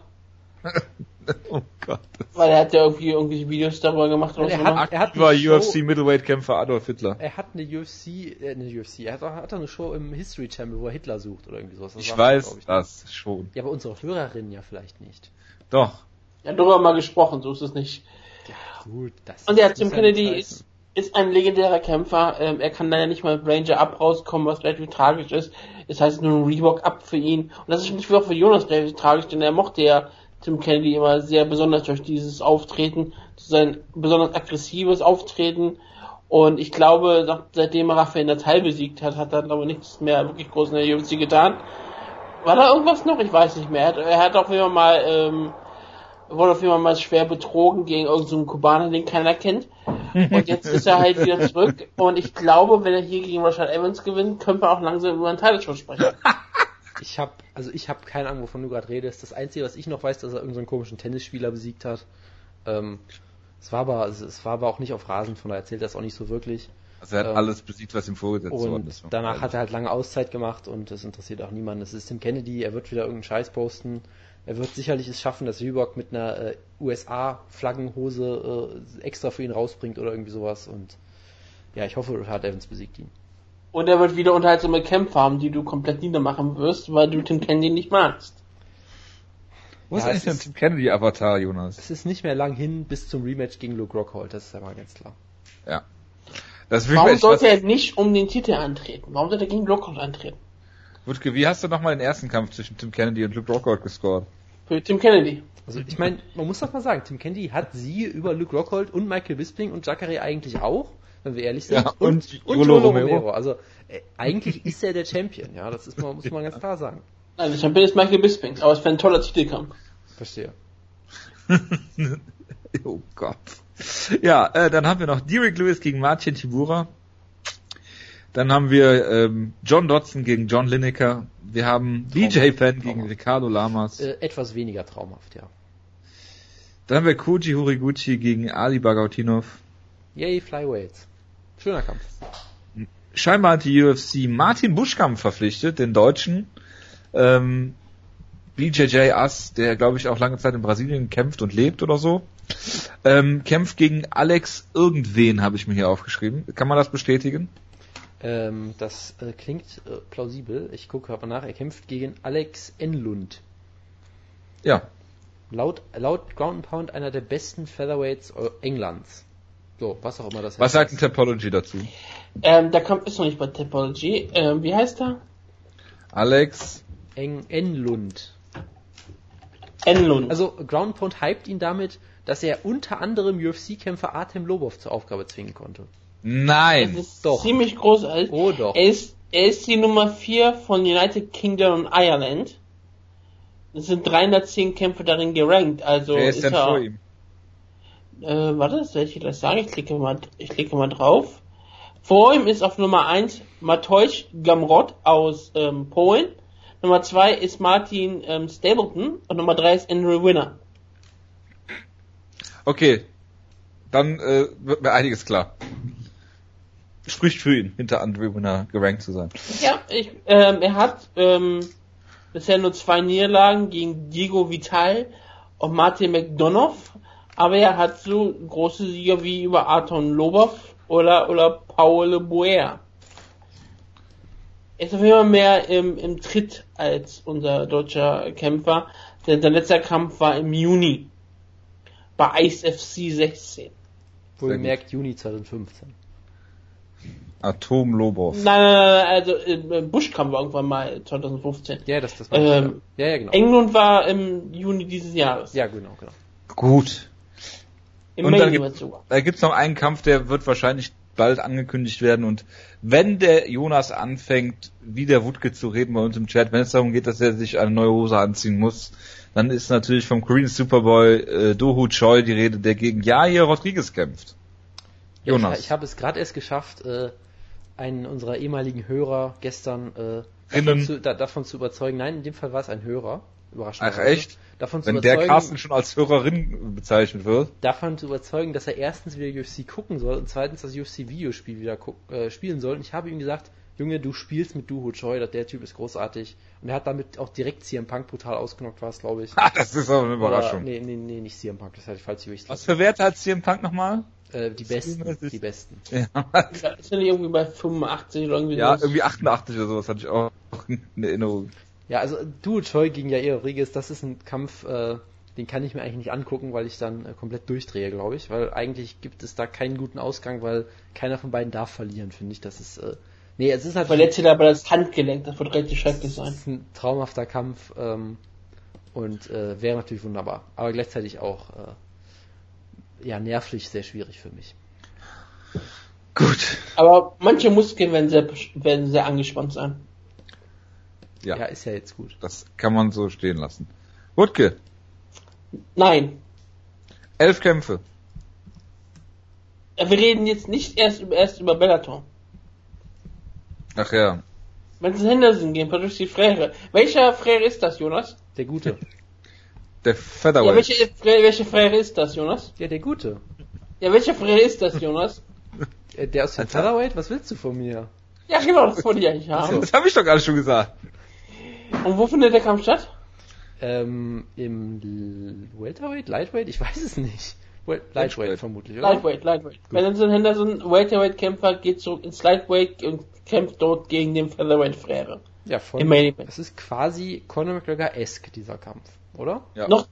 [LAUGHS] [LAUGHS] oh Gott. weil er hat ja irgendwie irgendwelche Videos darüber gemacht oder Er so. hat- er hat Show- UFC Middleweight Kämpfer Adolf Hitler. Er hat eine UFC, äh, eine UFC, er hat, auch- hat auch eine Show im History Channel, wo er Hitler sucht oder irgendwie sowas. Das Ich weiß ich, das schon. Ja, aber unsere Hörerinnen ja vielleicht nicht. Doch. Ja, darüber mal gesprochen, so ist es nicht. Gut, das Und ja, das Tim Kennedy nicht ist, ist ein legendärer Kämpfer. Ähm, er kann leider nicht mal mit Ranger Up rauskommen, was relativ tragisch ist. Das heißt nur ein Reebok Up für ihn. Und das ist nicht auch für Jonas relativ tragisch, denn er mochte ja Tim Kennedy immer sehr besonders durch dieses Auftreten, sein besonders aggressives Auftreten. Und ich glaube, seitdem er Rafael Natal besiegt hat, hat er glaube ich nichts mehr wirklich groß in der UFC getan. War da irgendwas noch? Ich weiß nicht mehr. Er hat, er hat auf jeden Fall mal, ähm, wurde auf jeden Fall mal schwer betrogen gegen irgendeinen so Kubaner, den keiner kennt. Und jetzt ist er halt wieder [LAUGHS] zurück. Und ich glaube, wenn er hier gegen Rashad Evans gewinnt, können wir auch langsam über einen Title sprechen. [LAUGHS] Ich habe, also ich habe keine Ahnung, wovon du gerade redest. Das Einzige, was ich noch weiß, dass er irgendeinen komischen Tennisspieler besiegt hat. Ähm, es war aber, es, es war aber auch nicht auf Rasen, von daher erzählt er es auch nicht so wirklich. Also er hat Ähm, alles besiegt, was ihm vorgesetzt worden Und ist. danach hat er halt lange Auszeit gemacht und das interessiert auch niemanden. Das ist Tim Kennedy, er wird wieder irgendeinen Scheiß posten. Er wird sicherlich es schaffen, dass Reebok mit einer äh, USA-Flaggenhose äh, extra für ihn rausbringt oder irgendwie sowas. Und ja, ich hoffe, Hart Evans besiegt ihn. Und er wird wieder unterhaltsame Kämpfe haben, die du komplett niedermachen wirst, weil du Tim Kennedy nicht magst. Wo ist Ja, eigentlich es der ist- Tim Kennedy-Avatar, Jonas? Es ist nicht mehr lang hin bis zum Rematch gegen Luke Rockhold, das ist aber ganz klar. Ja. Das Warum Rematch, sollte was, er nicht um den Titel antreten? Warum sollte er gegen Blockhold antreten? Wutke, wie hast du nochmal den ersten Kampf zwischen Tim Kennedy und Luke Rockhold gescored? Für Tim Kennedy. Also ich meine, man muss doch mal sagen, Tim Kennedy hat sie über Luke Rockhold und Michael Bisping und Jacare eigentlich auch, wenn wir ehrlich sind. Ja, und und Yolo Romero. Romero. Also äh, eigentlich ist er der Champion, ja, das ist man, muss man ganz klar sagen. Nein, der Champion ist Michael Bisping, aber es wäre ein toller Titelkampf. Verstehe. [LAUGHS] oh Gott. Ja, äh, dann haben wir noch Derek Lewis gegen Martin Tibura. Dann haben wir ähm, John Dodson gegen John Lineker. Wir haben BJ Penn gegen. Ricardo Lamas. Äh, etwas weniger traumhaft, ja. Dann haben wir Koji Horiguchi gegen Ali Bagautinov. Yay, Flyweights. Schöner Kampf. Scheinbar hat die UFC Martin Buschkampf verpflichtet, den Deutschen. Ähm, BJJ Ass, der glaube ich auch lange Zeit in Brasilien kämpft und lebt oder so. Ähm, kämpft gegen Alex irgendwen, habe ich mir hier aufgeschrieben. Kann man das bestätigen? Ähm, das äh, klingt äh, plausibel. Ich gucke aber nach. Er kämpft gegen Alex Enlund. Ja. Laut, laut Ground Pound einer der besten Featherweights Eu- Englands. So, was auch immer das Was sagt heißt. ein Topology dazu? Ähm, der Kampf ist noch nicht bei Topology. Ähm, wie heißt er? Alex, Eng Enlund. Enlund. Also Ground and Pound hypt ihn damit, dass er unter anderem UFC-Kämpfer Artem Lobov zur Aufgabe zwingen konnte. das nein. ist doch. ziemlich großartig. Oh doch. Er ist, er ist die Nummer 4 von United Kingdom und Ireland. Es sind 310 Kämpfe darin gerankt, also Wer ist denn er, vor ihm? Äh, warte, das werde ich gleich sagen. Ich klicke mal, ich klicke mal drauf. Vor ihm ist auf Nummer 1 Mateusz Gamrot aus ähm, Polen. Nummer 2 ist Martin ähm, Stapleton und Nummer 3 ist Andrew Winner. Okay. Dann äh, wird mir einiges klar. Spricht für ihn, hinter Andrew Winner gerankt zu sein. Ja, ich, ähm, er hat ähm, bisher nur zwei Niederlagen gegen Diego Vital und Martin McDonough, aber er hat so große Sieger wie über Arton Lobov oder, oder Paul Boer. Er ist auf jeden Fall mehr im, im Tritt als unser deutscher Kämpfer, denn sein letzter Kampf war im Juni bei Ice FC 16. Wohlgemerkt Juni 2015. Atom Lobov. Nein, nein, nein, also äh, Buschkampf war irgendwann mal 2015. Ja, das, das war Ähm, ja, ja, genau. England war im Juni dieses Jahres. Ja, genau, genau. Gut. Im Und Main dann sogar. da gibt's noch einen Kampf, der wird wahrscheinlich bald angekündigt werden und wenn der Jonas anfängt, wie der Wutke zu reden bei uns im Chat, wenn es darum geht, dass er sich eine neue Hose anziehen muss, dann ist natürlich vom Korean Superboy äh, Dohu Choi die Rede, der gegen Jair Rodriguez kämpft. Ja, Jonas. Ich, ich habe es gerade erst geschafft, äh, einen unserer ehemaligen Hörer gestern äh, davon, zu, da, davon zu überzeugen. Nein, in dem Fall war es ein Hörer. Überraschend. Ach echt? Davon zu, Wenn der überzeugen, Carsten schon als Hörerin bezeichnet wird. davon zu überzeugen, dass er erstens wieder UFC gucken soll und zweitens das UFC-Videospiel wieder guck, äh, spielen soll. Und ich habe ihm gesagt, Junge, du spielst mit Duho Choi, der Typ ist großartig. Und er hat damit auch direkt CM Punk brutal ausgenockt, war es, glaube ich. [LAUGHS] Ah, das ist aber eine Oder- Überraschung. Nee, nee, nee, nicht CM Punk, das hatte ich falsch gewusst. Was für Werte hat CM Punk nochmal? Äh, die besten, 37. die besten. [LAUGHS] Ja, Ist er nicht irgendwie bei 85 oder irgendwie ja irgendwie 88 oder sowas hatte ich auch in Erinnerung. Ja, also Duo Choi gegen Jair Rodriguez, das ist ein Kampf, äh, den kann ich mir eigentlich nicht angucken, weil ich dann äh, komplett durchdrehe, glaube ich. Weil eigentlich gibt es da keinen guten Ausgang, weil keiner von beiden darf verlieren, finde ich. Das ist, äh, nee, es ist halt Verletzt sich aber das Handgelenk, das wird richtig schrecklich sein. es ist ein traumhafter Kampf ähm, und äh, wäre natürlich wunderbar. Aber gleichzeitig auch, äh, ja, nervlich sehr schwierig für mich. Gut. Aber manche Muskeln werden sehr, werden sehr angespannt sein. Ja, Ja, ist ja jetzt gut. das kann man so stehen lassen. Wutke, Nein, elf Kämpfe. wir reden jetzt nicht erst über, erst über Bellator. Ach ja. Wenn es Henderson gehen, Patricia Frere. Welcher Frere ist das, Jonas? Der Gute. Der Ja, Featherweight. welche, Frere, welche Frere ist das, Jonas? Ja, der Gute. Ja, welcher Frere ist das, Jonas? Äh, Der aus dem. Featherweight? Was willst du von mir? Ja, genau, das wollte ich eigentlich haben. Das habe ich doch gerade schon gesagt. Und wo findet der Kampf statt? Ähm, im Welterweight? Lightweight? Ich weiß es nicht. Wel Lightweight Lightweight. vermutlich, oder? Lightweight, Lightweight. Benson Henderson, Welterweight-Kämpfer, geht zurück ins Lightweight und kämpft dort gegen den Featherweight-Frere. Ja, voll. Im Main Event. Es ist quasi Conor McGregor-esque, dieser Kampf, oder? Ja. Noch,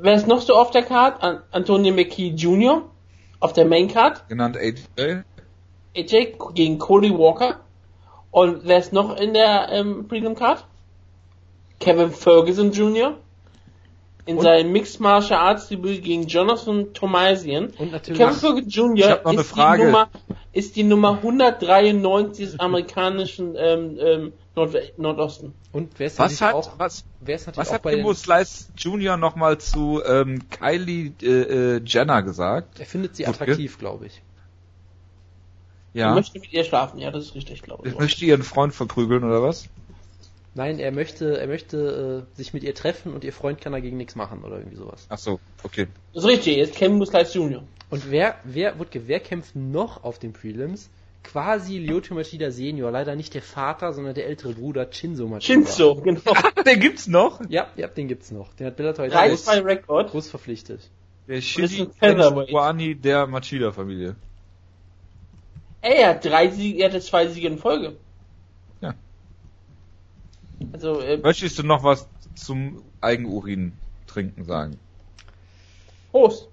wer ist noch so auf der Card? An Antonio McKee Jr. auf der Main Card. Genannt AJ. AJ gegen Cody Walker. Und wer ist noch in der ähm, Freedom Card? Kevin Ferguson Jr. In Und- seinem Mixed Martial Arts Debüt gegen Jonathan Tomasian. Und natürlich. Kevin Ferguson Jr. Ist. Die Nummer, ist die Nummer 193 des amerikanischen ähm, ähm, Nord Nordosten. Und wer ist Was natürlich hat, auch, was, wer ist was auch hat Kimbo Slice Jr. nochmal zu ähm, Kylie äh, äh, Jenner gesagt? er findet sie attraktiv, glaube ich. Er Ja. möchte mit ihr schlafen. Ja, das ist richtig, glaube ich. Ich möchte ihren Freund verprügeln, oder was? Nein, er möchte, er möchte äh, sich mit ihr treffen und ihr Freund kann dagegen nichts machen oder irgendwie sowas. Ach so, okay. Das ist richtig, jetzt Kevin Muslice Jr. Und wer, wer, Wutke, wer kämpft noch auf den Prelims? Quasi Lyoto Machida Senior, leider nicht der Vater, sondern der ältere Bruder Shinzo Machida. Shinzo, [LAUGHS] genau. Den gibt's noch? Ja, ja, den gibt's noch. Den hat Bellator jetzt 3 groß, 2 Rekord. groß verpflichtet. Der ist Shinji. Guani der Machida-Familie. Ey, er hat drei Siege, er hatte zwei Siege in Folge. Also, äh, Möchtest du noch was zum Eigenurin trinken sagen? Prost.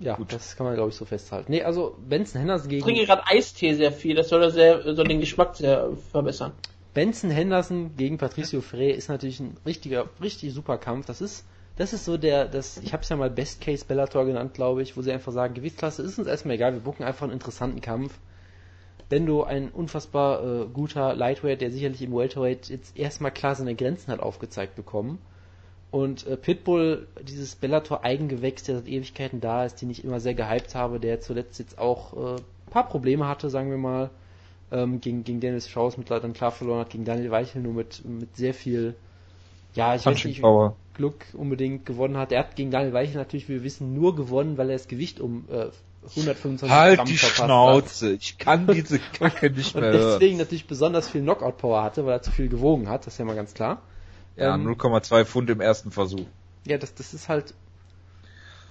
Ja, Gut. das kann man glaube ich so festhalten. Nee, also Benson Henderson Ich trinke gegen gerade Eistee sehr viel, das soll, das sehr, soll den Geschmack sehr verbessern. Benson Henderson gegen Patricio Frey ist natürlich ein richtiger, richtig super Kampf. Das ist, das ist so der, das, ich habe es ja mal Best Case Bellator genannt, glaube ich, wo sie einfach sagen, Gewichtsklasse ist uns erstmal egal, wir bucken einfach einen interessanten Kampf. Bendo, ein unfassbar äh, guter Lightweight, der sicherlich im Welterweight jetzt erstmal klar seine Grenzen hat aufgezeigt bekommen. Und äh, Pitbull, dieses Bellator-Eigengewächs, der seit Ewigkeiten da ist, den ich immer sehr gehypt habe, der zuletzt jetzt auch äh, ein paar Probleme hatte, sagen wir mal, ähm, gegen, gegen Dennis Schaus mit dann klar verloren hat, gegen Daniel Weichel nur mit, mit sehr viel, ja, ich weiß nicht, Power. Glück unbedingt gewonnen hat. Er hat gegen Daniel Weichel natürlich, wie wir wissen, nur gewonnen, weil er das Gewicht um äh, 125 Halt Gramm die verpasst hat. Schnauze. Ich kann [LAUGHS] diese Kacke nicht Und mehr hören. deswegen natürlich besonders viel Knockout-Power hatte, weil er zu viel gewogen hat, das ist ja mal ganz klar. Ja, Ähm, 0,2 Pfund im ersten Versuch. Ja, das, das ist halt.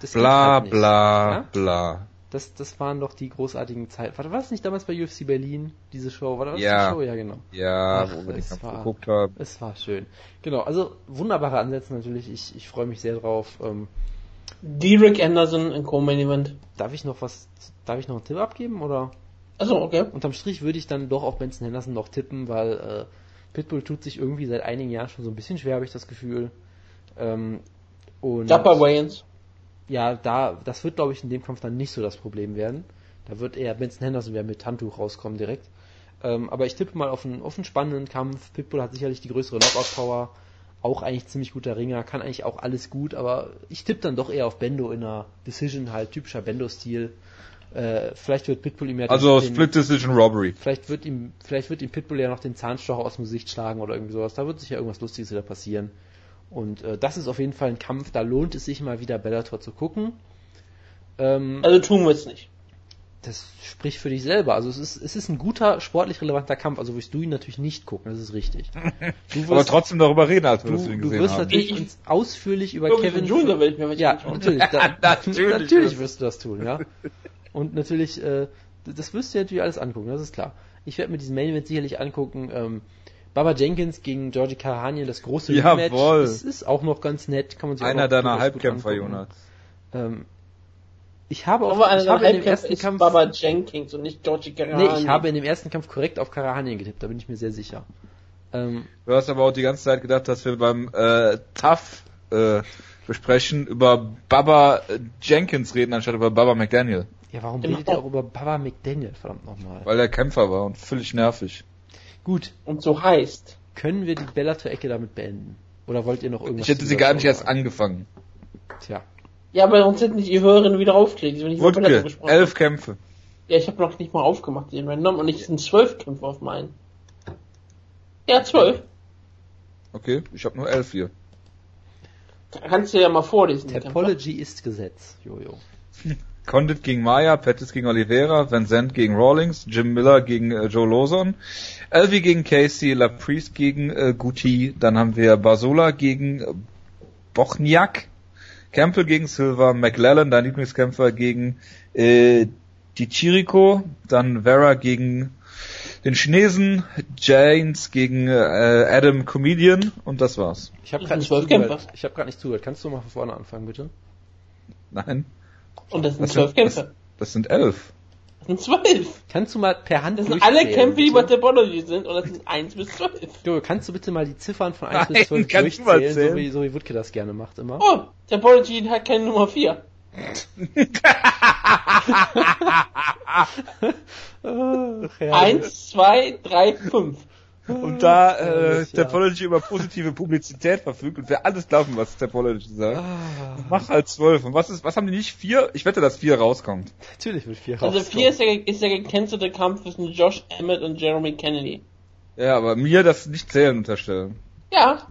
Das Bla, halt bla, Ja? bla. Das, das waren doch die großartigen Zeiten. War, war das nicht damals bei UFC Berlin, diese Show? War das Ja. die Show? Ja, genau. Ja, Ach, wo wir den Kampf war- geguckt haben. Es war schön. Genau, also wunderbare Ansätze natürlich. Ich, ich freue mich sehr drauf. Ähm, Derek Anderson in Co-Main Event. darf ich noch was, darf ich noch einen Tipp abgeben oder? Achso, okay. Unterm Strich würde ich dann doch auf Benson Henderson noch tippen, weil äh, Pitbull tut sich irgendwie seit einigen Jahren schon so ein bisschen schwer, habe ich das Gefühl. Ähm, und Dapper Wayans. ja, da, das wird glaube ich in dem Kampf dann nicht so das Problem werden. Da wird eher Benson Henderson wieder mit Handtuch rauskommen direkt. Ähm, aber ich tippe mal auf einen, auf einen spannenden Kampf. Pitbull hat sicherlich die größere Knockout-Power. Auch eigentlich ziemlich guter Ringer, kann eigentlich auch alles gut, aber ich tippe dann doch eher auf Bendo in einer Decision, halt typischer Bendo-Stil. Äh, vielleicht wird Pitbull ihm ja Also den, Split Decision Robbery. Vielleicht wird ihm, vielleicht wird ihm Pitbull ja noch den Zahnstocher aus dem Gesicht schlagen oder irgendwie sowas. Da wird sicher irgendwas Lustiges wieder passieren. Und äh, das ist auf jeden Fall ein Kampf, da lohnt es sich mal wieder Bellator zu gucken. Ähm, Also tun wir es nicht. Das spricht für dich selber. Also es ist, es ist ein guter, sportlich relevanter Kampf. Also wirst du ihn natürlich nicht gucken, das ist richtig. [LAUGHS] Du Aber wirst, trotzdem darüber reden, als du, würdest du ihn du gesehen wirst haben. natürlich Ich- uns ausführlich über Kevin Junior ich mir ja, natürlich. Da, [LAUGHS] Natürlich natürlich wirst du das tun, ja. Und natürlich, äh, das wirst du dir natürlich alles angucken, das ist klar. Ich werde mir diesen Main Event sicherlich angucken. Ähm, Baba Jenkins gegen Georgie Karahanian, das große Jawohl. Rematch. Das ist auch noch ganz nett, kann man sich auch Einer deiner Halbkämpfer. Jonas. Ähm, ich habe auch, ich habe in dem ersten Kampf, Baba Jenkins und nicht Georgie nee, Karahani. ich habe in dem ersten Kampf korrekt auf Karahanian getippt, da bin ich mir sehr sicher. Ähm, Du hast aber auch die ganze Zeit gedacht, dass wir beim äh, Tough äh, besprechen über Baba äh, Jenkins reden, anstatt über Baba McDaniel. ja, warum Genau. redet ihr auch über Baba McDaniel, verdammt nochmal? Weil er Kämpfer war und völlig nervig. Gut, Und so heißt. können wir die Bellator-Ecke damit beenden? Oder wollt ihr noch irgendwas Ich hätte sie gar nicht erst angefangen. Tja. Ja, aber sonst hätten nicht die Hörerinnen wieder aufgelegt, wenn ich Wutke, elf Kämpfe. Ja, ich habe noch nicht mal aufgemacht, den Random, und ich sind zwölf Kämpfe auf meinen. Ja, zwölf. Okay, ich habe nur elf hier. Kannst du ja mal vorlesen. Topology ist Gesetz, Jojo. [LAUGHS] Condit gegen Maya, Pettis gegen Oliveira, Vincent gegen Rawlings, Jim Miller gegen äh, Joe Lawson, Elvi gegen Casey, Laprice gegen äh, Gucci, dann haben wir Basola gegen äh, Bochniak, Campbell gegen Silver, McLellan, dein Lieblingskämpfer, gegen äh, die Chirico, dann Vera gegen den Chinesen, Janes gegen äh, Adam Comedian und das war's. Ich habe gerade nicht zwölf zugehört. Kämpfer. Ich habe gerade nicht zugehört. Kannst du mal von vorne anfangen, bitte? Nein, Und das sind zwölf sind, Kämpfe. das, das sind elf. Das sind zwölf. Kannst du mal per Hand Das sind alle Kämpfe, die bei Topology sind und das sind eins bis zwölf. Jo, kannst du bitte mal die Ziffern von 1 Nein, bis 12 kannst du mal durchzählen, so zählen? wie, so wie Wutke das gerne macht immer? Oh, Topology hat keine Nummer vier. [LAUGHS] [LAUGHS] Ach, ja. Eins, zwei, drei, fünf. Und da [LAUGHS] äh, Herrlich, ja. Über positive Publizität verfügt und wir alles glauben, was Topology sagt, Ah, mach halt zwölf. Und was ist, was haben die nicht? Vier? Ich wette, dass vier rauskommt. natürlich wird 4 Also vier ist der, ist der gecancelte Kampf zwischen Josh Emmett und Jeremy Kennedy. Ja, aber mir das nicht zählen unterstellen. Ja.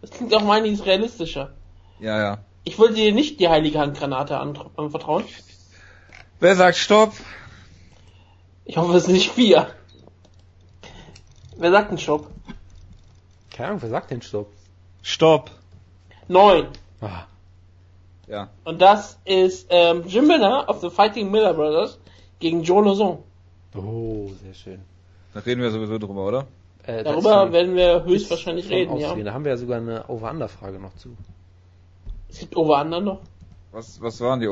Das klingt auch meines realistischer. Ja, ja. Ich wollte dir nicht die heilige Handgranate anvertrauen. Wer sagt Stopp? Ich hoffe, es sind nicht vier. Wer sagt einen Stopp? Keine Ahnung, wer sagt denn Stopp? Stopp. Neun. Ah, Ja. Und das ist ähm, Jim Miller of the Fighting Miller Brothers gegen Joe Lozon. oh, sehr schön. Da reden wir sowieso drüber, oder? Äh, Darüber werden wir höchstwahrscheinlich reden, ja. auszugehen. Da haben wir ja sogar eine Over-Under-Frage noch zu. Es gibt Over-Under noch. Was, was waren die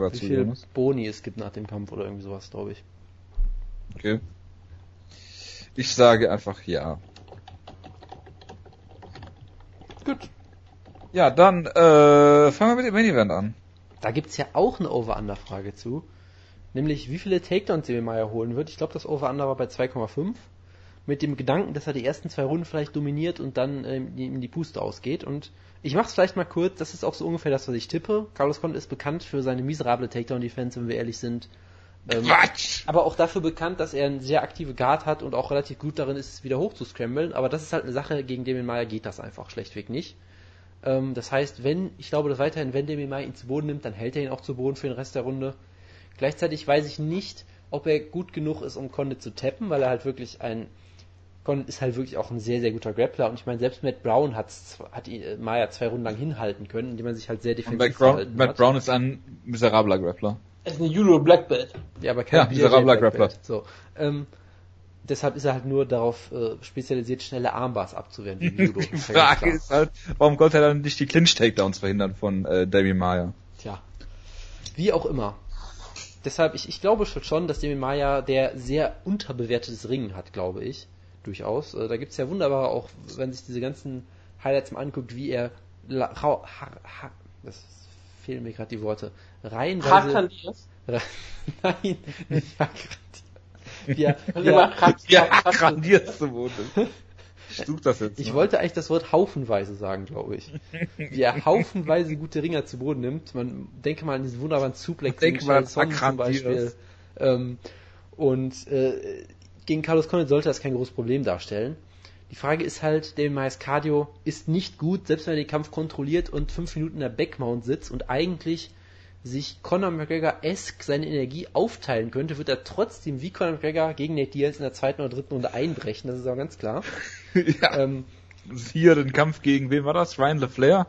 Wie dazu, viel Jonas? Boni es gibt nach dem Kampf oder irgendwie sowas, glaube ich. Okay. Ich sage einfach ja. Gut. Ja, dann äh, fangen wir mit dem Main Event an. Da gibt's ja auch eine Over-Under-Frage zu. Nämlich, wie viele Takedowns Demi Meyer holen wird. Ich glaube, das Over-Under war bei 2,5. Mit dem Gedanken, dass er die ersten zwei Runden vielleicht dominiert und dann ähm, ihm die Puste ausgeht. Und ich mach's vielleicht mal kurz. Das ist auch so ungefähr das, was ich tippe. Carlos Condit ist bekannt für seine miserable Takedown-Defense, wenn wir ehrlich sind. Ähm, Quatsch! aber auch dafür bekannt, dass er eine sehr aktive Guard hat und auch relativ gut darin ist, wieder hoch zu scramblen. Aber das ist halt eine Sache, gegen Damien Meyer geht das einfach schlechtweg nicht. Ähm, das heißt, wenn, ich glaube, dass weiterhin, wenn Damien Meyer ihn zu Boden nimmt, dann hält er ihn auch zu Boden für den Rest der Runde. Gleichzeitig weiß ich nicht, ob er gut genug ist, um Condit zu tappen, weil er halt wirklich ein, Condit ist halt wirklich auch ein sehr, sehr guter Grappler. Und ich meine, selbst Matt Brown hat's, hat ihn, äh, Meyer zwei Runden lang hinhalten können, indem er sich halt sehr Und defensiv Matt Brown, Matt hat. Brown ist ein miserabler Grappler. Es ist eine Judo Black Belt. Ja, aber kein Ja, miserabler Black Grappler. Belt. So. Ähm, deshalb ist er halt nur darauf äh, spezialisiert, schnelle Armbars abzuwehren. Wie Judo. [LAUGHS] Die Frage ist halt, warum konnte er dann nicht die Clinch-Takedowns verhindern von äh, Damien Maya? Tja. Wie auch immer. Deshalb, ich, ich glaube schon, dass Demi Maya der sehr unterbewertetes Ringen hat, glaube ich. Durchaus. Äh, da gibt's ja wunderbar auch, wenn sich diese ganzen Highlights mal anguckt, wie er la, rau, ha, ha, das fehlen mir gerade die Worte. Reihenweise. Hakan [LAUGHS] Diaz. Nein, nicht Hakan Wie er, wie Also er, mal Hak- Ja, Hak- Hak- grandiert zu Boden. Ich such das jetzt. Ich mal. wollte eigentlich das Wort haufenweise sagen, glaube ich. Wie er [LAUGHS] haufenweise gute Ringer zu Boden nimmt. Man denke mal an diesen wunderbaren Suplex Denke mal an Sonnen zum Diaz. Beispiel. Ähm, und äh, gegen Carlos Condit sollte das kein großes Problem darstellen. Die Frage ist halt, Damien Mayers Cardio ist nicht gut, selbst wenn er den Kampf kontrolliert und fünf Minuten in der Backmount sitzt und eigentlich sich Conor McGregor-esque seine Energie aufteilen könnte, wird er trotzdem wie Conor McGregor gegen Nate Diaz in der zweiten oder dritten Runde einbrechen, das ist auch ganz klar. [LAUGHS] ja, Ähm, hier den Kampf gegen, wen war das? Ryan LeFlair?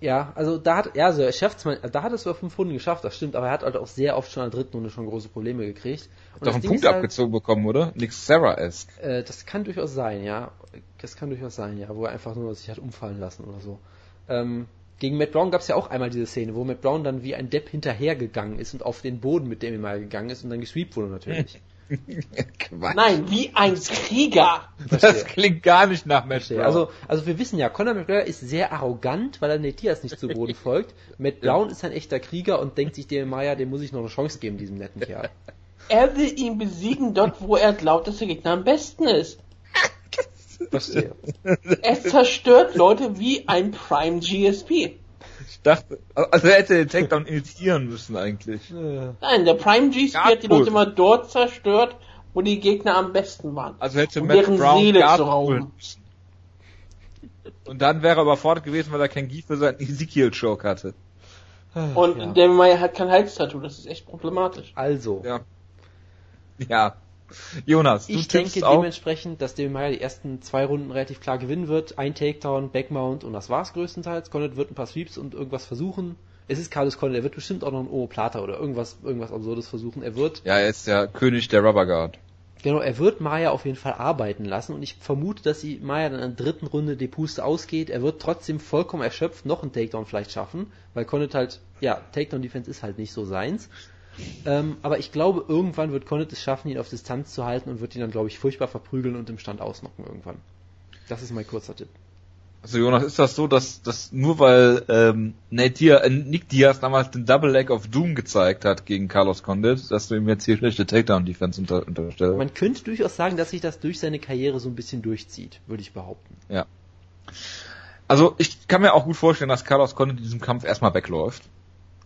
Ja, also da hat, ja, also er schafft's mal, da hat es über fünf Runden geschafft, das stimmt, aber er hat halt auch sehr oft schon in der dritten Runde schon große Probleme gekriegt. Und Doch das einen Ding Punkt halt, abgezogen bekommen, oder? Nix Sarah-esque. Äh, das kann durchaus sein, ja. Das kann durchaus sein, ja, wo er einfach nur sich hat umfallen lassen oder so. Ähm, gegen Matt Brown gab's ja auch einmal diese Szene, wo Matt Brown dann wie ein Depp hinterhergegangen ist und auf den Boden mit dem mal gegangen ist und dann gesweept wurde natürlich. [LAUGHS] Quatsch. Nein, wie ein Krieger. das klingt gar nicht nach Match. Verstehe. Also, also wir wissen ja, Conor McGregor ist sehr arrogant, weil er Nate Diaz nicht zu Boden [LAUGHS] folgt. Matt Brown ist ein echter Krieger und denkt sich, dem Maya, dem muss ich noch eine Chance geben, diesem netten Kerl. Er will ihn besiegen dort, wo er glaubt, dass der Gegner am besten ist. Verstehe. [LAUGHS] Er zerstört Leute wie ein Prime GSP. ich dachte, also er hätte den Takedown initiieren müssen eigentlich. Nein, der Prime GSP Ja, hat die. Leute immer dort zerstört, wo die Gegner am besten waren. Also hätte Um Matt Brown Seele Guard zu rauben. müssen. Und dann wäre er überfordert gewesen, weil er kein Gi für seinen Ezekiel-Choke hatte. Und Ja. Damien Meyer hat kein Halstattoo, das ist echt problematisch. Also, Ja. Ja. Jonas, du ich denke auch. dementsprechend, dass Damien Meyer die ersten zwei Runden relativ klar gewinnen wird. Ein Takedown, Backmount und das war's größtenteils. Condit wird ein paar Sweeps und irgendwas versuchen. Es ist Carlos Condit, er wird bestimmt auch noch einen Omoplata oder irgendwas, irgendwas Absurdes versuchen. Er wird Ja, er ist der König der Rubber Guard. Genau, er wird Maya auf jeden Fall arbeiten lassen und ich vermute, dass sie Maya dann in der dritten Runde die Puste ausgeht. Er wird trotzdem vollkommen erschöpft noch einen Takedown vielleicht schaffen, weil Condit halt, ja, Takedown Defense ist halt nicht so seins. Ähm, aber ich glaube, irgendwann wird Condit es schaffen, ihn auf Distanz zu halten und wird ihn dann, glaube ich, furchtbar verprügeln und im Stand ausnocken irgendwann. Das ist mein kurzer Tipp. Also Jonas, ist das so, dass, dass nur weil ähm, Diaz, äh, Nick Diaz damals den Double Leg of Doom gezeigt hat gegen Carlos Condit, dass du ihm jetzt hier schlechte Takedown-Defense unter, unterstellst? Man könnte durchaus sagen, dass sich das durch seine Karriere so ein bisschen durchzieht, würde ich behaupten. Ja. Also ich kann mir auch gut vorstellen, dass Carlos Condit in diesem Kampf erstmal wegläuft.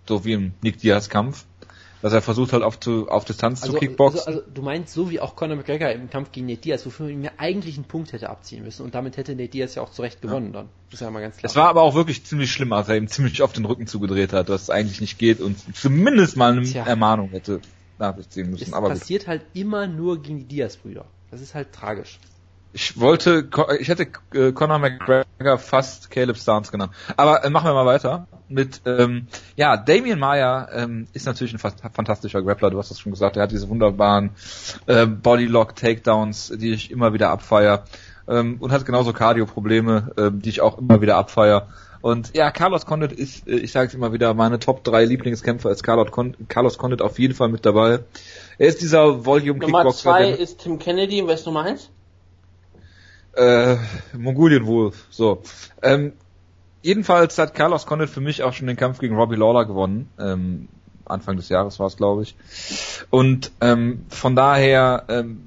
So wie im Nick Diaz Kampf. Dass er versucht halt auf, zu, auf Distanz Also, zu kickboxen. also, also du meinst, so wie auch Conor McGregor im Kampf gegen Nate Diaz, wofür man mir eigentlich einen Punkt hätte abziehen müssen und damit hätte Nate Diaz ja auch zurecht gewonnen dann. Das ist ja mal ganz klar. es war aber auch wirklich ziemlich schlimm, als er ihm ziemlich auf den Rücken zugedreht hat, dass es eigentlich nicht geht und zumindest mal eine Tja. Ermahnung hätte nach sich ziehen müssen. es Aber gut. passiert halt immer nur gegen die Diaz-Brüder. Das ist halt tragisch. Ich wollte, ich hätte äh, Conor McGregor fast Caleb Starnes genannt. Aber äh, machen wir mal weiter mit, ähm, ja, Damien Maya ähm, ist natürlich ein fa fantastischer Grappler, du hast das schon gesagt, er hat diese wunderbaren äh, Bodylock Takedowns, die ich immer wieder abfeier ähm, und hat genauso Cardio-Probleme, ähm, die ich auch immer wieder abfeier. Und ja, Carlos Condit ist, äh, ich sage es immer wieder, meine Top 3 Lieblingskämpfer ist Carlos, Con Carlos Condit auf jeden Fall mit dabei. Er ist dieser Volume Nummer Kickboxer, zwei der- ist Tim Kennedy, und wer ist Nummer eins? Äh, Mongolien Wolf. So. Ähm, jedenfalls hat Carlos Condit für mich auch schon den Kampf gegen Robbie Lawler gewonnen. Ähm, Anfang des Jahres war es, glaube ich. Und ähm, von daher, ähm,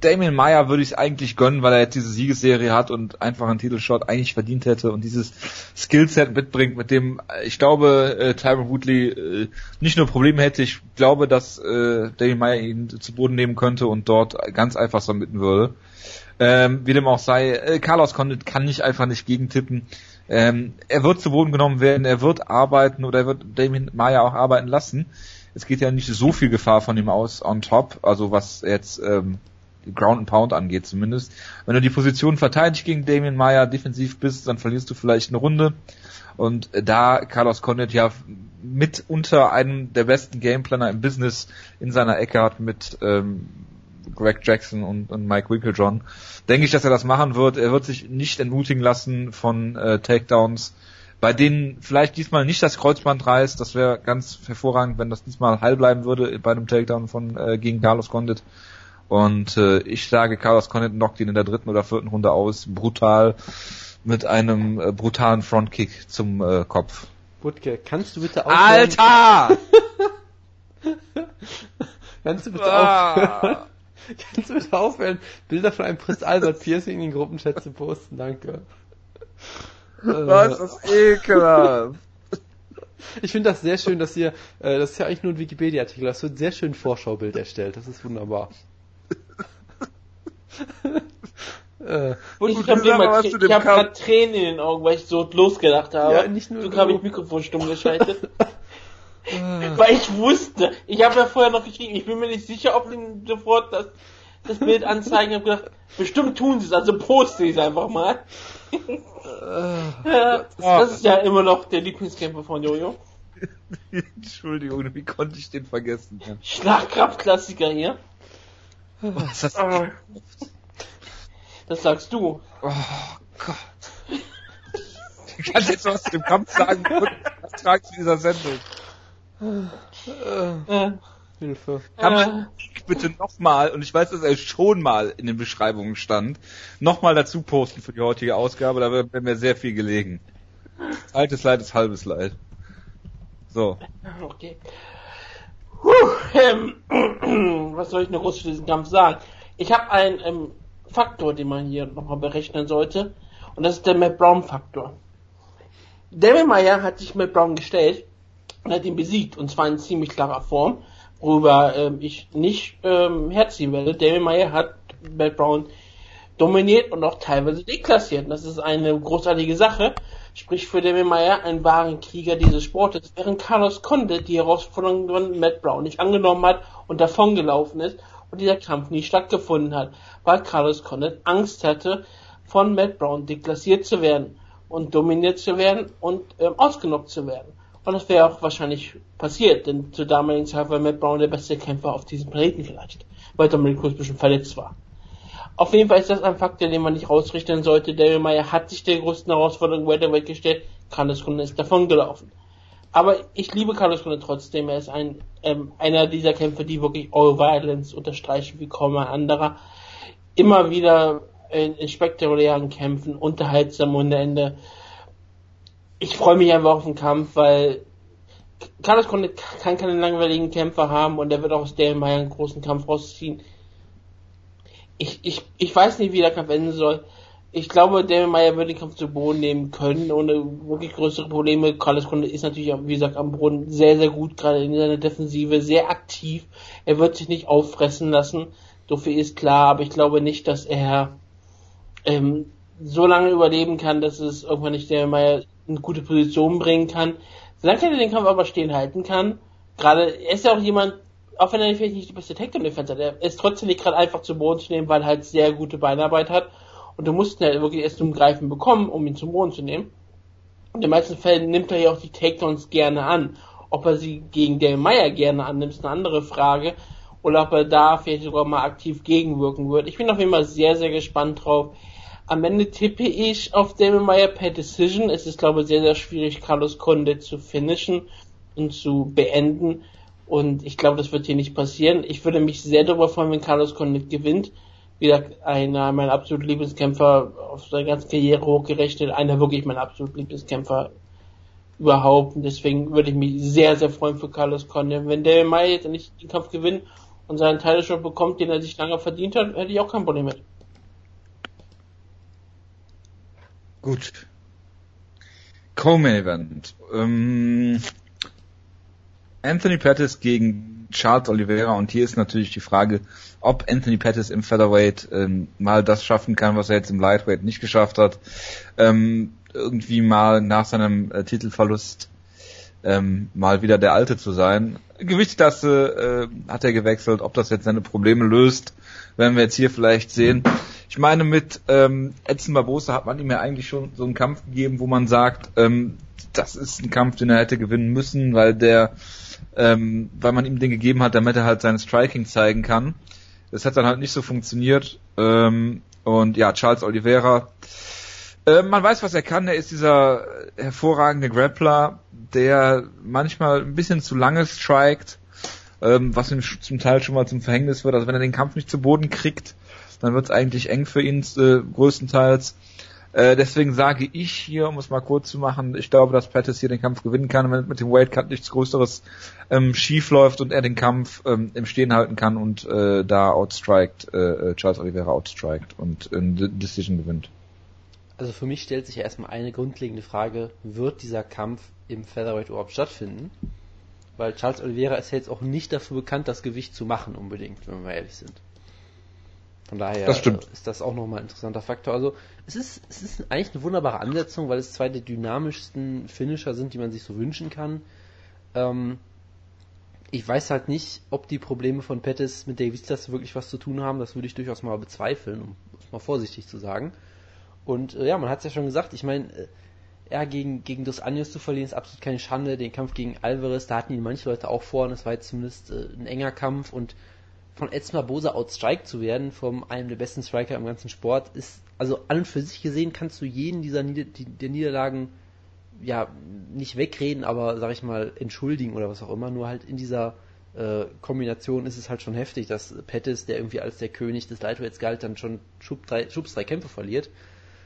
Damien Meyer würde ich es eigentlich gönnen, weil er jetzt diese Siegesserie hat und einfach einen Titelshot eigentlich verdient hätte und dieses Skillset mitbringt, mit dem äh, ich glaube, äh, Tyron Woodley äh, nicht nur Probleme hätte, ich glaube, dass äh, Damien Meyer ihn zu Boden nehmen könnte und dort ganz einfach submitten würde. Ähm, wie dem auch sei, äh, Carlos Condit kann nicht einfach nicht gegentippen. Ähm, er wird zu Boden genommen werden, er wird arbeiten oder er wird Damien Maya auch arbeiten lassen. Es geht ja nicht so viel Gefahr von ihm aus on top, also was jetzt ähm, Ground and Pound angeht zumindest. Wenn du die Position verteidigt gegen Damien Maya defensiv bist, dann verlierst du vielleicht eine Runde. Und da Carlos Condit ja mitunter einen der besten Gameplaner im Business in seiner Ecke hat mit ähm, Greg Jackson und, und Mike Winklejohn, denke ich, dass er das machen wird. Er wird sich nicht entmutigen lassen von äh, Takedowns, bei denen vielleicht diesmal nicht das Kreuzband reißt. Das wäre ganz hervorragend, wenn das diesmal heil bleiben würde bei einem Takedown von äh, gegen Carlos Condit. Und äh, ich sage, Carlos Condit knockt ihn in der dritten oder vierten Runde aus, brutal, mit einem äh, brutalen Frontkick zum äh, Kopf. Wutke, kannst du bitte aufhören? Alter! [LAUGHS] Kannst du bitte aufhören? Kannst du bitte aufhören, Bilder von einem Prinz Albert Piercing in den Gruppenchat zu posten? Danke. Was ist das ekelhaft? Ich finde das sehr schön, dass ihr, äh, das ist ja eigentlich nur ein Wikipedia-Artikel, das wird ein sehr schön Vorschaubild erstellt, das ist wunderbar. [LAUGHS] äh, Und ich habe hab Kampf. grad Tränen in den Augen, weil ich so losgelacht habe. Ja, nicht nur so du. habe ich Mikrofon stumm geschaltet. [LAUGHS] weil ich wusste, ich habe ja vorher noch geschrieben, ich bin mir nicht sicher, ob die sofort das, das Bild anzeigen. Ich habe gedacht, bestimmt tun sie es, also poste ich es einfach mal. Ja, das ist ja immer noch der Lieblingskämpfer von Jojo. [LAUGHS] Entschuldigung, wie konnte ich den vergessen? Ja. Schlagkraftklassiker hier. Was ist das? Ah. Das sagst du. Oh Gott. Ich kann jetzt was zu dem Kampf sagen. Was tragt zu dieser Sendung? Äh, Hilfe. Kann äh, man bitte nochmal, und ich weiß, dass er schon mal in den Beschreibungen stand, nochmal dazu posten für die heutige Ausgabe, da wäre mir sehr viel gelegen. Altes Leid ist halbes Leid. So. Okay. Puh, ähm, [CLEARS THROAT] was soll ich noch groß zu diesem Kampf sagen? Ich habe einen ähm, Faktor, den man hier nochmal berechnen sollte. Und das ist der Matt Brown Faktor. David Meyer hat sich Matt Brown gestellt und hat ihn besiegt. Und zwar in ziemlich klarer Form, worüber ähm, ich nicht ähm, herziehen werde. David Meyer hat Matt Brown dominiert und auch teilweise deklassiert. das ist eine großartige Sache. Sprich für Damian Mayer einen wahren Krieger dieses Sportes, während Carlos Conde die Herausforderung von Matt Brown nicht angenommen hat und davongelaufen ist und dieser Kampf nie stattgefunden hat, weil Carlos Conde Angst hatte, von Matt Brown deklassiert zu werden und dominiert zu werden und ähm, ausgenockt zu werden. Und das wäre auch wahrscheinlich passiert, denn zur damaligen Zeit war Matt Brown der beste Kämpfer auf diesem Planeten vielleicht, weil Dominic Cruz bisschen verletzt war. Auf jeden Fall ist das ein Faktor, den man nicht rausrichten sollte. David Meyer hat sich der größten Herausforderung Welterweight gestellt. Carlos Condit ist davon gelaufen. Aber ich liebe Carlos Condit trotzdem. Er ist ein, ähm, einer dieser Kämpfer, die wirklich All Violence unterstreichen wie kaum ein anderer. Immer wieder in, in spektakulären Kämpfen, unterhaltsam ohne Ende. Ich freue mich einfach auf den Kampf, weil Carlos Condit kann keine langweiligen Kämpfer haben und er wird auch aus Dale Meyer einen großen Kampf rausziehen ich, ich, ich weiß nicht, wie der Kampf enden soll. Ich glaube, Daniel Meyer wird den Kampf zu Boden nehmen können, ohne wirklich größere Probleme. Carlos Conde ist natürlich, wie gesagt, am Boden sehr, sehr gut, gerade in seiner Defensive, sehr aktiv. Er wird sich nicht auffressen lassen. So viel ist klar, aber ich glaube nicht, dass er ähm, so lange überleben kann, dass es irgendwann nicht Daniel Meyer in gute Position bringen kann. Solange er den Kampf aber stehen halten kann, gerade, er ist ja auch jemand, auch wenn er vielleicht nicht die beste Takedown-Defense hat, er ist trotzdem nicht gerade einfach zu Boden zu nehmen, weil er halt sehr gute Beinarbeit hat. Und du musst ihn halt wirklich erst zum Greifen bekommen, um ihn zum Boden zu nehmen. In den meisten Fällen nimmt er ja auch die Takedowns gerne an. Ob er sie gegen Dale Meyer gerne annimmt, ist eine andere Frage. Oder ob er da vielleicht sogar mal aktiv gegenwirken wird. Ich bin auf jeden Fall sehr, sehr gespannt drauf. Am Ende tippe ich auf Dale Meyer per Decision. Es ist, glaube ich, sehr, sehr schwierig, Carlos Conde zu finishen und zu beenden. Und ich glaube, das wird hier nicht passieren. Ich würde mich sehr darüber freuen, wenn Carlos Condit gewinnt. Wie gesagt, einer meiner absoluten Lieblingskämpfer auf seine ganze Karriere hochgerechnet, einer wirklich mein absolut Lieblingskämpfer überhaupt. Und deswegen würde ich mich sehr, sehr freuen für Carlos Condit. Wenn der Mai jetzt nicht den Kampf gewinnt und seinen Teil schon bekommt, den er sich lange verdient hat, hätte ich auch kein Problem mit. Gut. Co-Main Event. Ähm, Anthony Pettis gegen Charles Oliveira und hier ist natürlich die Frage, ob Anthony Pettis im Featherweight ähm, mal das schaffen kann, was er jetzt im Lightweight nicht geschafft hat. Ähm, irgendwie mal nach seinem äh, Titelverlust ähm, mal wieder der Alte zu sein. Gewichtsklasse äh, hat er gewechselt, ob das jetzt seine Probleme löst, werden wir jetzt hier vielleicht sehen. Ich meine, mit ähm, Edson Barbosa hat man ihm ja eigentlich schon so einen Kampf gegeben, wo man sagt, ähm, das ist ein Kampf, den er hätte gewinnen müssen, weil der ähm, weil man ihm den gegeben hat, damit er halt sein Striking zeigen kann. Das hat dann halt nicht so funktioniert. Ähm, und ja, Charles Oliveira, äh, man weiß, was er kann. Er ist dieser hervorragende Grappler, der manchmal ein bisschen zu lange strikt, ähm, was ihm zum Teil schon mal zum Verhängnis wird. Also wenn er den Kampf nicht zu Boden kriegt, dann wird es eigentlich eng für ihn äh, größtenteils. Äh, deswegen sage ich hier, um es mal kurz zu machen, ich glaube, dass Pettis hier den Kampf gewinnen kann, wenn mit dem Weightcut nichts Größeres ähm, schief läuft und er den Kampf ähm, im Stehen halten kann und äh, da outstrikt, äh, Charles Oliveira outstrikt und eine Decision gewinnt. Also für mich stellt sich erstmal eine grundlegende Frage, wird dieser Kampf im Featherweight überhaupt stattfinden? Weil Charles Oliveira ist ja jetzt auch nicht dafür bekannt, das Gewicht zu machen unbedingt, wenn wir ehrlich sind. Von daher das ist das auch nochmal ein interessanter Faktor. Also es ist, es ist eigentlich eine wunderbare Ansetzung, weil es zwei der dynamischsten Finisher sind, die man sich so wünschen kann. Ähm, ich weiß halt nicht, ob die Probleme von Pettis mit der Gewichtsklasse wirklich was zu tun haben. Das würde ich durchaus mal bezweifeln, um es mal vorsichtig zu sagen. Und äh, ja, man hat es ja schon gesagt, ich meine, äh, ja, gegen, gegen Dos Anjos zu verlieren ist absolut keine Schande. Den Kampf gegen Alvarez, da hatten ihn manche Leute auch vor und es war jetzt zumindest äh, ein enger Kampf und von Edson Barbosa outstrike zu werden, von einem der besten Striker im ganzen Sport, ist, also an und für sich gesehen kannst du jeden dieser Nieder die, der Niederlagen ja nicht wegreden, aber sag ich mal entschuldigen oder was auch immer, nur halt in dieser äh, Kombination ist es halt schon heftig, dass Pettis, der irgendwie als der König des Lightweights galt, dann schon Schub drei, Schubs drei Kämpfe verliert.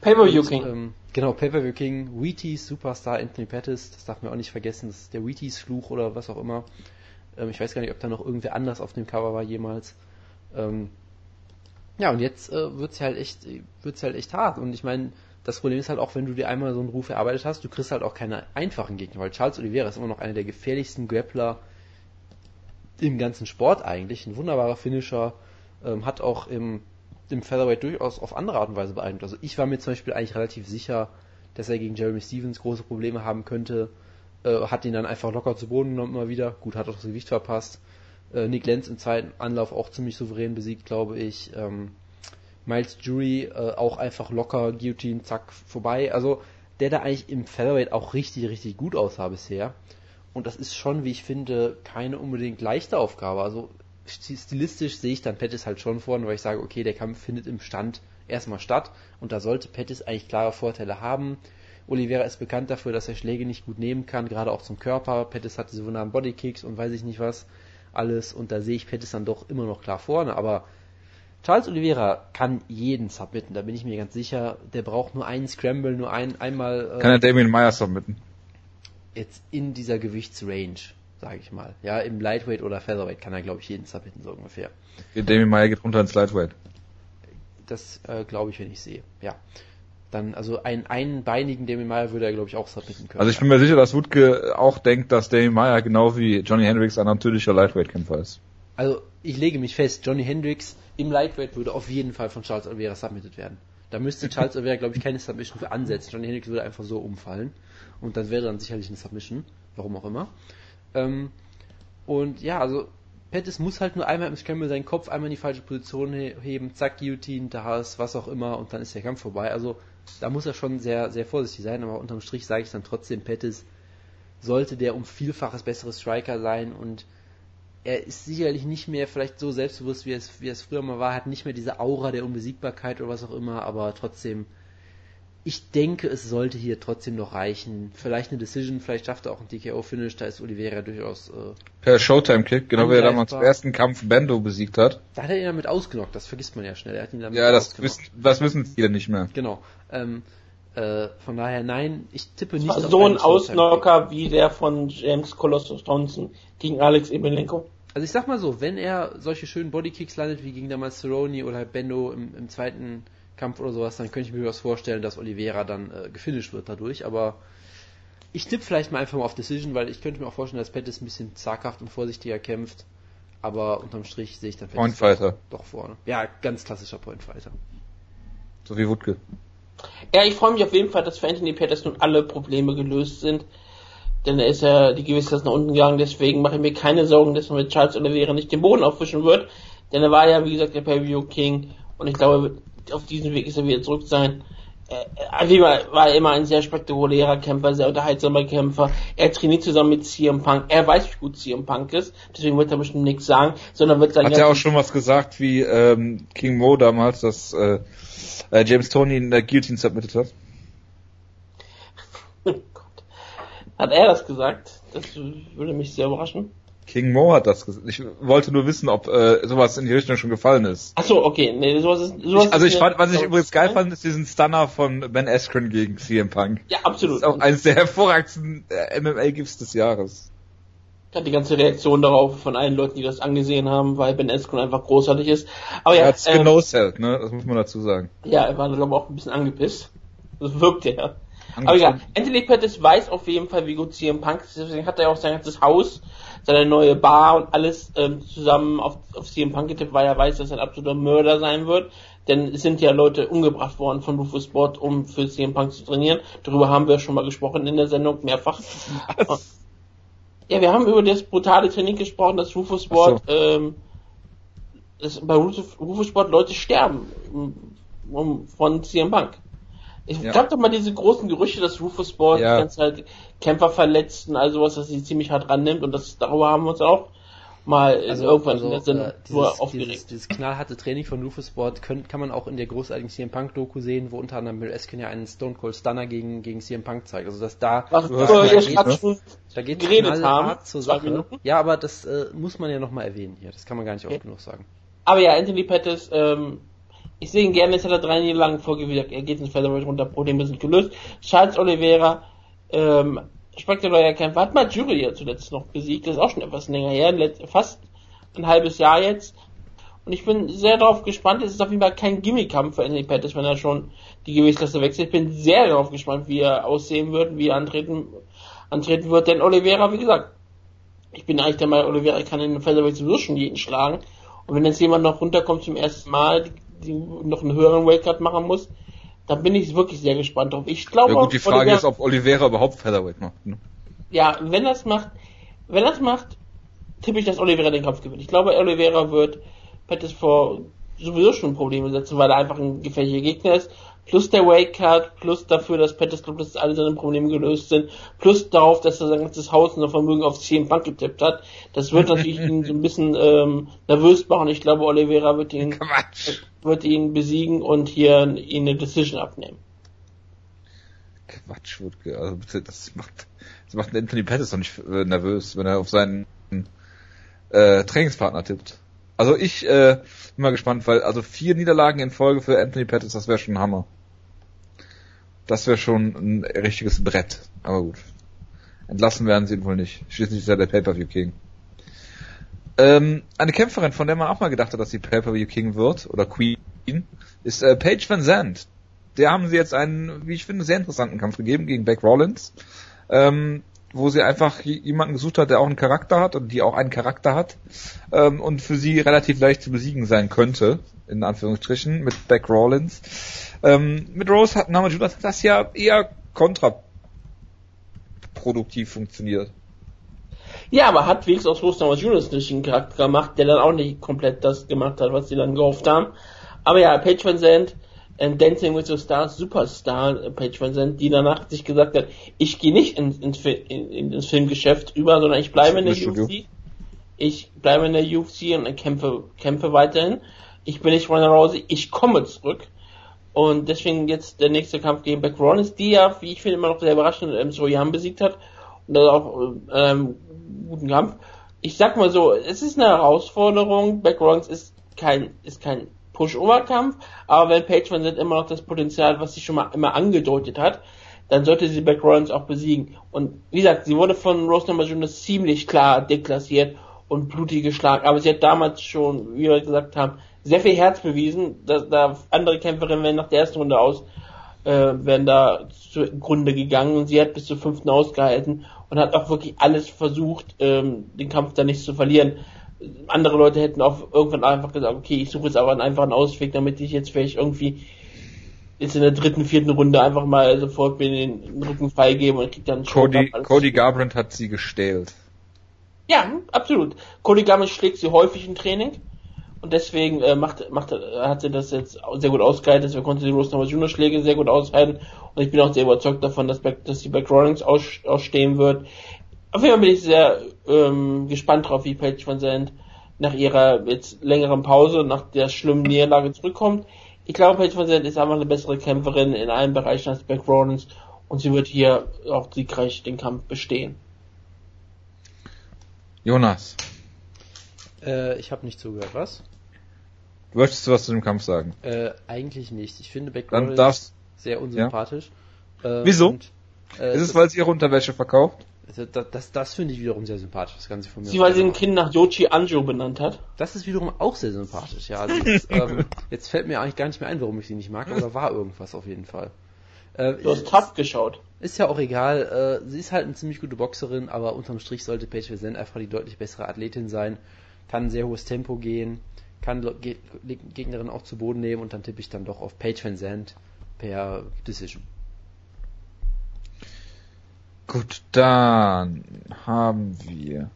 Pay-Per-View King. Ähm, genau, Pay-Per-View King, Wheaties Superstar Anthony Pettis, das darf man auch nicht vergessen, das ist der Wheaties Fluch oder was auch immer. Ähm, ich weiß gar nicht, ob da noch irgendwer anders auf dem Cover war jemals. Ähm, ja, und jetzt äh, wird's halt echt, wird's halt echt hart. Und ich meine, das Problem ist halt auch, wenn du dir einmal so einen Ruf erarbeitet hast, du kriegst halt auch keine einfachen Gegner, weil Charles Oliveira ist immer noch einer der gefährlichsten Grappler im ganzen Sport eigentlich. Ein wunderbarer Finisher, ähm, hat auch im dem Featherweight durchaus auf andere Art und Weise beeindruckt. Also ich war mir zum Beispiel eigentlich relativ sicher, dass er gegen Jeremy Stevens große Probleme haben könnte. Äh, hat ihn dann einfach locker zu Boden genommen immer wieder. Gut, hat auch das Gewicht verpasst. Äh, Nick Lenz im zweiten Anlauf auch ziemlich souverän besiegt, glaube ich. Ähm, Miles Jury äh, auch einfach locker, Guillotine, zack, vorbei. Also der da eigentlich im Featherweight auch richtig, richtig gut aussah bisher. Und das ist schon, wie ich finde, keine unbedingt leichte Aufgabe. Also stilistisch sehe ich dann Pettis halt schon vorne, weil ich sage, okay, der Kampf findet im Stand erstmal statt und da sollte Pettis eigentlich klare Vorteile haben. Oliveira ist bekannt dafür, dass er Schläge nicht gut nehmen kann, gerade auch zum Körper. Pettis hat diese wunderbaren Bodykicks und weiß ich nicht was alles und da sehe ich Pettis dann doch immer noch klar vorne, aber Charles Oliveira kann jeden submitten, da bin ich mir ganz sicher. Der braucht nur einen Scramble, nur ein, einmal. Äh, kann er Damien Meyer submitten? Jetzt in dieser Gewichtsrange, sage ich mal. Ja, im Lightweight oder Featherweight kann er, glaube ich, jeden submitten, so ungefähr. Damien Meyer geht runter ins Lightweight. Das äh, glaube ich, wenn ich sehe. Ja. Dann, also einen einbeinigen Damien Meyer würde er, glaube ich, auch submitten können. Also ich bin mir sicher, dass Wutke auch denkt, dass Damien Meyer genau wie Johnny Hendricks ein natürlicher Lightweight-Kämpfer ist. Also ich lege mich fest, Johnny Hendricks im Lightweight würde auf jeden Fall von Charles Oliveira submitted werden. Da müsste Charles Oliveira, glaube ich, keine Submission für ansetzen. Johnny Hendricks würde einfach so umfallen. Und dann wäre dann sicherlich eine Submission. Warum auch immer. Ähm, und ja, also Pettis muss halt nur einmal im Scramble seinen Kopf einmal in die falsche Position heben, zack, Guillotine, da ist was auch immer und dann ist der Kampf vorbei. Also da muss er schon sehr, sehr vorsichtig sein, aber unterm Strich sage ich dann trotzdem, Pettis sollte der um Vielfaches bessere Striker sein und er ist sicherlich nicht mehr vielleicht so selbstbewusst, wie es, wie es früher mal war, hat nicht mehr diese Aura der Unbesiegbarkeit oder was auch immer, aber trotzdem, ich denke, es sollte hier trotzdem noch reichen. Vielleicht eine Decision, vielleicht schafft er auch ein TKO-Finish, da ist Oliveira durchaus. Äh, per Showtime-Kick, genau wie er damals im ersten Kampf Bendo besiegt hat. Da hat er ihn damit ausgenockt, das vergisst man ja schnell. Er hat ihn damit ja, das wissen, das wissen viele nicht mehr. Genau. Ähm, äh, von daher, nein, ich tippe nicht. auf so ein Ausnocker wie der von James Colossus Thompson gegen Alex Ebelenko. Also ich sag mal so, wenn er solche schönen Bodykicks landet wie gegen damals Cerrone oder Bendo im, im, zweiten Kampf oder sowas, dann könnte ich mir was vorstellen, dass Oliveira dann äh, gefinisht wird dadurch, aber ich tippe vielleicht mal einfach mal auf Decision, weil ich könnte mir auch vorstellen, dass Pettis ein bisschen zaghaft und vorsichtiger kämpft, aber unterm Strich sehe ich dann Pettis Point doch, doch vorne. Ja, ganz klassischer Point Fighter. So wie Wutke. Ja, ich freue mich auf jeden Fall, dass für Anthony Pettis nun alle Probleme gelöst sind. Denn er ist ja die Gewissheit nach unten gegangen, deswegen mache ich mir keine Sorgen, dass man mit Charles Oliveira nicht den Boden aufwischen wird. Denn er war ja, wie gesagt, der Pay-View King und ich glaube, auf diesem Weg ist er wieder zurück sein. Er war immer ein sehr spektakulärer Kämpfer, sehr unterhaltsamer Kämpfer. Er trainiert zusammen mit CM Punk. Er weiß, wie gut CM Punk ist, deswegen wird er bestimmt nichts sagen, sondern wird sagen. Hat er auch schon was gesagt, wie ähm, King Mo damals, dass äh, äh, James Tony in der Guillotine submitted hat? Oh [LAUGHS] Gott. Hat er das gesagt? Das würde mich sehr überraschen. King Mo hat das gesagt. Ich wollte nur wissen, ob äh, sowas in die Richtung schon gefallen ist. Ach so, okay. Nee, sowas ist, sowas ich, also ich fand, was ich übrigens geil fand, ist diesen Stunner von Ben Askren gegen CM Punk. Ja, absolut. Das ist auch eines der hervorragendsten äh, MMA-Gifts des Jahres. Ich hatte die ganze Reaktion darauf von allen Leuten, die das angesehen haben, weil Ben Askren einfach großartig ist. Aber ja, er hat's ähm, genoselt, ne? Das muss man dazu sagen. Ja, er war glaube ich auch ein bisschen angepisst. Das wirkt ja. Aber ja, Anthony Pettis weiß auf jeden Fall, wie gut CM Punk ist, deswegen hat er auch sein ganzes Haus, seine neue Bar und alles ähm, zusammen auf, auf CM Punk getippt, weil er weiß, dass er ein absoluter Mörder sein wird. Denn es sind ja Leute umgebracht worden von Rufus Sport, um für CM Punk zu trainieren. Darüber haben wir schon mal gesprochen in der Sendung, mehrfach. [LAUGHS] Ja, wir haben über das brutale Training gesprochen, dass Rufus Sport, so. ähm, dass bei Rufus Sport Leute sterben um, von CM Punk. Ich ja. gab doch mal diese großen Gerüchte, dass Rufus Sport ja. die ganze Zeit Kämpfer verletzt und all sowas, dass sie ziemlich hart rannimmt und das, darüber haben wir uns auch mal also, irgendwann also, in der Sendung äh, dieses, aufgeregt. Dieses, dieses knallharte Training von Rufus Sport können, kann man auch in der großartigen CM Punk Doku sehen, wo unter anderem Bill Eskin ja einen Stone Cold Stunner gegen, gegen CM Punk zeigt. Also dass da, Was, da, da, geht, ne? da geht geredet haben, zur Sache. Ja, aber das äh, muss man ja nochmal erwähnen hier. Das kann man gar nicht okay. oft genug sagen. Aber ja, Anthony Pettis, ähm, ich sehe ihn gerne, jetzt hat er drei Niederlagen vorgewirkt. Er geht ins Featherweight runter, Probleme sind gelöst. Charles Oliveira, ähm, spektakulärer Kämpfer, hat mal Jury ja zuletzt noch besiegt, das ist auch schon etwas länger her, fast ein halbes Jahr jetzt. Und ich bin sehr darauf gespannt. Es ist auf jeden Fall kein Gimmick-Kampf für Anthony Pettis, wenn er schon die Gewichtsklasse wechselt. Ich bin sehr darauf gespannt, wie er aussehen wird, wie er antreten, antreten wird. Denn Oliveira, wie gesagt, ich bin eigentlich der Meinung, Oliveira kann in den Featherweight sowieso schon jeden schlagen. Und wenn jetzt jemand noch runterkommt zum ersten Mal, noch einen höheren Weightcut machen muss. Da bin ich wirklich sehr gespannt drauf. Ich glaube, ja gut, die Frage Oliveira, ist, ob Oliveira überhaupt Featherweight macht. Ne? Ja, wenn das macht, wenn das macht, tippe ich, dass Oliveira den Kampf gewinnt. Ich glaube, Oliveira wird Pettis vor sowieso schon Probleme setzen, weil er einfach ein gefährlicher Gegner ist. Plus der Wake-Card, plus dafür, dass Pettis glaubt, dass alle seine Probleme gelöst sind, plus darauf, dass er sein ganzes Haus und Vermögen auf CM Bank getippt hat. Das wird natürlich [LAUGHS] ihn so ein bisschen ähm, nervös machen. Ich glaube, Oliveira wird ihn, Quatsch. wird ihn besiegen und hier ihn eine Decision abnehmen. Quatsch, Wutke. Also bitte, das macht, das macht Anthony Pettis doch nicht äh, nervös, wenn er auf seinen äh, Trainingspartner tippt. Also ich äh, bin mal gespannt, weil also vier Niederlagen in Folge für Anthony Pettis, das wäre schon ein Hammer. Das wäre schon ein richtiges Brett. Aber gut. Entlassen werden sie ihn wohl nicht. Schließlich ist er der Pay-Per-View King. Ähm, eine Kämpferin, von der man auch mal gedacht hat, dass sie Pay-Per-View King wird, oder Queen, ist äh, Paige Van Zandt. Der haben sie jetzt einen, wie ich finde, sehr interessanten Kampf gegeben gegen Beck Rollins. Ähm, wo sie einfach jemanden gesucht hat, der auch einen Charakter hat und die auch einen Charakter hat ähm, und für sie relativ leicht zu besiegen sein könnte, in Anführungsstrichen, mit Beck Rollins. Ähm, mit Rose hat Name Judas das ja eher kontraproduktiv funktioniert. Ja, aber hat wenigstens aus Rose Judas nicht einen Charakter gemacht, der dann auch nicht komplett das gemacht hat, was sie dann gehofft haben. Aber ja, Page Van Zandt ähm, Dancing with the Stars Superstar äh, Page Van Zandt, die danach sich gesagt hat, ich gehe nicht ins, ins, in, ins Filmgeschäft über, sondern ich bleibe in der UFC. Ich bleibe in der UFC und kämpfe, kämpfe weiterhin. Ich bin nicht Ronda Rousey, ich komme zurück. Und deswegen jetzt der nächste Kampf gegen Beck Rollins, die ja, wie ich finde, immer noch sehr überraschend ähm, Soyan besiegt hat. Und das auch ähm, guten Kampf. Ich sag mal so, es ist eine Herausforderung. Beck Rollins ist kein, ist kein Push-Over-Kampf, aber wenn Page Van Zandt immer noch das Potenzial, was sie schon mal immer angedeutet hat, dann sollte sie Beck Rollins auch besiegen. Und wie gesagt, sie wurde von Rose Namajunas ziemlich klar deklassiert und blutig geschlagen, aber sie hat damals schon, wie wir gesagt haben, sehr viel Herz bewiesen, dass da andere Kämpferinnen werden nach der ersten Runde aus, äh, werden da zugrunde gegangen. Und sie hat bis zur fünften ausgehalten und hat auch wirklich alles versucht, ähm, den Kampf da nicht zu verlieren andere Leute hätten auch irgendwann einfach gesagt, okay, ich suche jetzt aber einfach einen Ausweg, damit ich jetzt vielleicht irgendwie jetzt in der dritten, vierten Runde einfach mal sofort mir den Rücken freigebe und krieg dann Cody, Cody Garbrandt hat sie gestählt. Ja, absolut. Cody Garbrandt schlägt sie häufig im Training und deswegen äh, macht, macht, hat sie das jetzt sehr gut ausgehalten, deswegen konnte sie Rose Junior Schläge sehr gut aushalten und ich bin auch sehr überzeugt davon, dass, Back, dass die Back Rollins aus, ausstehen wird. Auf jeden Fall bin ich sehr ähm, gespannt drauf, wie Paige Van Zandt nach ihrer jetzt längeren Pause, nach der schlimmen Niederlage zurückkommt. Ich glaube, Paige Van Zandt ist einfach eine bessere Kämpferin in allen Bereichen als Beck Rollins und sie wird hier auch siegreich den Kampf bestehen. Jonas. Äh, ich habe nicht zugehört, was? Du möchtest du was zu dem Kampf sagen? Äh, eigentlich nicht. Ich finde Beck Dann Rollins sehr unsympathisch. Ja? Äh, Wieso? Und, äh, ist es, weil sie ihre Unterwäsche verkauft? Also das, das, das finde ich wiederum sehr sympathisch, das Ganze von mir. Sie, weil sie ein Kind nach Yoshi Anjo benannt hat. Das ist wiederum auch sehr sympathisch, ja. Also jetzt, [LAUGHS] ähm, jetzt fällt mir eigentlich gar nicht mehr ein, warum ich sie nicht mag, aber da war irgendwas auf jeden Fall. Äh, du hast Tough geschaut. Ist ja auch egal. Äh, sie ist halt eine ziemlich gute Boxerin, aber unterm Strich sollte Paige Vincent einfach die deutlich bessere Athletin sein. Kann ein sehr hohes Tempo gehen, kann Ge Gegnerin auch zu Boden nehmen und dann tippe ich dann doch auf Paige Vincent per Decision. Gut, dann haben wir.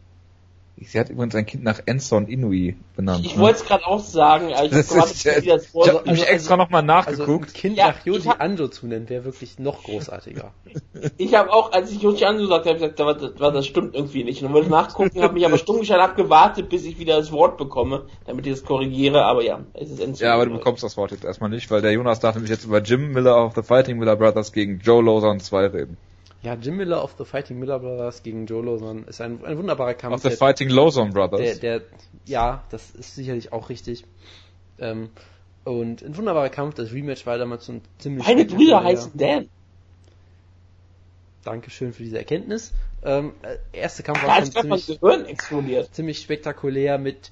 Sie hat übrigens ein Kind nach Enson Inui benannt. Ich ne? wollte es gerade auch sagen, aber ich das ist, ja, ich habe also, mich extra also, nochmal nachgeguckt. Also ein Kind ja, nach Yoji Anjo zu nennen, wäre wirklich noch großartiger. [LAUGHS] ich habe auch, als ich Yoji Anjo sagte, habe ich gesagt, das, das stimmt irgendwie nicht. Und wollte nachgucken, habe mich aber stumm gestellt, habe gewartet, bis ich wieder das Wort bekomme, damit ich das korrigiere. Aber ja, es ist Enson Ja, aber du bekommst das Wort jetzt erstmal nicht, weil der Jonas darf nämlich jetzt über Jim Miller of the Fighting Miller Brothers gegen Joe Lozon 2 reden. Ja, Jim Miller of the Fighting Miller Brothers gegen Joe Lozon ist ein, ein wunderbarer Kampf. Of the der, Fighting Lozon Brothers. Der, der, ja, das ist sicherlich auch richtig. Ähm, und ein wunderbarer Kampf, das Rematch war damals so ein ziemlich... Meine Brüder heißen Dan. Dankeschön für diese Erkenntnis. Ähm, äh, erste Kampf war schon ziemlich, ziemlich spektakulär mit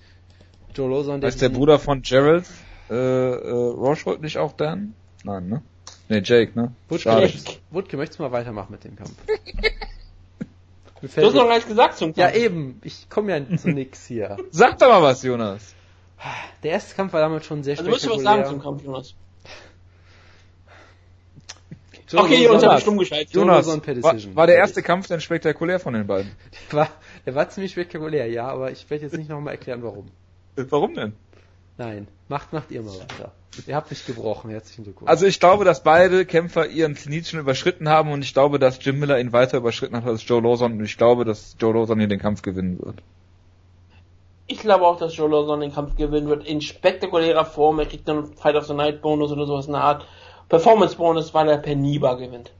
Joe Lozon. Der ist der Bruder von Gerald äh, äh, Rochwood nicht auch Dan? Nein, ne? Ne, Jake, ne? Wutke, Wutke, möchtest du mal weitermachen mit dem Kampf? [LAUGHS] du hast noch gar nicht gesagt zum Kampf. Ja, eben. Ich komme ja zu nix hier. [LAUGHS] Sag doch mal was, Jonas. Der erste Kampf war damals schon sehr Also musst du was spektakulär. sagen zum Kampf, Jonas. Jonas Okay, Jonas, ich stumm geschaltet. Jonas, Jonas war, war der erste Kampf denn spektakulär von den beiden? [LAUGHS] war, der war ziemlich spektakulär, ja, aber ich werde jetzt nicht nochmal erklären, warum. Warum denn? Nein, macht, macht ihr mal weiter. Ihr habt mich gebrochen, herzlichen Glückwunsch. Also ich glaube, dass beide Kämpfer ihren Zenit schon überschritten haben und ich glaube, dass Jim Miller ihn weiter überschritten hat als Joe Lawson und ich glaube, dass Joe Lawson hier den Kampf gewinnen wird. Ich glaube auch, dass Joe Lawson den Kampf gewinnen wird. In spektakulärer Form. Er kriegt dann einen Fight of the Night Bonus oder sowas in der Art. Performance Bonus, weil er per Niba gewinnt.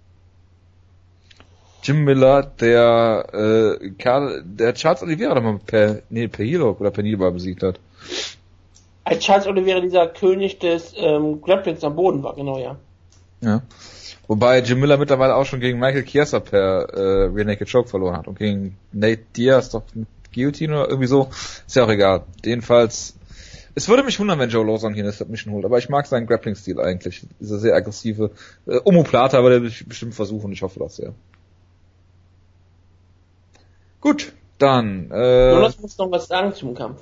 Jim Miller, der äh, Karl, der Charles Oliveira doch mal per nee, per Heel-Hook oder per Niederbar besiegt hat. Als Charles Oliveira dieser König des ähm, Grapplings am Boden war, genau, ja. Ja. Wobei Jim Miller mittlerweile auch schon gegen Michael Chiesa per äh, Rear Naked Choke verloren hat und gegen Nate Diaz doch mit Guillotine oder irgendwie so. Ist ja auch egal. Jedenfalls, es würde mich wundern, wenn Joe Lawson hier eine Submission holt, aber ich mag seinen Grappling-Stil eigentlich. Dieser sehr aggressive. Äh, Omoplata wird er bestimmt versuchen, ich hoffe das sehr. Gut, dann, äh, Jonas muss noch was sagen zum Kampf.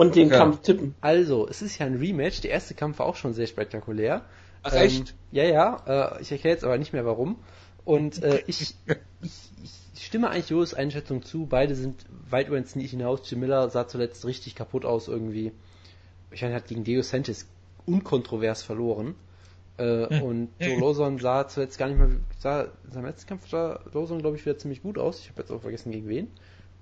Und den Ja. Kampf tippen. Also, es ist ja ein Rematch. Der erste Kampf war auch schon sehr spektakulär. Ach, Ähm, echt? Ja, ja. Äh, ich erkläre jetzt aber nicht mehr warum. Und äh, [LAUGHS] ich, ich, ich stimme eigentlich Joes Einschätzung zu. Beide sind weit über den Sneak hinaus. Jim Miller sah zuletzt richtig kaputt aus irgendwie. Ich meine, er hat gegen Diego Sanchez unkontrovers verloren. Äh, Und Joe Lawson sah zuletzt gar nicht mehr, sah, sein letzten Kampf sah Lawson, glaube ich, wieder ziemlich gut aus. Ich habe jetzt auch vergessen, gegen wen.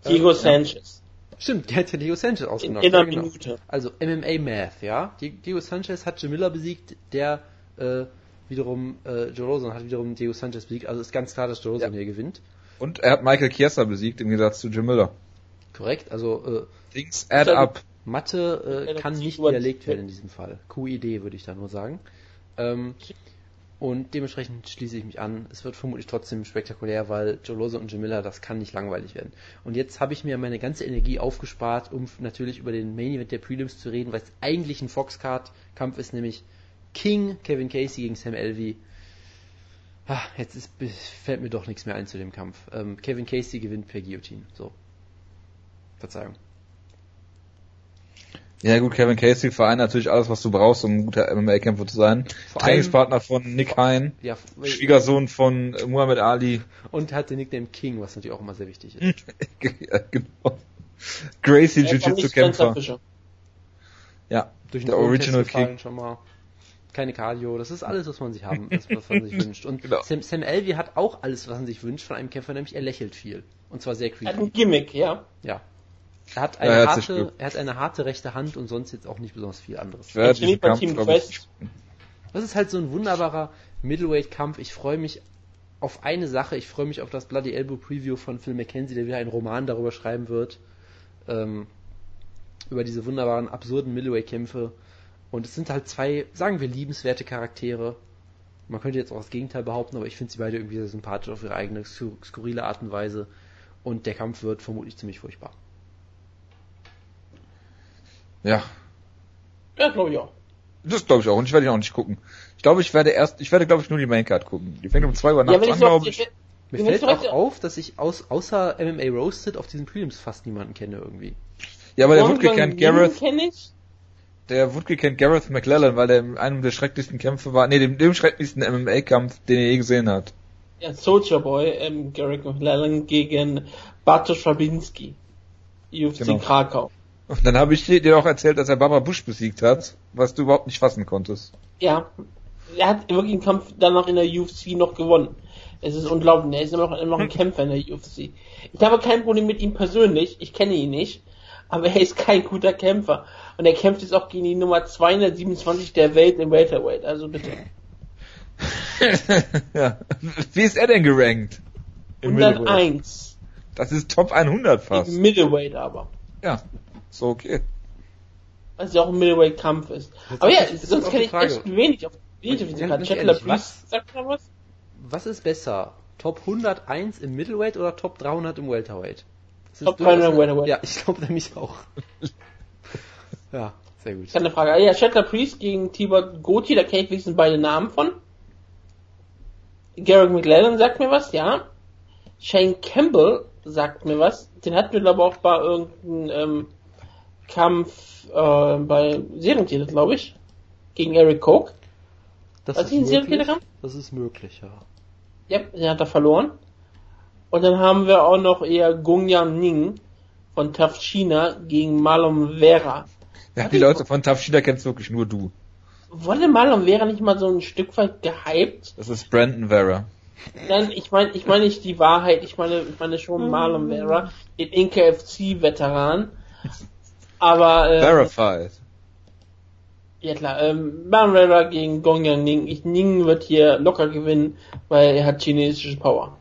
Diego Ähm, Sanchez. Stimmt, der hat ja Diego Sanchez In, ausgenommen. in einer ja, genau. Minute. Also MMA Math, ja. Di- Diego Sanchez hat Jim Miller besiegt, der äh, wiederum äh, Joe Lawson hat wiederum Diego Sanchez besiegt. Also ist ganz klar, dass Joe Lawson Ja. hier gewinnt. und er hat Michael Chiesa besiegt im Gegensatz zu Jim Miller. Korrekt. Also äh, Things add up. Mathe äh, kann nicht widerlegt werden in diesem Fall. QID würde ich da nur sagen. Ähm, und dementsprechend schließe ich mich an. Es wird vermutlich trotzdem spektakulär, weil Joe Lawson und Miller, das kann nicht langweilig werden. Und jetzt habe ich mir meine ganze Energie aufgespart, um natürlich über den Main Event der Prelims zu reden, weil es eigentlich ein Foxcard-Kampf ist, nämlich King, Kevin Casey gegen Sam Elvey. Ah, jetzt ist, fällt mir doch nichts mehr ein zu dem Kampf. Ähm, Kevin Casey gewinnt per Guillotine. So. Verzeihung. Ja gut, Kevin Casey vereint natürlich alles, was du brauchst, um ein guter MMA-Kämpfer zu sein. Vor allem- Trainingspartner von Nick Hein, Ja, Schwiegersohn von Muhammad Ali. Und hat den Nickname King, was natürlich auch immer sehr wichtig ist. [LAUGHS] ja, genau. Gracie Er Jiu-Jitsu-Kämpfer. Ja, Durch der den Original Test gefallen King. schon mal. Keine Cardio, das ist alles, was man sich haben, was, man sich [LAUGHS] wünscht. Und Genau. Sam, Sam Elvey hat auch alles, was man sich wünscht von einem Kämpfer, nämlich er lächelt viel. Und zwar sehr Er hat creepy. ein Gimmick, ja. Ja. Er hat Ja, eine herzlich harte, Glück. er hat eine harte rechte Hand und sonst jetzt auch nicht besonders viel anderes. Ich trainiert diesen bei Team ich, Quest. Das ist halt so ein wunderbarer Middleweight-Kampf. Ich freue mich auf eine Sache. Ich freue mich auf das Bloody Elbow Preview von Phil McKenzie, der wieder einen Roman darüber schreiben wird. Ähm, über diese wunderbaren, absurden Middleweight-Kämpfe. Und es sind halt zwei, sagen wir, liebenswerte Charaktere. Man könnte jetzt auch das Gegenteil behaupten, aber ich finde sie beide irgendwie sehr sympathisch auf ihre eigene skur- skurrile Art und Weise. Und der Kampf wird vermutlich ziemlich furchtbar. Ja, Ja, glaube ich auch. das glaube ich auch. Und ich werde ihn auch nicht gucken. Ich glaube, ich werde erst, ich werde glaube ich nur die Maincard gucken. Die fängt um 2 Uhr Ja, nachts ich an, glaube ich. Mir fällt auch auf, dass ich aus, außer MMA Roasted auf diesen Prelims fast niemanden kenne irgendwie. Ja, aber der Woodke kennt Gareth, kenn ich. der Woodke kennt Gareth McLellan, weil der in einem der schrecklichsten Kämpfe war, nee, dem, dem schrecklichsten MMA-Kampf, den er je gesehen hat. Ja, Soldier Boy, ähm, Garrick McLellan gegen Bartosz Fabinski. UFC Genau. Krakau. Und dann habe ich dir auch erzählt, dass er Barbara Bush besiegt hat, was du überhaupt nicht fassen konntest. Ja, er hat wirklich einen Kampf danach in der UFC noch gewonnen. Es ist unglaublich, er ist immer noch, immer noch ein Kämpfer in der UFC. Ich habe kein Problem mit ihm persönlich, ich kenne ihn nicht, aber er ist kein guter Kämpfer. Und er kämpft jetzt auch gegen die Nummer 227 der Welt im Welterweight, also bitte. [LAUGHS] ja. Wie ist er denn gerankt? Im Middleweight? 101. Das ist Top 100 fast. Im Middleweight aber. Ja, so okay. Was ja auch ein Middleweight-Kampf ist. Jetzt Aber ja, ist- sonst kenne ich echt wenig auf, wenig auf Ganz diesen Karte. Chandler Priest, sagt mal was? Was ist besser? Top 101 im Middleweight oder Top 300 im Welterweight? Das Top durchaus 300 im Welterweight. Ja, ich glaube nämlich auch. [LAUGHS] ja, sehr gut. Keine Frage. Ah, Ja, Chandler Priest gegen Tibor Goti, da kenne ich wenigstens beide Namen von. Garrick McLellan sagt mir was, ja. Shane Campbell sagt mir was. Den hatten wir glaube ich auch bei irgendeinem ähm, Kampf äh, bei Serientäter, glaube ich, gegen Eric Koch. Das War ist, ein möglich. Serientäter-Kampf? das ist möglich, ja. Ja, den hat er verloren. Und dann haben wir auch noch eher Gongyan Ning von Tough China gegen Marlon Vera. Ja, die Leute von Tafshida kennst wirklich nur du. Wurde Marlon Vera nicht mal so ein Stück weit gehypt? Das ist Brandon Vera. Nein, ich meine, ich meine nicht die Wahrheit, ich meine, ich meine schon Marlon Vera, den NKFC-Veteran. Aber, äh, Verified. ja klar, ähm, Marlon Vera gegen Gongyan Ning. Ich, Ning wird hier locker gewinnen, weil er hat chinesische Power.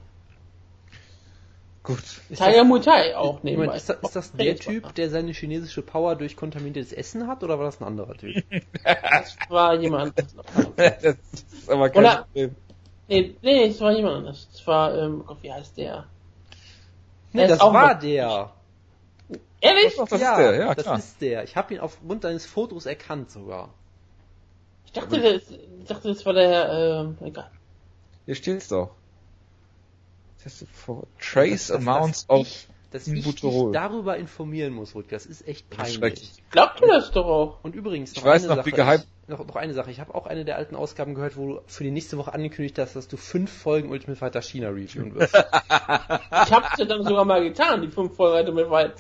Gut. Tiger Muay Thai auch Ich nebenbei. meine, ist, das, ist das der Typ, der seine chinesische Power durch kontaminiertes Essen hat, oder war das ein anderer Typ? [LAUGHS] Das war jemand anderes. [LAUGHS] das ist aber kein Oder- Problem. Nee, nee, es war jemand anderes. Es war, ähm, Gott, wie heißt der? Nee, Der das war der. Ehrlich? Doch, das ist der, ja, das klar. ist der. Ich habe ihn aufgrund deines Fotos erkannt sogar. Ich dachte, das, ich dachte, das war der, ähm, egal. Hier steht's doch. Test for trace Das- das- amounts of ich, dass ich dich darüber informieren muss, Rutger. Das ist echt Das ist peinlich. schrecklich. Glaubt ihr das doch auch? Und übrigens, noch Ich weiß eine noch, wie Sache. gehypt- Ich, noch, noch eine Sache. Ich habe auch eine der alten Ausgaben gehört, wo du für die nächste Woche angekündigt hast, dass du fünf Folgen Ultimate Fighter China reviewen wirst. [LAUGHS] Ich hab's ja dann sogar mal getan, die fünf Folgen heute mit weit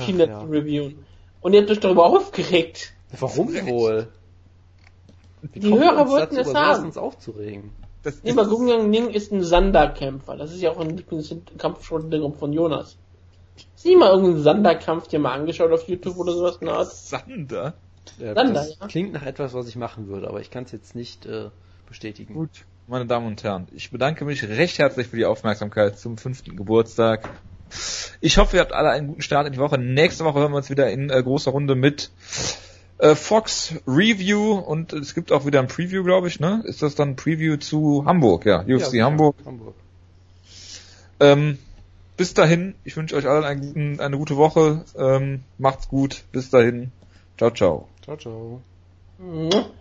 China ja. zu reviewen. Und ihr habt euch darüber aufgeregt. Warum wohl? Wie Die Hörer uns wollten dazu, es haben. uns aufzuregen? Das Nee, aber Gungang Ning ist ein Sanderkämpfer. Das ist ja auch ein Lieblingskampfsportler von Jonas. Hast du nie mal irgendeinen Sanderkampf dir mal angeschaut auf YouTube oder sowas in der Art? Sander. Dann das da, ja. klingt nach etwas, was ich machen würde, aber ich kann es jetzt nicht äh, bestätigen. Gut, meine Damen und Herren, ich bedanke mich recht herzlich für die Aufmerksamkeit zum fünften Geburtstag. Ich hoffe, ihr habt alle einen guten Start in die Woche. Nächste Woche hören wir uns wieder in äh, großer Runde mit äh, Fox Review und es gibt auch wieder ein Preview, glaube ich, ne? Ist das dann ein Preview zu Hamburg? Ja, UFC Ja, Hamburg. Hamburg. Ähm, bis dahin, ich wünsche euch allen einen eine gute Woche. Ähm, macht's gut. Bis dahin. Ciao, ciao. Ciao, ciao. Mhm.